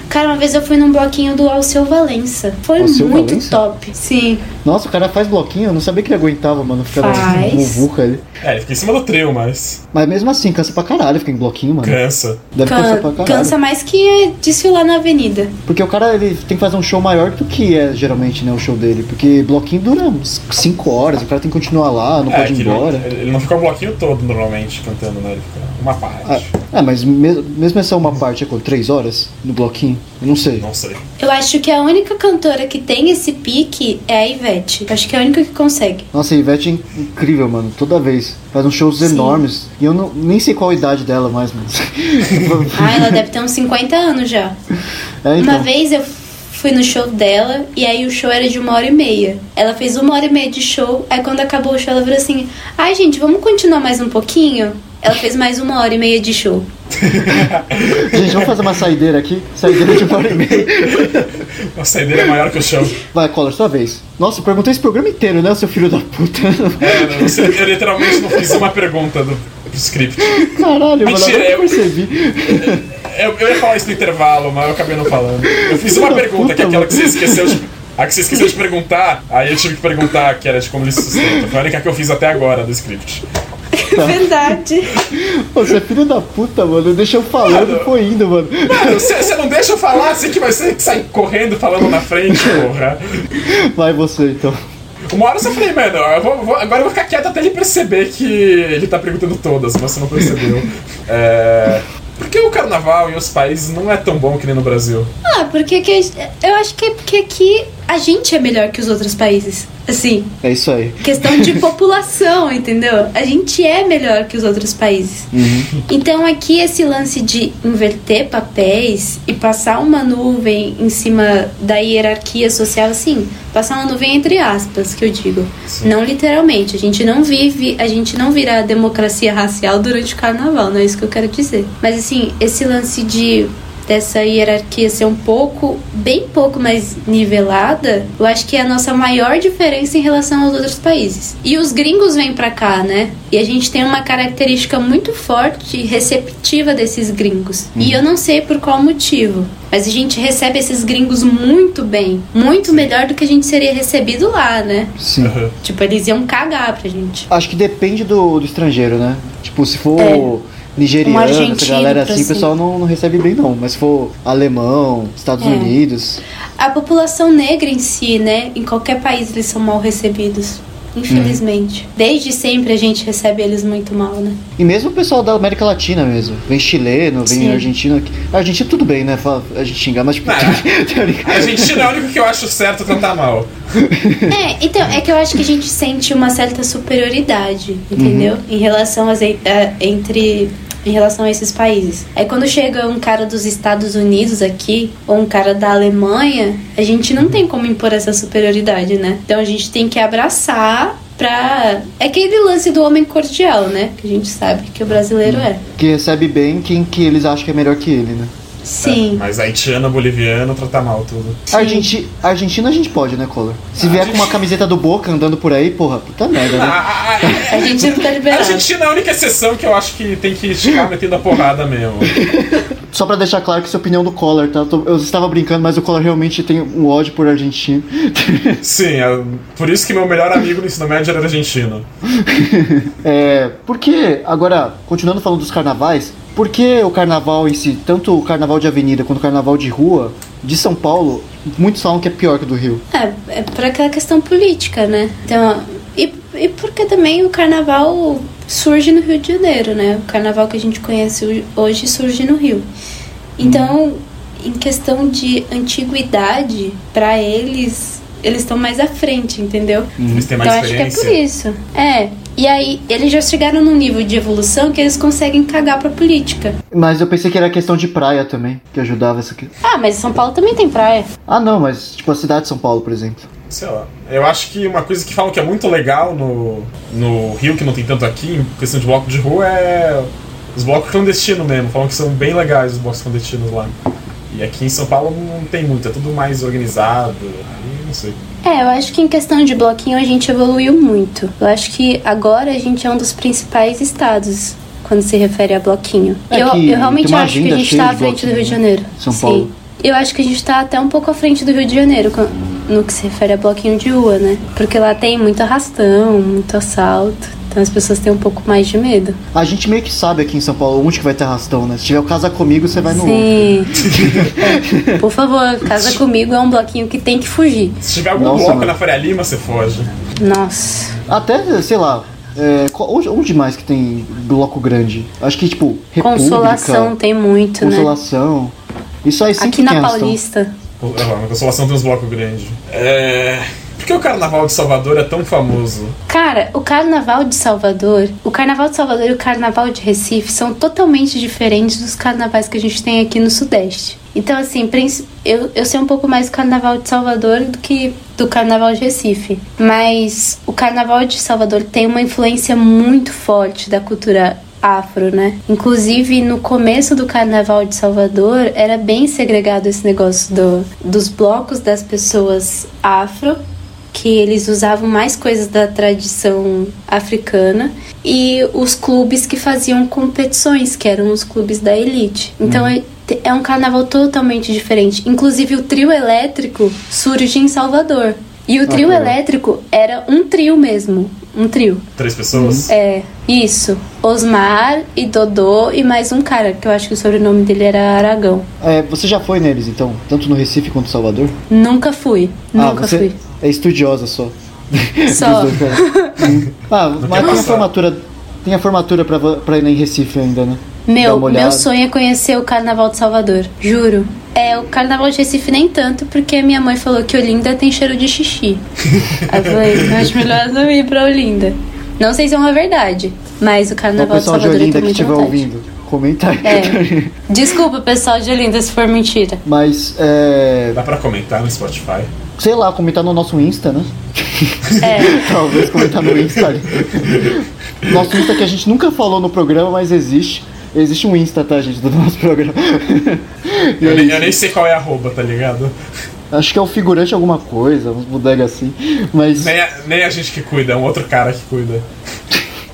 Speaker 3: Cara, uma vez eu fui num bloquinho do Alceu Valença. Foi
Speaker 1: Alceu
Speaker 3: muito
Speaker 1: Valença?
Speaker 3: top. Sim.
Speaker 1: Nossa, o cara faz bloquinho, eu não sabia que ele aguentava, mano. Ficar
Speaker 3: Faz.
Speaker 1: muvuca ali.
Speaker 2: É, ele fica em cima do trio, mas
Speaker 1: Mas mesmo assim, cansa pra caralho ficar em bloquinho, mano.
Speaker 2: cansa.
Speaker 1: Deve
Speaker 3: Can-
Speaker 1: cansar pra caralho.
Speaker 3: cansa mais que desfilar na avenida.
Speaker 1: Porque o cara ele tem que fazer um show maior do que é geralmente, né, o show dele. Porque bloquinho dura uns 5 horas, o cara tem que continuar lá, não
Speaker 2: É,
Speaker 1: pode ir embora.
Speaker 2: ele ele não fica o bloquinho todo normalmente cantando, né? Ele fica uma parte.
Speaker 1: Ah, é, mas me- mesmo essa uma parte é com 3 horas no bloquinho? Eu não sei.
Speaker 2: Não sei.
Speaker 3: Eu acho que a única cantora que tem esse pique é a Ivete. Eu acho que é a única que consegue.
Speaker 1: Nossa, a Ivete é incrível, mano. Toda vez. Faz uns shows
Speaker 3: Sim.
Speaker 1: enormes. E eu não, nem sei qual a idade dela mais, mano.
Speaker 3: Ah, ela deve ter uns 50 anos já.
Speaker 1: É, então.
Speaker 3: Uma vez eu fui no show dela e aí o show era de uma hora e meia. Ela fez uma hora e meia de show, aí quando acabou o show ela virou assim: ai gente, vamos continuar mais um pouquinho? Ela fez mais uma hora e meia de show.
Speaker 1: Gente, vamos fazer uma saideira aqui. Saideira de uma hora e meia.
Speaker 2: A saideira é maior que o show.
Speaker 1: Vai, Collor, sua vez. Nossa, eu perguntei esse programa inteiro, né, seu filho da puta?
Speaker 2: É, não, você- eu literalmente não fiz uma pergunta do, do script.
Speaker 1: Caralho, mano,
Speaker 2: Mentira,
Speaker 1: que eu
Speaker 2: eu-
Speaker 1: percebi.
Speaker 2: Eu, eu ia falar isso no intervalo, mas eu acabei não falando. Eu fiz uma
Speaker 1: Filho
Speaker 2: pergunta, que é
Speaker 1: puta,
Speaker 2: aquela que você esqueceu de. A que você esqueceu de perguntar, aí eu tive que perguntar, que era de como ele se sustenta. Foi a única que eu fiz até agora do script.
Speaker 3: Verdade.
Speaker 1: Você é filho da puta, mano. Deixa eu falando
Speaker 2: Mano.
Speaker 1: e foi indo, mano.
Speaker 2: Mano, você você não deixa eu falar assim que vai ser que sai correndo falando na frente, porra.
Speaker 1: Vai você, então.
Speaker 2: Uma hora eu só falei, mano, eu vou- vou- agora eu vou ficar quieto até ele perceber que ele tá perguntando todas, mas você não percebeu. É. Por que o carnaval em outros países não é tão bom que nem no Brasil?
Speaker 3: Ah, porque que, eu acho que é porque aqui a gente é melhor que os outros países. Assim,
Speaker 1: É isso aí.
Speaker 3: questão de população, entendeu? A gente é melhor que os outros países. Então aqui esse lance de inverter papéis e passar uma nuvem em cima da hierarquia social, assim, passar uma nuvem entre aspas, que eu digo. Não literalmente. A gente não vive, a gente não vira a democracia racial durante o carnaval, não é isso que eu quero dizer. Mas assim, esse lance de dessa hierarquia ser um pouco, bem pouco mais nivelada, eu acho que é a nossa maior diferença em relação aos outros países. E os gringos vêm pra cá, né? E a gente tem uma característica muito forte e receptiva desses gringos. E eu não sei por qual motivo. Mas a gente recebe esses gringos muito bem. Muito melhor do que a gente seria recebido lá, né?
Speaker 1: Sim.
Speaker 2: Aham.
Speaker 3: Tipo, eles iam cagar pra gente.
Speaker 1: Acho que depende do, do estrangeiro, né? Tipo, se for
Speaker 3: É.
Speaker 1: nigeriano,
Speaker 3: Um
Speaker 1: essa galera assim, o pessoal não, não recebe bem, não. Mas se for alemão, Estados
Speaker 3: É.
Speaker 1: Unidos.
Speaker 3: A população negra em si, né? Em qualquer país eles são mal recebidos. Infelizmente. Desde sempre a gente recebe eles muito mal, né?
Speaker 1: E mesmo o pessoal da América Latina mesmo. Vem chileno, vem
Speaker 3: Sim.
Speaker 1: argentino. A Argentina tudo bem, né? A gente xingar, mas tipo.
Speaker 2: Ah. A Argentina é o único que eu acho certo tratar mal.
Speaker 3: É, então, é que eu acho que a gente sente uma certa superioridade, entendeu? Em relação às, a- entre. Em relação a esses países. Aí quando chega um cara dos Estados Unidos aqui, ou um cara da Alemanha, a gente não tem como impor essa superioridade, né? Então a gente tem que abraçar pra. É aquele lance do homem cordial, né? Que a gente sabe que o brasileiro é.
Speaker 1: que recebe bem quem que eles acham que é melhor que ele, né?
Speaker 3: Sim.
Speaker 2: Mas haitiano, boliviano, trata mal tudo.
Speaker 1: Argenti Argentina a gente pode, né, Collor? Se vier com uma camiseta do Boca andando por aí, porra, puta merda,
Speaker 2: A,
Speaker 1: né?
Speaker 2: a- a-
Speaker 3: A gente não tá
Speaker 2: a
Speaker 3: liberado.
Speaker 2: Argentina é a única exceção que eu acho que tem que chegar metendo a porrada mesmo.
Speaker 1: Só pra deixar claro que isso é a opinião do Collor, tá? Eu estava brincando, mas o Collor realmente tem um ódio por Argentina.
Speaker 2: Sim, é por isso que meu melhor amigo no ensino médio era argentino.
Speaker 1: É, porque, agora, continuando falando dos carnavais, por que o carnaval em si, tanto o carnaval de avenida quanto o carnaval de rua, de São Paulo, muitos falam que é pior que o do Rio?
Speaker 3: É, é por aquela questão política, né? Então, e, e porque também o carnaval surge no Rio de Janeiro, né? O carnaval que a gente conhece hoje surge no Rio. Então, em questão de antiguidade, pra eles, eles estão mais à frente, entendeu?
Speaker 2: Eles têm mais
Speaker 3: então acho que é por isso. É. E aí, eles já chegaram num nível de evolução que eles conseguem cagar pra política.
Speaker 1: Mas eu pensei que era questão de praia também, que ajudava essa aqui.
Speaker 3: Ah, mas São Paulo também tem praia.
Speaker 1: Ah, não, mas tipo a cidade de São Paulo, por exemplo.
Speaker 2: Sei lá. Eu acho que uma coisa que falam que é muito legal no, no Rio, que não tem tanto aqui, em questão de bloco de rua, é os blocos clandestinos mesmo. Falam que são bem legais os blocos clandestinos lá. E aqui em São Paulo não tem muito, é tudo mais organizado. Aí não sei.
Speaker 3: É, eu acho que em questão de bloquinho a gente evoluiu muito. Eu acho que agora a gente é um dos principais estados quando se refere a bloquinho.
Speaker 1: É
Speaker 3: eu, eu realmente acho que a gente
Speaker 1: cheia
Speaker 3: tá à frente do Rio de
Speaker 1: né?
Speaker 3: Janeiro.
Speaker 1: São
Speaker 3: Sim.
Speaker 1: Paulo.
Speaker 3: Eu acho que a gente tá até um pouco à frente do Rio de Janeiro no que se refere a bloquinho de rua, né? Porque lá tem muito arrastão, muito assalto. Então as pessoas têm um pouco mais de medo.
Speaker 1: A gente meio que sabe aqui em São Paulo onde que vai ter arrastão, né? Se tiver o Casa Comigo, você vai no...
Speaker 3: Sim. É, Por favor, casa comigo é um bloquinho que tem que fugir.
Speaker 2: Se tiver algum
Speaker 1: Nossa,
Speaker 2: bloco
Speaker 1: mano.
Speaker 2: na Faria Lima, você foge.
Speaker 3: Nossa.
Speaker 1: Até, sei lá, é, onde, onde mais que tem bloco grande? Acho que, tipo, República,
Speaker 3: Consolação tem muito, né?
Speaker 1: Consolação. Isso aí sempre
Speaker 3: Aqui na. Paulista.
Speaker 2: É Consolação tem uns blocos grandes. É. Por que o Carnaval de Salvador é tão famoso?
Speaker 3: Cara, o carnaval de Salvador, o carnaval de Salvador e o carnaval de Recife são totalmente diferentes dos carnavais que a gente tem aqui no Sudeste. Então, assim, eu, eu sei um pouco mais do carnaval de Salvador do que do carnaval de Recife. Mas o carnaval de Salvador tem uma influência muito forte da cultura afro, né? Inclusive, no começo do carnaval de Salvador, era bem segregado esse negócio do, dos blocos das pessoas afro que eles usavam mais coisas da tradição africana e os clubes que faziam competições, que eram os clubes da elite. Então é, é um carnaval totalmente diferente. Inclusive o trio elétrico surge em Salvador. E o trio elétrico era um trio mesmo, um trio.
Speaker 2: Três pessoas?
Speaker 3: É, isso. Osmar e Dodô e mais um cara, que eu acho que o sobrenome dele era Aragão.
Speaker 1: É, você já foi neles, então? Tanto no Recife quanto em Salvador?
Speaker 3: Nunca fui,
Speaker 1: ah,
Speaker 3: nunca
Speaker 1: você
Speaker 3: fui.
Speaker 1: é estudiosa só.
Speaker 3: Só.
Speaker 1: Dois. Hum. ah, mas tem a formatura... Tem a formatura pra, pra ir lá em Recife ainda, né?
Speaker 3: Meu, meu sonho é conhecer o Carnaval de Salvador, juro. É, o Carnaval de Recife nem tanto, porque minha mãe falou que Olinda tem cheiro de xixi. Aí eu falei, "Então acho melhor não ir pra Olinda. Não sei se é uma verdade, mas o
Speaker 1: o
Speaker 3: Carnaval de
Speaker 1: pessoal de
Speaker 3: Salvador eu
Speaker 1: Olinda que estiver ouvindo, comenta aí.
Speaker 3: É. Desculpa, pessoal de Olinda, se for mentira.
Speaker 1: Mas, é...
Speaker 2: Dá pra comentar no Spotify?
Speaker 1: Sei lá, comentar no nosso Insta, né?
Speaker 3: É,
Speaker 1: Talvez comentar no Insta. Nosso Insta que a gente nunca falou no programa, mas existe. Existe um Insta, tá, gente, do nosso programa.
Speaker 2: Eu,
Speaker 1: é
Speaker 2: nem, eu nem sei qual é a arroba, tá ligado?
Speaker 1: Acho que é o figurante alguma coisa, uns bodega assim. Mas
Speaker 2: Nem a, nem a gente que cuida, é um outro cara que cuida.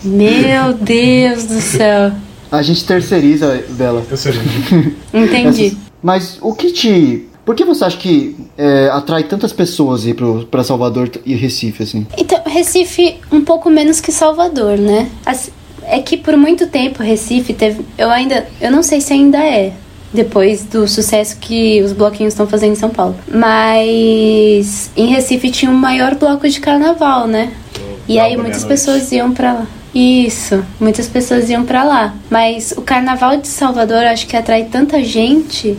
Speaker 3: meu Deus do céu.
Speaker 1: a gente terceiriza dela.
Speaker 2: Eu sei.
Speaker 3: Entendi.
Speaker 1: Essas- Mas o que te. Por que você acha que é, atrai tantas pessoas ir pro, pra Salvador e Recife, assim?
Speaker 3: Então, Recife um pouco menos que Salvador, né? As- É que por muito tempo Recife teve. Eu ainda. Eu não sei se ainda é. Depois do sucesso que os bloquinhos estão fazendo em São Paulo. Mas em Recife tinha um maior bloco de carnaval, né? E aí muitas pessoas iam pra lá. Isso, muitas pessoas iam pra lá. Mas o carnaval de Salvador acho que atrai tanta gente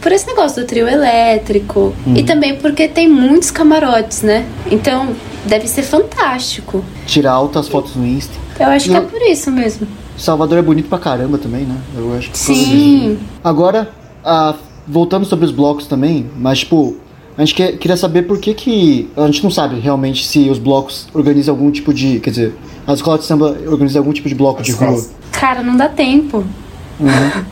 Speaker 3: por esse negócio do trio elétrico. E também porque tem muitos camarotes, né? Então deve ser fantástico.
Speaker 1: Tirar altas fotos no Insta.
Speaker 3: Eu acho que é
Speaker 1: Não.
Speaker 3: por isso mesmo.
Speaker 1: Salvador é bonito pra caramba também, né? Eu acho que.
Speaker 3: Sim.
Speaker 1: Agora, ah, voltando sobre os blocos também, mas tipo, a gente quer- queria saber por que que. A gente não sabe realmente se os blocos organizam algum tipo de. Quer dizer, as escolas de samba organizam algum tipo de bloco de rua.
Speaker 3: Cara, não dá tempo.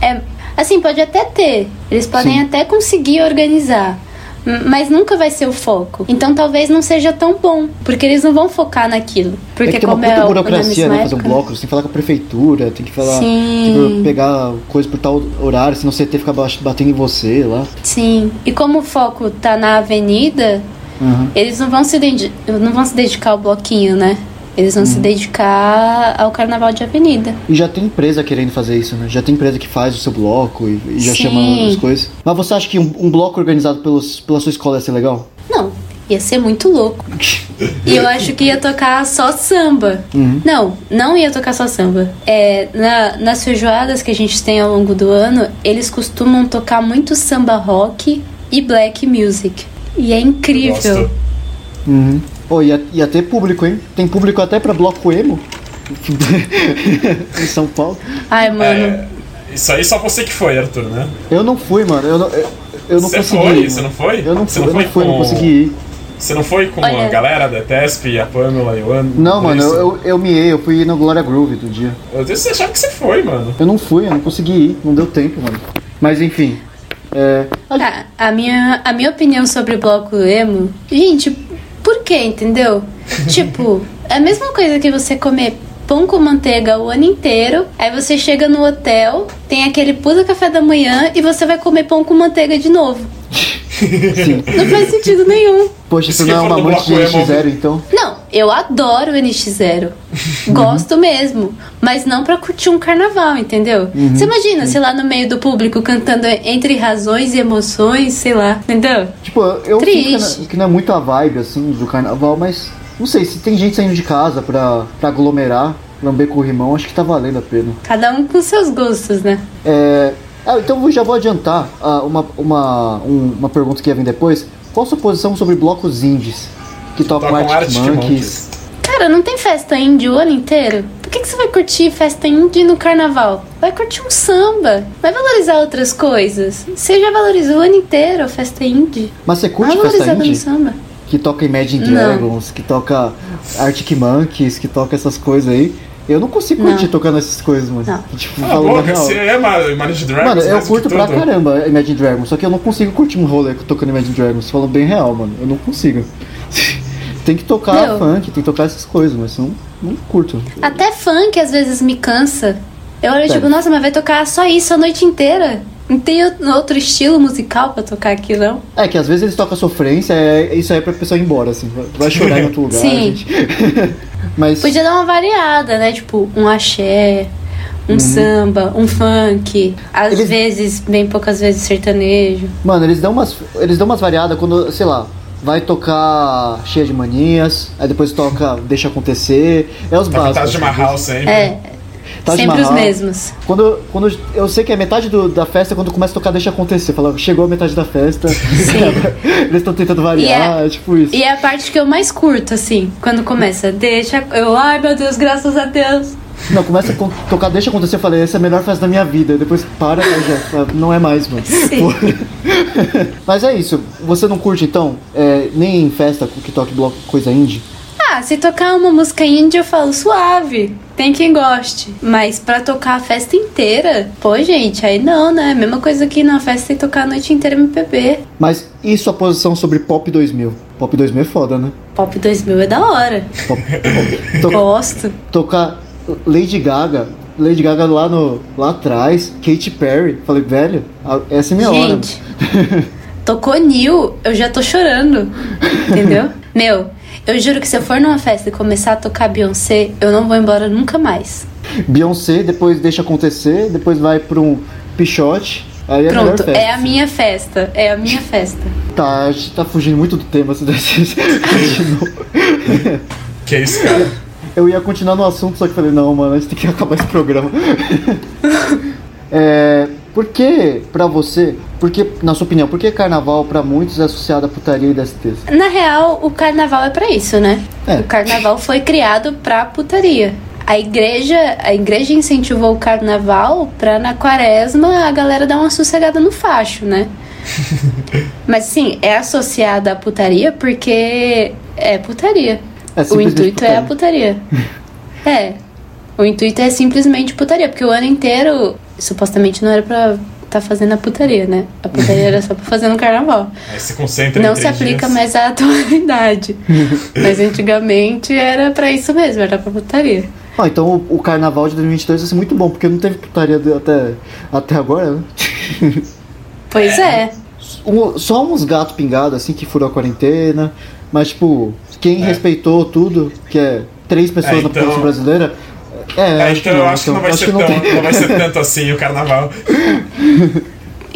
Speaker 3: É, assim, pode até ter. Eles podem
Speaker 1: Sim.
Speaker 3: até conseguir organizar. Mas nunca vai ser o foco. Então talvez não seja tão bom. Porque eles não vão focar naquilo. Porque
Speaker 1: é que tem uma
Speaker 3: como é
Speaker 1: burocracia, né? Fazer um bloco, você tem que falar com a prefeitura, tem que falar. Tipo, pegar coisa por tal horário, senão o CT fica ba- batendo em você lá.
Speaker 3: Sim. E como o foco tá na avenida,
Speaker 1: Uhum.
Speaker 3: eles não vão se, não vão se dedicar ao bloquinho, né? Eles vão se dedicar ao carnaval de avenida.
Speaker 1: E já tem empresa querendo fazer isso, né? Já tem empresa que faz o seu bloco e, e já
Speaker 3: Sim.
Speaker 1: chama as coisas. Mas você acha que um, um bloco organizado pelos, pela sua escola ia ser legal?
Speaker 3: Não, ia ser muito louco. E eu acho que ia tocar só samba. Não, não ia tocar só samba. É, na- nas feijoadas que a gente tem ao longo do ano, eles costumam tocar muito samba rock e black music. E é incrível.
Speaker 1: Uhum. Pô, ia, ia ter público, hein? Tem público até pra bloco emo. em São Paulo.
Speaker 3: Ai, mano.
Speaker 2: É, isso aí só você que foi, Arthur, né?
Speaker 1: Eu não fui, mano. Eu não, eu, eu não
Speaker 2: Você
Speaker 1: consegui.
Speaker 2: foi?
Speaker 1: ir,
Speaker 2: Você não foi?
Speaker 1: Eu não
Speaker 2: Você
Speaker 1: fui,
Speaker 2: não
Speaker 1: eu não
Speaker 2: foi
Speaker 1: fui, não
Speaker 2: com-
Speaker 1: consegui ir.
Speaker 2: Você não foi com
Speaker 3: Olha-
Speaker 2: a galera da TESP, a Pamela e o Ano?
Speaker 1: Não, mano, eu, eu, eu miei, eu fui no Glória Groove do dia.
Speaker 2: Eu você achava que você foi, mano.
Speaker 1: Eu não fui, eu não consegui ir, não deu tempo, mano. Mas enfim. É. a-
Speaker 3: Tá, a minha, a minha opinião sobre o bloco emo. Gente, por quê, entendeu? tipo, é a mesma coisa que você comer pão com manteiga o ano inteiro. Aí você chega no hotel, tem aquele puta café da manhã e você vai comer pão com manteiga de novo.
Speaker 1: Sim.
Speaker 3: Não faz sentido nenhum.
Speaker 1: Poxa, você não é uma
Speaker 2: no
Speaker 1: amante de
Speaker 2: bloco emo-
Speaker 1: NX0, então?
Speaker 3: Não, eu adoro o NX0.
Speaker 1: Uhum.
Speaker 3: Gosto mesmo. Mas não pra curtir um carnaval, entendeu?
Speaker 1: Uhum.
Speaker 3: Você imagina, sei lá, no meio do público cantando entre razões e emoções, sei lá, entendeu?
Speaker 1: Tipo, eu
Speaker 3: Triste.
Speaker 1: sinto que não, é muito a vibe, assim, do carnaval, mas não sei, se tem gente saindo de casa pra, pra aglomerar, lamber com o rimão, acho que tá valendo a pena.
Speaker 3: Cada um com seus gostos, né?
Speaker 1: É, ah, então eu já vou adiantar ah, uma, uma, um- uma pergunta que ia vir depois. Qual a sua posição sobre blocos indies? Que tocam
Speaker 2: Tocam
Speaker 1: Arctic,
Speaker 2: Arctic
Speaker 1: Monkeys.
Speaker 2: Monkeys.
Speaker 3: Cara, não tem festa indie o ano inteiro? Por que, que você vai curtir festa indie no carnaval? Vai curtir um samba. Vai valorizar outras coisas. Você já valorizou o ano inteiro a festa indie.
Speaker 1: Mas você
Speaker 3: Vai
Speaker 1: curte festa
Speaker 3: valorizar no
Speaker 1: indie?
Speaker 3: samba.
Speaker 1: Que toca Imagine
Speaker 3: Não.
Speaker 1: Dragons, que toca Arctic Monkeys, que toca essas coisas aí. Eu não consigo
Speaker 3: Não.
Speaker 1: curtir tocando essas coisas, mano.
Speaker 3: Não.
Speaker 1: Tipo,
Speaker 2: Cala a
Speaker 1: falando
Speaker 2: boca, você é Managed Dragons
Speaker 1: Mano, eu
Speaker 2: do
Speaker 1: curto pra
Speaker 2: tudo.
Speaker 1: caramba Imagine Dragons, só que eu não consigo curtir um rolê tocando Imagine Dragons, falando bem real, mano. Eu não consigo. tem que tocar
Speaker 3: Meu.
Speaker 1: funk, tem que tocar essas coisas, mas eu não, não curto.
Speaker 3: Até funk às vezes me cansa. Eu olho
Speaker 1: Sério?
Speaker 3: tipo, nossa, mas vai tocar só isso a noite inteira. Não tem outro- estilo musical pra tocar aqui, não?
Speaker 1: É que às vezes eles tocam sofrência, é, isso aí é pra pessoa ir embora, assim. vai- Vai chorar em outro lugar,
Speaker 3: Sim.
Speaker 1: gente. mas.
Speaker 3: Podia dar uma variada, né? Tipo, um axé, um samba, um funk. Às
Speaker 1: Eles-
Speaker 3: vezes, bem poucas vezes, sertanejo.
Speaker 1: Mano, eles dão umas. Eles dão umas variadas quando, sei lá, vai tocar cheia de manias, aí depois toca Deixa Acontecer. É os
Speaker 2: Tá
Speaker 1: básicos.
Speaker 2: Taj
Speaker 1: assim.
Speaker 2: Sempre.
Speaker 3: É,
Speaker 1: Taj
Speaker 3: sempre os
Speaker 1: Mahal.
Speaker 3: mesmos.
Speaker 1: Quando, quando eu sei que é metade do- da festa, quando começa a tocar Deixa Acontecer. Fala, chegou a metade da festa. eles estão tentando variar,
Speaker 3: E é-
Speaker 1: é tipo isso.
Speaker 3: E é a parte que eu mais curto, assim, quando começa. Deixa. Eu, ai meu Deus, graças a Deus.
Speaker 1: Não, começa a tocar Deixa Acontecer, eu falei, essa é a melhor festa da minha vida. Depois para, já, não é mais, mano. Mas é isso, você não curte então, é, nem em festa que toque bloco coisa indie?
Speaker 3: Ah, se tocar uma música indie, eu falo suave. Tem quem goste. Mas pra tocar a festa inteira, pô, gente, aí não, né? Mesma coisa que na festa que tocar a noite inteira MPB.
Speaker 1: Mas e sua posição sobre Pop 2000? Pop 2000 é foda, né?
Speaker 3: Pop 2000 é da hora.
Speaker 1: Pop, pop. To-
Speaker 3: Gosto.
Speaker 1: tocar Lady Gaga, Lady Gaga lá, no, lá atrás, Katy Perry. Falei, velho, essa é minha
Speaker 3: Gente,
Speaker 1: hora.
Speaker 3: tocou Neil, eu já tô chorando. Entendeu? Meu, eu juro que se eu for numa festa e começar a tocar Beyoncé, eu não vou embora nunca mais.
Speaker 1: Beyoncé, depois deixa acontecer, depois vai pra um pichote. Aí é a
Speaker 3: Pronto,
Speaker 1: festa.
Speaker 3: é a minha festa. É a minha festa.
Speaker 1: Tá, a gente tá fugindo muito do tema. se desse-.
Speaker 2: Que isso, cara.
Speaker 1: Eu ia continuar no assunto, só que falei, não, mano, a gente tem que acabar esse programa. é, por que, pra você, porque, na sua opinião, por que carnaval pra muitos é associado a putaria e DSTs?
Speaker 3: Na real, o carnaval é pra isso, né?
Speaker 1: É.
Speaker 3: O carnaval foi criado pra putaria. A igreja, a igreja incentivou o carnaval pra na quaresma a galera dar uma sossegada no facho, né? Mas sim, é associada à putaria porque é putaria.
Speaker 1: É
Speaker 3: o intuito é a putaria. é. O intuito é simplesmente putaria, porque o ano inteiro supostamente não era pra tá fazendo a putaria, né? A putaria era só pra fazer no carnaval.
Speaker 2: Aí se concentra em
Speaker 3: Não se aplica
Speaker 2: dias.
Speaker 3: mais à atualidade. Mas antigamente era pra isso mesmo, era pra putaria.
Speaker 1: Ah, então o, o carnaval de 2022 vai ser muito bom, porque não teve putaria de- até, até agora, né?
Speaker 3: Pois é.
Speaker 1: Um- só uns gatos pingados, assim, que furou a quarentena. Mas, tipo, quem respeitou tudo, que é três pessoas
Speaker 2: É,
Speaker 1: na
Speaker 2: então-
Speaker 1: população brasileira. É,
Speaker 2: É,
Speaker 1: acho
Speaker 2: então
Speaker 1: que não.
Speaker 2: eu acho que não vai, ser,
Speaker 1: não
Speaker 2: tão,
Speaker 1: tem.
Speaker 2: não vai ser tanto assim o carnaval.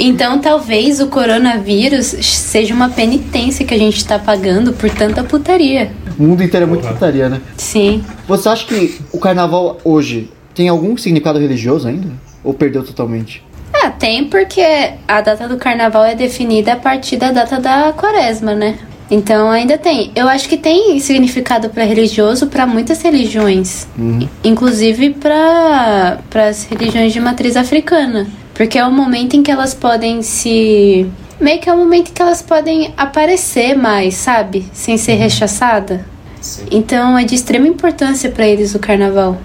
Speaker 3: Então talvez o coronavírus seja uma penitência que a gente tá pagando por tanta putaria.
Speaker 1: O mundo inteiro é muito
Speaker 2: Porra.
Speaker 1: putaria, né?
Speaker 3: Sim.
Speaker 1: Você acha que o carnaval hoje tem algum significado religioso ainda? Ou perdeu totalmente?
Speaker 3: Ah, tem porque a data do carnaval é definida a partir da data da quaresma, né? Então ainda tem. Eu acho que tem significado para religioso para muitas religiões,
Speaker 1: Uhum.
Speaker 3: inclusive para as religiões de matriz africana, porque é o momento em que elas podem se meio que é o momento em que elas podem aparecer mais, sabe, sem ser rechaçada.
Speaker 2: Sim.
Speaker 3: Então é de extrema importância para eles o carnaval.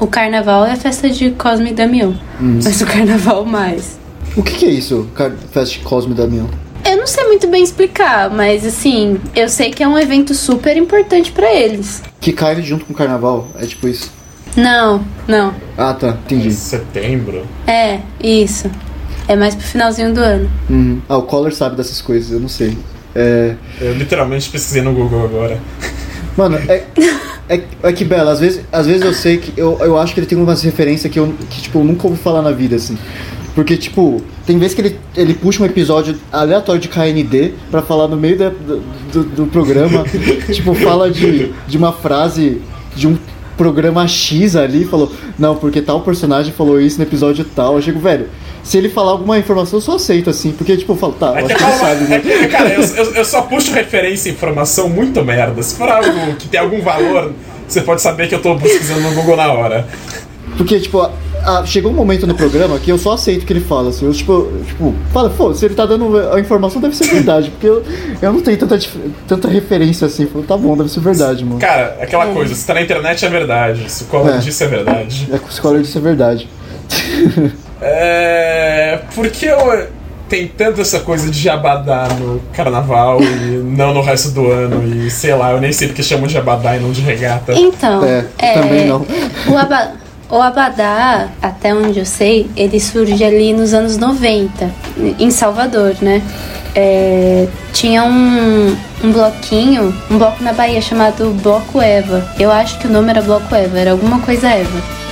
Speaker 3: O carnaval é a festa de Cosme e Damião, mas o carnaval mais.
Speaker 1: O que, que é isso, Car- Fest Cosme e Damião?
Speaker 3: Eu não sei muito bem explicar, mas assim, eu sei que é um evento super importante pra eles.
Speaker 1: Que cai junto com o carnaval? É tipo isso.
Speaker 3: Não, não.
Speaker 1: Ah, tá, entendi.
Speaker 2: Setembro.
Speaker 3: É, isso. É mais pro finalzinho do ano.
Speaker 1: Uhum. Ah, o Collor sabe dessas coisas, eu não sei. É.
Speaker 2: Eu literalmente pesquisei no Google agora.
Speaker 1: Mano, é, é, é que, Bela, às vezes, às vezes eu sei que. Eu, eu acho que ele tem umas referências que eu, que, tipo, eu nunca ouvi falar na vida, assim. Porque, tipo, tem vezes que ele, ele puxa um episódio aleatório de KND pra falar no meio da- do, do, programa. tipo, fala de, de uma frase de um programa X ali, falou, não, porque tal personagem falou isso no episódio tal. Eu chego, velho, se ele falar alguma informação, eu só aceito, assim. Porque, tipo, eu falo, tá,
Speaker 2: É
Speaker 1: eu acho que ele sabe, né?
Speaker 2: é cara, eu, eu- eu só puxo referência e informação muito merda. Se for algo que tem algum valor, você pode saber que eu tô pesquisando no Google na hora.
Speaker 1: Porque, tipo, a- chegou um momento no programa que eu só aceito o que ele fala, assim. Eu, tipo, tipo fala, pô, se ele tá dando a informação, deve ser verdade. Porque eu, eu não tenho tanta, tanta referência assim. Falo, tá bom, deve ser verdade, mano.
Speaker 2: Cara, aquela coisa, se tá na internet é verdade. Se o Collor
Speaker 1: É.
Speaker 2: disse é verdade.
Speaker 1: É que o escola disse é verdade.
Speaker 2: É. Por que eu- tem tanta essa coisa de abadá no carnaval e não no resto do ano? E sei lá, eu nem sei porque chamam de abadá e não de regata.
Speaker 3: Então,
Speaker 1: É, também não.
Speaker 3: O, aba- o Abadá, até onde eu sei, ele surge ali nos anos 90, em Salvador, né? É, tinha um, um bloquinho, um bloco na Bahia chamado Bloco Eva. Eu acho que o nome era Bloco Eva, era alguma coisa Eva.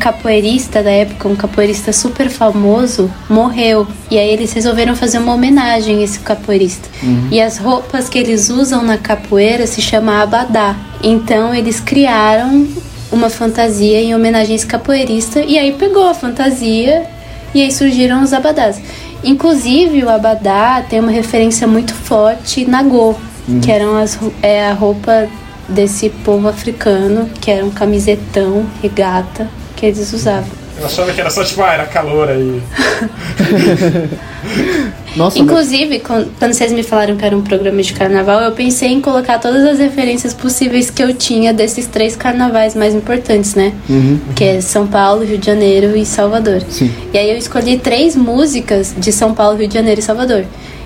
Speaker 3: Capoeirista da época, um capoeirista super famoso, morreu. E aí eles resolveram fazer uma homenagem a esse capoeirista. E as roupas que eles usam na capoeira se chama abadá. Então eles criaram uma fantasia em homenagem a esse capoeirista. E aí pegou a fantasia e aí surgiram os abadás. Inclusive, o abadá tem uma referência muito forte na Go, que eram as, é a roupa desse povo africano, que era um camisetão, regata, que eles usavam.
Speaker 2: Eu achava que era só tipo, ah, era calor aí.
Speaker 1: Nossa,
Speaker 3: Inclusive, quan- quando vocês me falaram que era um programa de carnaval, eu pensei em colocar todas as referências possíveis que eu tinha desses três carnavais mais importantes, né? Que é São Paulo, Rio de Janeiro e Salvador.
Speaker 1: Sim.
Speaker 3: E aí eu escolhi três músicas de São Paulo, Rio de Janeiro e Salvador.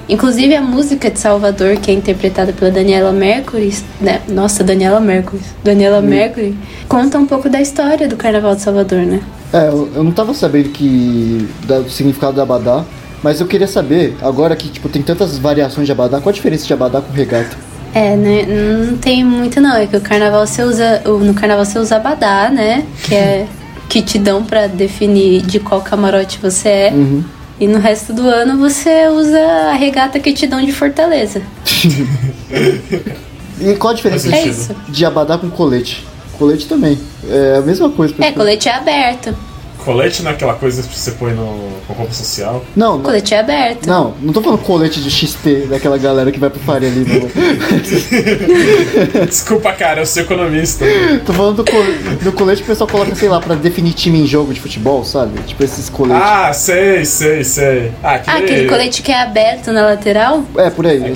Speaker 3: Inclusive a música de Salvador, que é interpretada pela Daniela Mercury, né? Nossa, Daniela Mercury. Daniela Mercury conta um pouco da história do Carnaval de Salvador, né?
Speaker 1: é, eu, eu não tava sabendo que. Da, do significado da Abadá. Mas eu queria saber, agora que tipo, tem tantas variações de Abadá, qual a diferença de Abadá com regata?
Speaker 3: É, né? Não tem muito não. É que o carnaval você usa. No carnaval você usa abadá, né? Que é que te dão pra definir de qual camarote você é. E no resto do ano você usa a regata que te dão de Fortaleza.
Speaker 1: E qual a diferença
Speaker 3: É
Speaker 1: de,
Speaker 3: isso.
Speaker 1: de Abadá com colete? Colete também. É a mesma coisa.
Speaker 3: É, colete é aberto.
Speaker 2: Colete não é aquela coisa que você põe no, com roupa social.
Speaker 1: Não, não,
Speaker 3: Colete é aberto.
Speaker 1: não, não tô falando colete de XP, daquela galera que vai pro Faria ali. Não.
Speaker 2: Desculpa, cara, eu sou economista.
Speaker 1: tô falando do, col- do colete que o pessoal coloca, sei lá, pra definir time em jogo de futebol, sabe? Tipo esses coletes.
Speaker 2: Ah, sei, sei, sei. Ah, aquele,
Speaker 3: Ah, aquele colete que é aberto na lateral?
Speaker 1: É, por aí,
Speaker 2: É.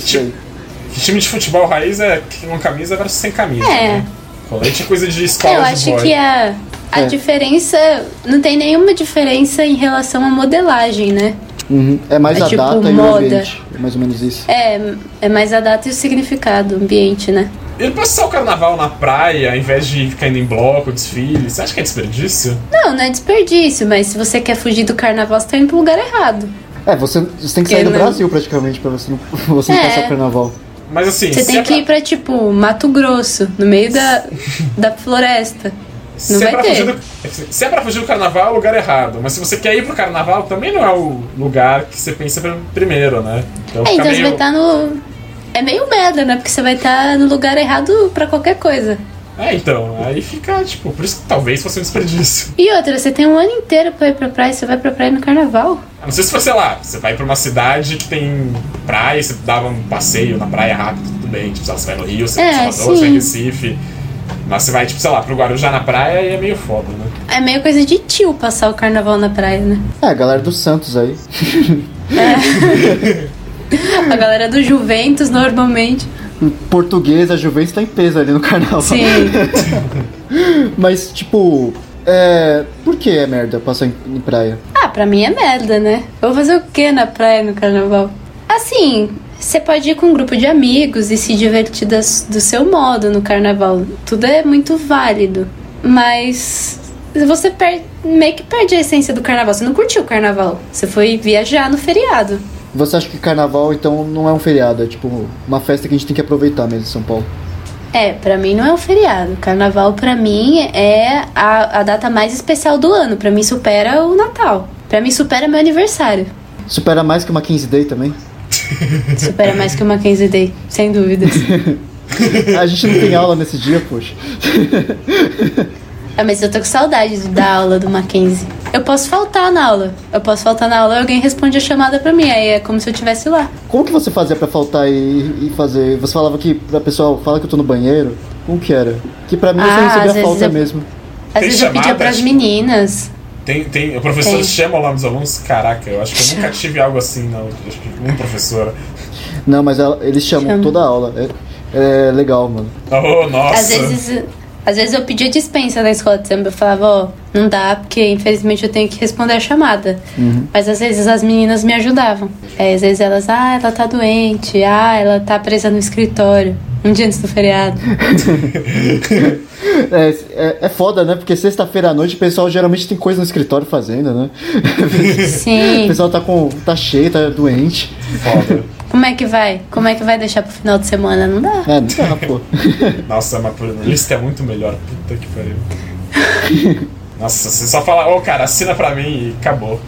Speaker 2: Que time de futebol raiz é com camisa versus sem camisa.
Speaker 3: É.
Speaker 2: né? Colete é coisa de escola
Speaker 3: Eu acho que a, a
Speaker 1: É.
Speaker 3: diferença. Não tem nenhuma diferença em relação à modelagem, né?
Speaker 1: Uhum. É mais
Speaker 3: É
Speaker 1: a
Speaker 3: tipo
Speaker 1: data e o
Speaker 3: moda.
Speaker 1: ambiente. É mais ou menos isso.
Speaker 3: É, é mais a data e o significado, o ambiente, né?
Speaker 2: ele passar o carnaval na praia, ao invés de ficar indo em bloco, desfile, você acha que é desperdício?
Speaker 3: Não, não é desperdício, mas se você quer fugir do carnaval, você tá indo pro lugar errado.
Speaker 1: É, você, você tem que sair
Speaker 3: Eu
Speaker 1: do
Speaker 3: não-
Speaker 1: Brasil praticamente pra você não, você não
Speaker 3: É.
Speaker 1: passar o carnaval.
Speaker 2: Mas assim,
Speaker 3: Você tem
Speaker 2: é
Speaker 3: que ir pra, tipo, Mato Grosso, no meio da, da floresta.
Speaker 2: Se é,
Speaker 3: vai
Speaker 2: pra
Speaker 3: ter.
Speaker 2: fugir do, se é pra fugir do carnaval, é o lugar errado. Mas se você quer ir pro carnaval, também não é o lugar que você pensa pr- primeiro, né? Então
Speaker 3: É, então você
Speaker 2: meio...
Speaker 3: vai estar no. É meio merda, né? Porque você vai estar no lugar errado pra qualquer coisa.
Speaker 2: É, então, aí fica, tipo, por isso que talvez fosse um desperdício.
Speaker 3: E outra, você tem um ano inteiro pra ir pra praia, você vai pra praia no carnaval.
Speaker 2: Não sei se você, sei lá, você vai pra uma cidade que tem praia, você dava um passeio na praia rápido, tudo bem. Tipo, você vai no Rio, você vai
Speaker 3: É,
Speaker 2: em Salvador, você vai em
Speaker 3: sim.
Speaker 2: Recife. Mas você vai, tipo, sei lá, pro Guarujá na praia e é meio foda, né?
Speaker 3: É meio coisa de tio passar o carnaval na praia, né?
Speaker 1: É, a galera do Santos aí.
Speaker 3: A galera do Juventus, normalmente.
Speaker 1: Em português, a Juventus tá em peso ali no carnaval.
Speaker 3: Sim.
Speaker 1: Mas, tipo, é. Por que é merda passar em, em praia?
Speaker 3: Ah, pra mim é merda, né? Eu vou fazer o que na praia no carnaval? Assim, você pode ir com um grupo de amigos e se divertir das- do seu modo no carnaval. Tudo é muito válido. Mas você per- meio que perde a essência do carnaval. Você não curtiu o carnaval. Você foi viajar no feriado.
Speaker 1: Você acha que carnaval, então, não é um feriado? É tipo uma festa que a gente tem que aproveitar mesmo em São Paulo.
Speaker 3: É, pra mim não é um feriado. Carnaval pra mim é a, a data mais especial do ano. Pra mim supera o Natal. Pra mim supera meu aniversário.
Speaker 1: Supera mais que uma 15 Day também?
Speaker 3: Supera mais que o Mackenzie Day, sem dúvidas.
Speaker 1: A gente não tem aula nesse dia, poxa.
Speaker 3: Ah, mas eu tô com saudade da aula do Mackenzie. Eu posso faltar na aula. Eu posso faltar na aula e alguém responde a chamada pra mim. Aí é como se eu estivesse lá.
Speaker 1: Como que você fazia pra faltar e, e fazer? Você falava que pra pessoal, fala que eu tô no banheiro? Como que era? Que pra mim você
Speaker 3: Ah, às
Speaker 1: recebia
Speaker 3: vezes
Speaker 1: falta
Speaker 3: eu-
Speaker 1: mesmo.
Speaker 3: Às
Speaker 2: Tem
Speaker 3: vezes eu pedia pras meninas.
Speaker 2: Tem, tem, o professor
Speaker 3: Tem.
Speaker 2: chama o nome dos alunos? Caraca, eu acho que eu nunca tive algo assim, não. Acho que um professor.
Speaker 1: Não, mas ela- eles chamam
Speaker 3: Chama.
Speaker 1: toda a aula. É, é legal, mano.
Speaker 2: Oh, nossa.
Speaker 3: Às vezes, às vezes eu pedia dispensa na escola de samba. Eu falava, ó, não dá, porque infelizmente eu tenho que responder a chamada. Mas às vezes as meninas me ajudavam. Aí, às vezes elas, ah, ela tá doente, ah, ela tá presa no escritório. Um dia antes do feriado.
Speaker 1: É, é, é foda, né? Porque sexta-feira à noite o pessoal geralmente tem coisa no escritório fazendo, né? o
Speaker 3: Sim.
Speaker 1: pessoal tá com. tá cheio, tá doente.
Speaker 2: Foda.
Speaker 3: Como é que vai? Como é que vai deixar pro final de semana? Não dá.
Speaker 1: É, não dá, pô.
Speaker 2: Nossa, mas por lista é muito melhor. Puta que pariu. Nossa, você só fala, ô cara, assina pra mim e acabou.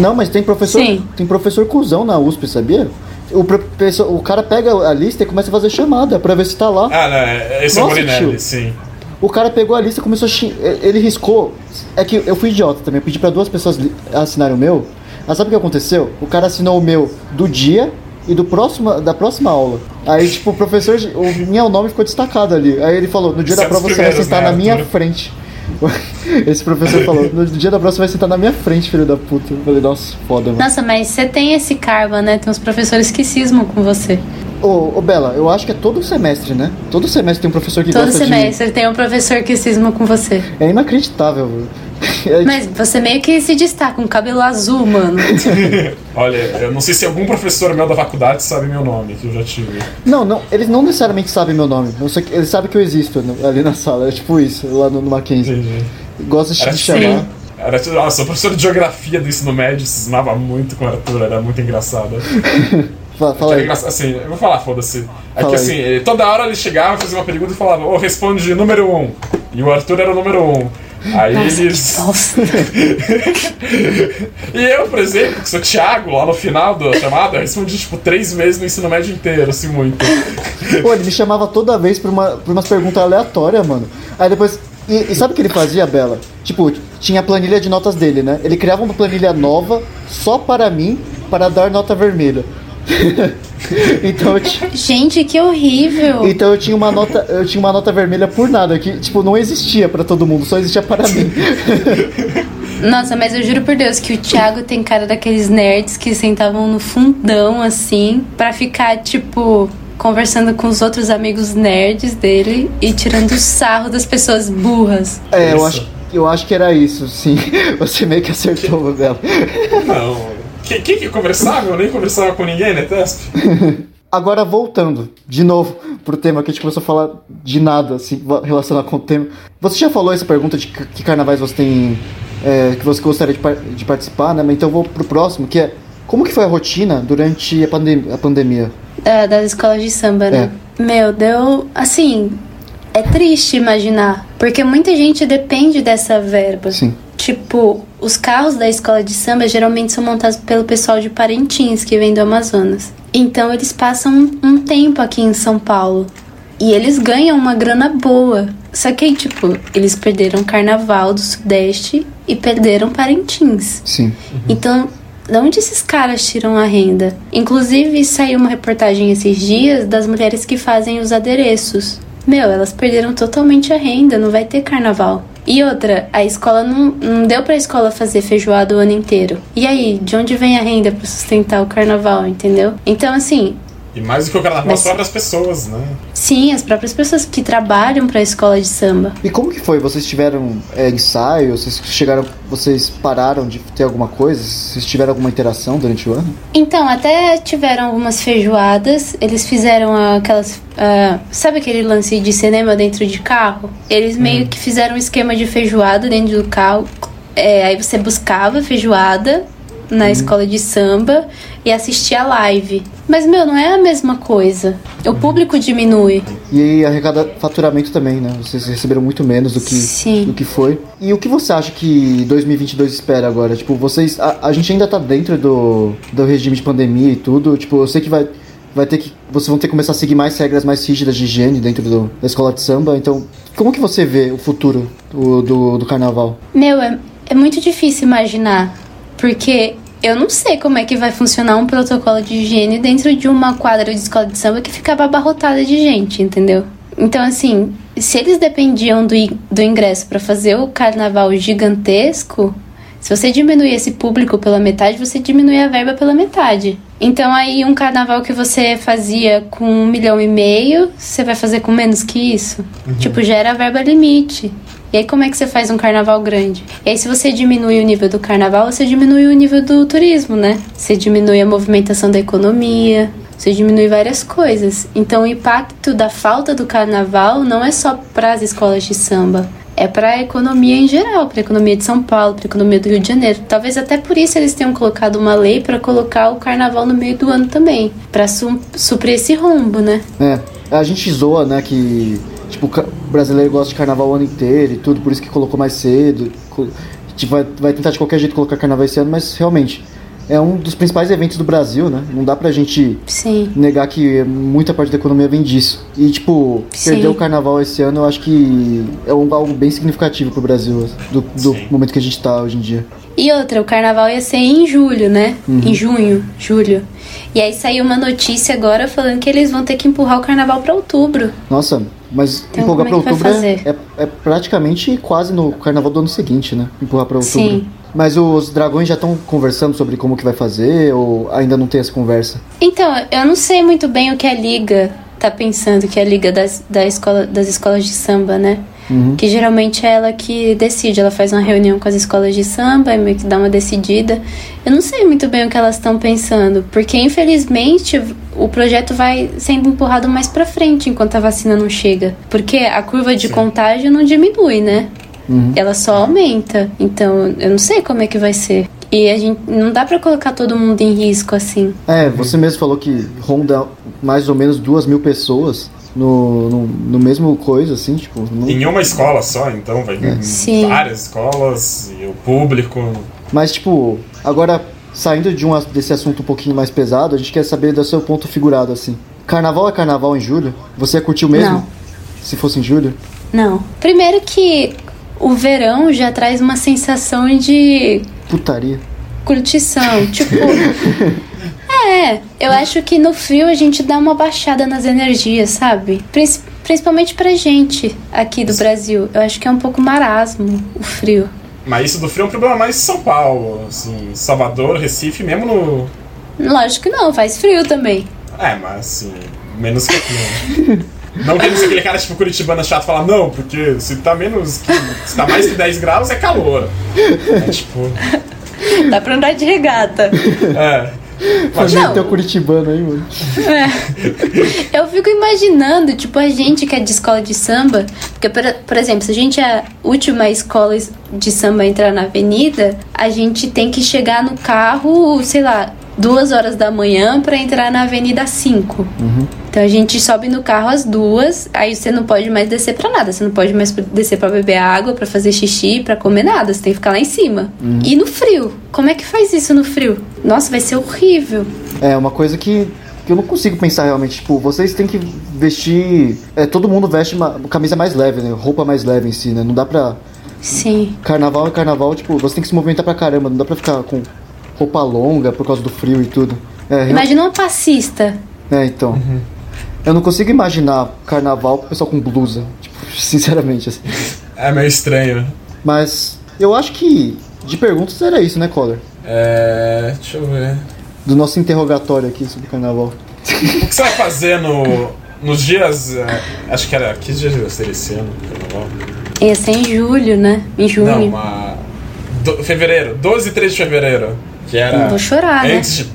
Speaker 1: Não, mas tem professor.
Speaker 3: Sim.
Speaker 1: Tem professor cuzão na USP, sabia? O, professor, o cara pega a lista e começa a fazer chamada pra ver se tá lá.
Speaker 2: Ah, não, é- esse é o
Speaker 1: Nossa,
Speaker 2: Molinelli, sim.
Speaker 1: O cara pegou a lista e começou a xing... Ele riscou. É que eu fui idiota também. Eu pedi pra duas pessoas assinarem o meu. Mas sabe o que aconteceu? O cara assinou o meu do dia e do próximo, da próxima aula. Aí, tipo, o professor. O meu nome ficou destacado ali. Aí ele falou: no dia da
Speaker 2: é
Speaker 1: prova você vai sentar
Speaker 2: né,
Speaker 1: na minha
Speaker 2: Arthur?
Speaker 1: frente. Esse professor falou: no dia da prova você vai sentar na minha frente, filho da puta. Eu falei: nossa, foda, mano.
Speaker 3: Nossa, mas você tem esse karma, né? Tem uns professores que cismam com você.
Speaker 1: Ô, ô, Bela, eu acho que é todo semestre, né? Todo semestre tem um professor que
Speaker 3: Todo
Speaker 1: gosta
Speaker 3: semestre tem um professor que cisma com você.
Speaker 1: de. É inacreditável, velho.
Speaker 3: Mas você meio que se destaca, um cabelo azul, mano.
Speaker 2: Olha, eu não sei se algum professor meu da faculdade sabe meu nome, que eu já tive.
Speaker 1: Não, não, eles não necessariamente sabem meu nome. Eu sei que- eles sabem que eu existo no- ali na sala. É tipo isso, lá no, no Mackenzie.
Speaker 2: Entendi.
Speaker 1: Gosta de te
Speaker 2: tipo-
Speaker 1: chamar.
Speaker 2: Era, tipo, nossa, o professor de geografia do ensino médio cismava muito com o Arthur, era muito engraçado.
Speaker 1: Fala, fala aí.
Speaker 2: assim, eu vou falar, foda-se. É
Speaker 1: Fala
Speaker 2: que
Speaker 1: aí.
Speaker 2: assim, ele- toda hora ele chegava, fazia uma pergunta e falava, ô, responde número um. E o Arthur era o número um. Aí
Speaker 3: Nossa,
Speaker 2: eles. E eu, por exemplo, que sou Thiago, lá no final da chamada, eu respondi tipo três meses no ensino médio inteiro, assim, muito.
Speaker 1: Pô, ele me chamava toda vez pra, uma, pra umas perguntas aleatórias, mano. Aí depois. E, e sabe o que ele fazia, Bela? Tipo, tinha a planilha de notas dele, né? Ele criava uma planilha nova só para mim, para dar nota vermelha. então,
Speaker 3: Gente, que horrível.
Speaker 1: então eu tinha uma nota, eu tinha uma nota vermelha por nada, que tipo não existia pra todo mundo, só existia para mim.
Speaker 3: Nossa, mas eu juro por Deus que o Thiago tem cara daqueles nerds que sentavam no fundão, assim, pra ficar, tipo, conversando com os outros amigos nerds dele e tirando sarro das pessoas burras.
Speaker 1: É, eu acho, eu acho que era isso, sim. Você meio que acertou, Bela.
Speaker 2: Não. Quem, quem que conversava? Eu nem conversava com ninguém, né, Tesp?
Speaker 1: Agora voltando, de novo, pro tema que a gente começou a falar de nada, assim, relacionado com o tema. Você já falou essa pergunta de que que carnavais você tem. é, que você gostaria de, par- de participar, né? Mas Então eu vou pro próximo, que é. Como que foi a rotina durante a, pandem a pandemia?
Speaker 3: Da- das escolas de samba, né? Meu, deu. Assim, é triste imaginar. Porque muita gente depende dessa verba.
Speaker 1: Sim.
Speaker 3: Tipo, os carros da escola de samba geralmente são montados pelo pessoal de Parintins, que vem do Amazonas. Então eles passam um tempo aqui em São Paulo. E eles ganham uma grana boa. Só que aí, tipo, eles perderam o carnaval do Sudeste e perderam Parintins.
Speaker 1: Sim.
Speaker 3: Então, de onde esses caras tiram a renda? Inclusive, saiu uma reportagem esses dias das mulheres que fazem os adereços. Meu, elas perderam totalmente a renda, não vai ter carnaval. E outra, a escola não, não deu pra escola fazer feijoada o ano inteiro. E aí, de onde vem a renda pra sustentar o carnaval, entendeu? Então, assim,
Speaker 2: E mais do que o carnaval,
Speaker 3: Mas-
Speaker 2: as próprias pessoas, né?
Speaker 3: Sim, as próprias pessoas que trabalham pra escola de samba.
Speaker 1: E como que foi? Vocês tiveram é, ensaio? Vocês chegaram. Vocês pararam de ter alguma coisa? Vocês tiveram alguma interação durante o ano?
Speaker 3: Então, até tiveram algumas feijoadas. Eles fizeram aquelas. ah, sabe aquele lance de cinema dentro de carro? Eles meio que fizeram um esquema de feijoada dentro do carro. É, aí você buscava feijoada na escola de samba e assistia a live. Mas, meu, não é a mesma coisa. O público diminui.
Speaker 1: E arrecada faturamento também, né? Vocês receberam muito menos do que,
Speaker 3: Sim.
Speaker 1: do que foi. E o que você acha que 2022 espera agora? Tipo, vocês. A, a gente ainda tá dentro do, do regime de pandemia e tudo. Tipo, eu sei que vai. Vai ter que. Vocês vão ter que começar a seguir mais regras mais rígidas de higiene dentro do- da escola de samba. Então, como que você vê o futuro do, do, do carnaval?
Speaker 3: Meu, é, é muito difícil imaginar, porque eu não sei como é que vai funcionar um protocolo de higiene dentro de uma quadra de escola de samba que ficava abarrotada de gente, entendeu? Então, assim, se eles dependiam do, do ingresso pra fazer o carnaval gigantesco, se você diminuir esse público pela metade, você diminui a verba pela metade. Então, aí, um carnaval que você fazia com um milhão e meio, você vai fazer com menos que isso? Tipo, já era a verba limite. E aí, como é que você faz um carnaval grande? E aí, se você diminui o nível do carnaval, você diminui o nível do turismo, né? Você diminui a movimentação da economia, você diminui várias coisas. Então, o impacto da falta do carnaval não é só para as escolas de samba. É para a economia em geral, para a economia de São Paulo, para a economia do Rio de Janeiro. Talvez até por isso eles tenham colocado uma lei para colocar o carnaval no meio do ano também, para su suprir esse rombo, né?
Speaker 1: É, a gente zoa, né, que tipo, o brasileiro gosta de carnaval o ano inteiro e tudo, por isso que colocou mais cedo. Gente vai, vai tentar de qualquer jeito colocar carnaval esse ano, mas realmente é um dos principais eventos do Brasil, né? Não dá pra gente
Speaker 3: Sim.
Speaker 1: negar que muita parte da economia vem disso. E, tipo,
Speaker 3: Sim.
Speaker 1: perder o carnaval esse ano eu acho que é um, algo bem significativo pro Brasil, do, do momento que a gente tá hoje em dia.
Speaker 3: E outra, o carnaval ia ser em julho, né? Em junho, julho. E aí saiu uma notícia agora falando que eles vão ter que empurrar o carnaval pra outubro.
Speaker 1: Nossa, mas
Speaker 3: Então,
Speaker 1: empurrar pra
Speaker 3: como é
Speaker 1: outubro é, é, é praticamente quase no carnaval do ano seguinte, né? Empurrar pra outubro.
Speaker 3: Sim.
Speaker 1: Mas os dragões já estão conversando sobre como que vai fazer ou ainda não tem essa conversa?
Speaker 3: Então, eu não sei muito bem o que a Liga tá pensando, que é a Liga das, da escola, das escolas de samba, né? Que geralmente é ela que decide, ela faz uma reunião com as escolas de samba e meio que dá uma decidida. Eu não sei muito bem o que elas estão pensando, porque infelizmente o projeto vai sendo empurrado mais pra frente enquanto a vacina não chega. Porque a curva de contágio não diminui, né? Ela só aumenta. Então, eu não sei como é que vai ser. E a gente não dá pra colocar todo mundo em risco assim.
Speaker 1: É, você mesmo falou que ronda mais ou menos duas mil pessoas no, no, no mesmo coisa, assim, tipo. no-
Speaker 2: Em uma escola só, então vai em
Speaker 3: Sim.
Speaker 2: várias escolas e o público.
Speaker 1: Mas, tipo, agora, saindo de um, desse assunto um pouquinho mais pesado, a gente quer saber do seu ponto figurado, assim. Carnaval é carnaval em julho? Você curtiu mesmo?
Speaker 3: Não.
Speaker 1: Se fosse em julho?
Speaker 3: Não. Primeiro que o verão já traz uma sensação de
Speaker 1: Putaria.
Speaker 3: curtição. Tipo. é, eu acho que no frio a gente dá uma baixada nas energias, sabe? Princi- Principalmente pra gente aqui do Brasil. Eu acho que é um pouco marasmo o frio.
Speaker 2: Mas isso do frio é um problema mais de São Paulo, assim, Salvador, Recife, mesmo no.
Speaker 3: Lógico que não, faz frio também.
Speaker 2: É, mas assim, menos que aqui. né? Não ser aquele cara tipo Curitibana chato falar, não, porque se tá menos que. Se tá mais que 10 graus é calor. É tipo.
Speaker 3: Dá pra andar de regata.
Speaker 2: É.
Speaker 1: Foi
Speaker 3: Não.
Speaker 1: o curitibano aí, mano.
Speaker 3: Eu fico imaginando, tipo, a gente que é de escola de samba, porque, por, por exemplo, se a gente é a última escola de samba a entrar na avenida, a gente tem que chegar no carro, sei lá, duas horas da manhã pra entrar na avenida às cinco. Então a gente sobe no carro às duas, aí você não pode mais descer pra nada, você não pode mais descer pra beber água, pra fazer xixi, pra comer nada, você tem que ficar lá em cima. E no frio? Como é que faz isso no frio? Nossa, vai ser horrível.
Speaker 1: É uma coisa que, que eu não consigo pensar realmente. Tipo, vocês têm que vestir. É, todo mundo veste uma camisa mais leve, né? Roupa mais leve em si, né? Não dá pra.
Speaker 3: Sim.
Speaker 1: Carnaval é carnaval, tipo, você tem que se movimentar pra caramba. Não dá pra ficar com roupa longa por causa do frio e tudo. É,
Speaker 3: Imagina uma passista.
Speaker 1: é então. Eu não consigo imaginar carnaval com o pessoal com blusa. Tipo, sinceramente, assim.
Speaker 2: É meio estranho.
Speaker 1: Mas eu acho que de perguntas era isso, né, Collor?
Speaker 2: É. Deixa eu ver.
Speaker 1: Do nosso interrogatório aqui sobre carnaval.
Speaker 2: O que você vai fazer no, nos dias. é, acho que era. Que dias vai ser esse ano? Carnaval?
Speaker 3: Ia ser em julho, né? Em junho.
Speaker 2: Não, uma. do- fevereiro, 12 e 13 de fevereiro. Que era.
Speaker 3: Vou chorar, né?
Speaker 2: antes de,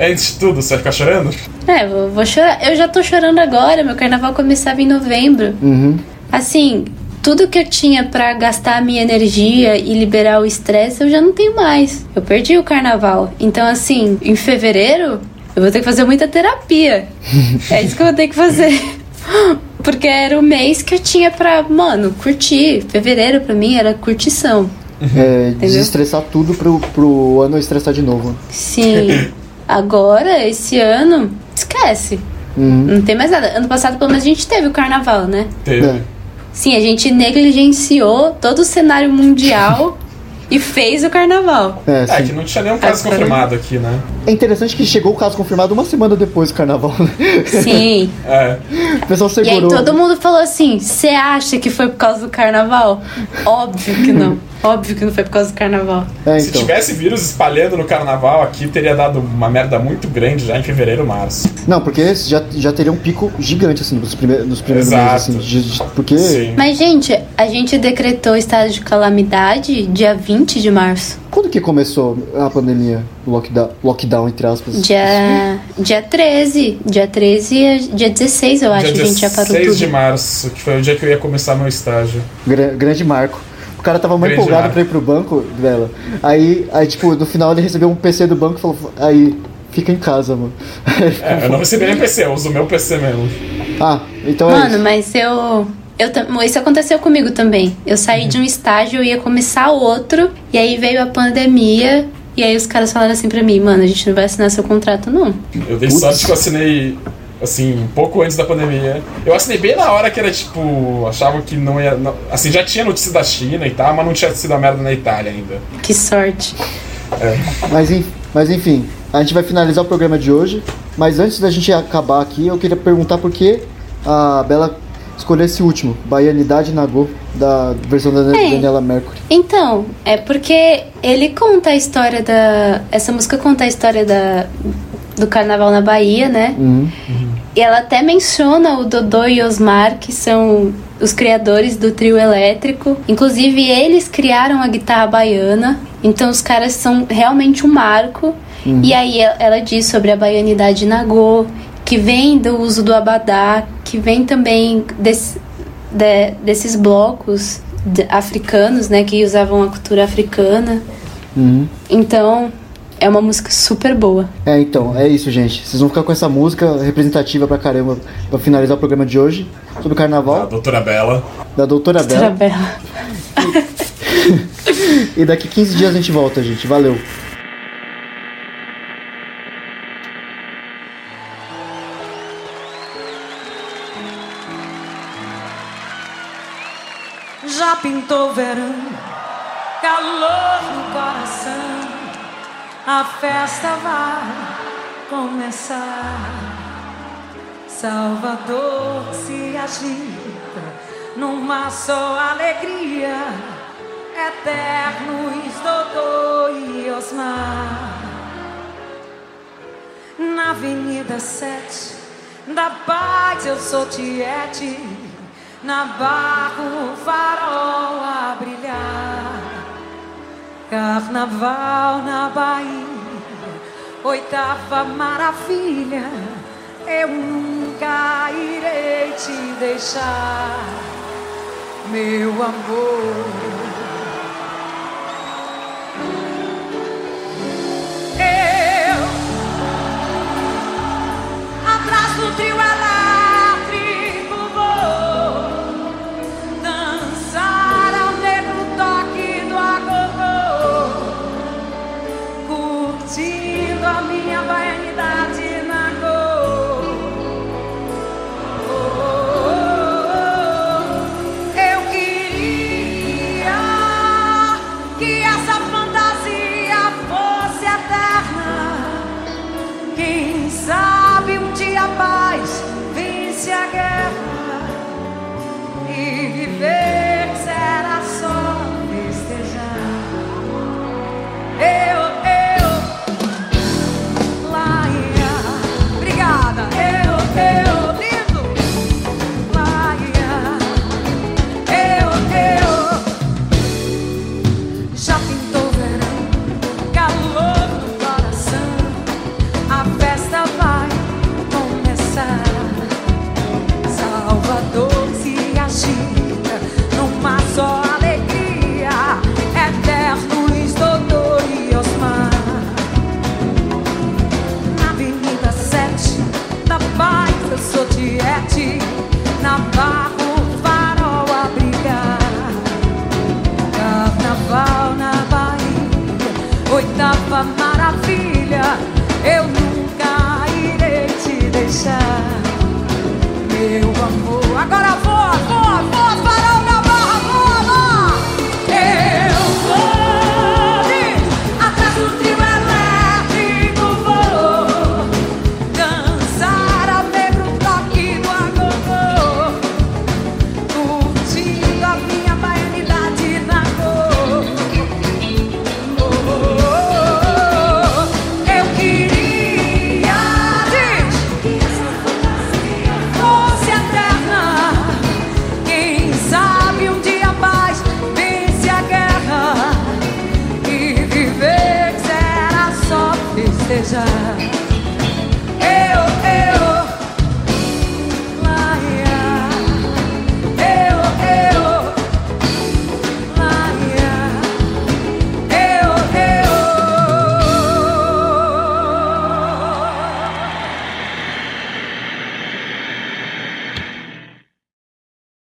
Speaker 2: antes de tudo, você vai ficar chorando?
Speaker 3: É, vou, vou chorar. Eu já tô chorando agora. Meu carnaval começava em novembro.
Speaker 1: Uhum.
Speaker 3: Assim, tudo que eu tinha pra gastar a minha energia e liberar o estresse, eu já não tenho mais. Eu perdi o carnaval. Então, assim, em fevereiro, eu vou ter que fazer muita terapia. é isso que eu vou ter que fazer. Porque era o mês que eu tinha pra, mano, curtir. Fevereiro pra mim era curtição.
Speaker 1: É, desestressar tudo pro, pro ano estressar de novo.
Speaker 3: Sim. Agora, esse ano, esquece.
Speaker 1: Uhum.
Speaker 3: Não tem mais nada. Ano passado, pelo menos, a gente teve o carnaval, né?
Speaker 2: Teve.
Speaker 1: É.
Speaker 3: Sim, a gente negligenciou todo o cenário mundial e fez o carnaval.
Speaker 1: É,
Speaker 2: É, que não tinha nenhum caso confirmado aqui, né?
Speaker 1: É interessante que chegou o caso confirmado uma semana depois do carnaval. né?
Speaker 3: Sim.
Speaker 2: É.
Speaker 1: O pessoal
Speaker 3: E aí
Speaker 1: segurou.
Speaker 3: todo mundo falou assim: você acha que foi por causa do carnaval? Óbvio que não. Óbvio que não foi por causa do carnaval.
Speaker 1: É,
Speaker 2: Se
Speaker 1: então.
Speaker 2: tivesse vírus espalhando no carnaval aqui, teria dado uma merda muito grande já em fevereiro, março.
Speaker 1: Não, porque já, já teria um pico gigante, assim, nos primeiros, nos primeiros
Speaker 2: Exato.
Speaker 1: meses, assim. de- de- porque.
Speaker 2: Sim.
Speaker 3: Mas, gente, a gente decretou estado de calamidade dia 20 de março.
Speaker 1: Quando que começou a pandemia? Lockdown, lockdown entre aspas.
Speaker 3: Dia, dia 13. Dia 13 e dia 16, eu acho.
Speaker 2: Dia
Speaker 3: a gente já parou
Speaker 2: 16
Speaker 3: tudo.
Speaker 2: de março, que foi o dia que eu ia começar meu estágio.
Speaker 1: Gra- grande marco. O cara tava muito empolgado
Speaker 2: marco.
Speaker 1: pra ir pro banco dela. Aí, aí, tipo, no final ele recebeu um PC do banco e falou: aí, fica em casa, mano.
Speaker 2: É, eu não recebi nem PC, eu uso o meu PC mesmo.
Speaker 1: ah, então é
Speaker 3: Mano,
Speaker 1: isso.
Speaker 3: mas eu. Eu, isso aconteceu comigo também. Eu saí de um estágio, eu ia começar outro, e aí veio a pandemia, e aí os caras falaram assim pra mim, mano, a gente não vai assinar seu contrato, não.
Speaker 2: Eu dei
Speaker 1: Putz.
Speaker 2: sorte que eu assinei, assim, um pouco antes da pandemia. Eu assinei bem na hora que era, tipo, achava que não ia... não- assim, já tinha notícia da China e tal, mas não tinha sido a merda na Itália ainda.
Speaker 3: Que sorte.
Speaker 1: Mas, en- mas enfim, a gente vai finalizar o programa de hoje. Mas antes da gente acabar aqui, eu queria perguntar por que a Bela escolheu esse último, Baianidade Nagô, da versão da
Speaker 3: É.
Speaker 1: Daniela Mercury.
Speaker 3: Então, é porque ele conta a história da. Essa música conta a história da, do carnaval na Bahia, né?
Speaker 1: Uhum.
Speaker 3: E ela até menciona o Dodô e Osmar, que são os criadores do trio elétrico. Inclusive, eles criaram a guitarra baiana. Então, os caras são realmente um marco. E aí, ela- ela diz sobre a baianidade nagô, que vem do uso do abadá, que vem também desse, de- desses blocos de- africanos, né, que usavam a cultura africana.
Speaker 1: Uhum.
Speaker 3: Então, é uma música super boa.
Speaker 1: É, então, é isso, gente. Vocês vão ficar com essa música representativa pra caramba pra finalizar o programa de hoje sobre o carnaval
Speaker 2: doutora Bela.
Speaker 1: da Doutora
Speaker 3: Doutora
Speaker 1: Bela.
Speaker 3: Bela.
Speaker 1: E daqui 15 dias a gente volta, gente. Valeu.
Speaker 8: Pintou verão, calor no coração, a festa vai começar. Salvador se agita numa só alegria, eternos Dodô e Osmar. Na Avenida 7 da Paz eu sou Tiete, na barra o farol a brilhar. Carnaval na Bahia, oitava maravilha, eu nunca irei te deixar, meu amor. day.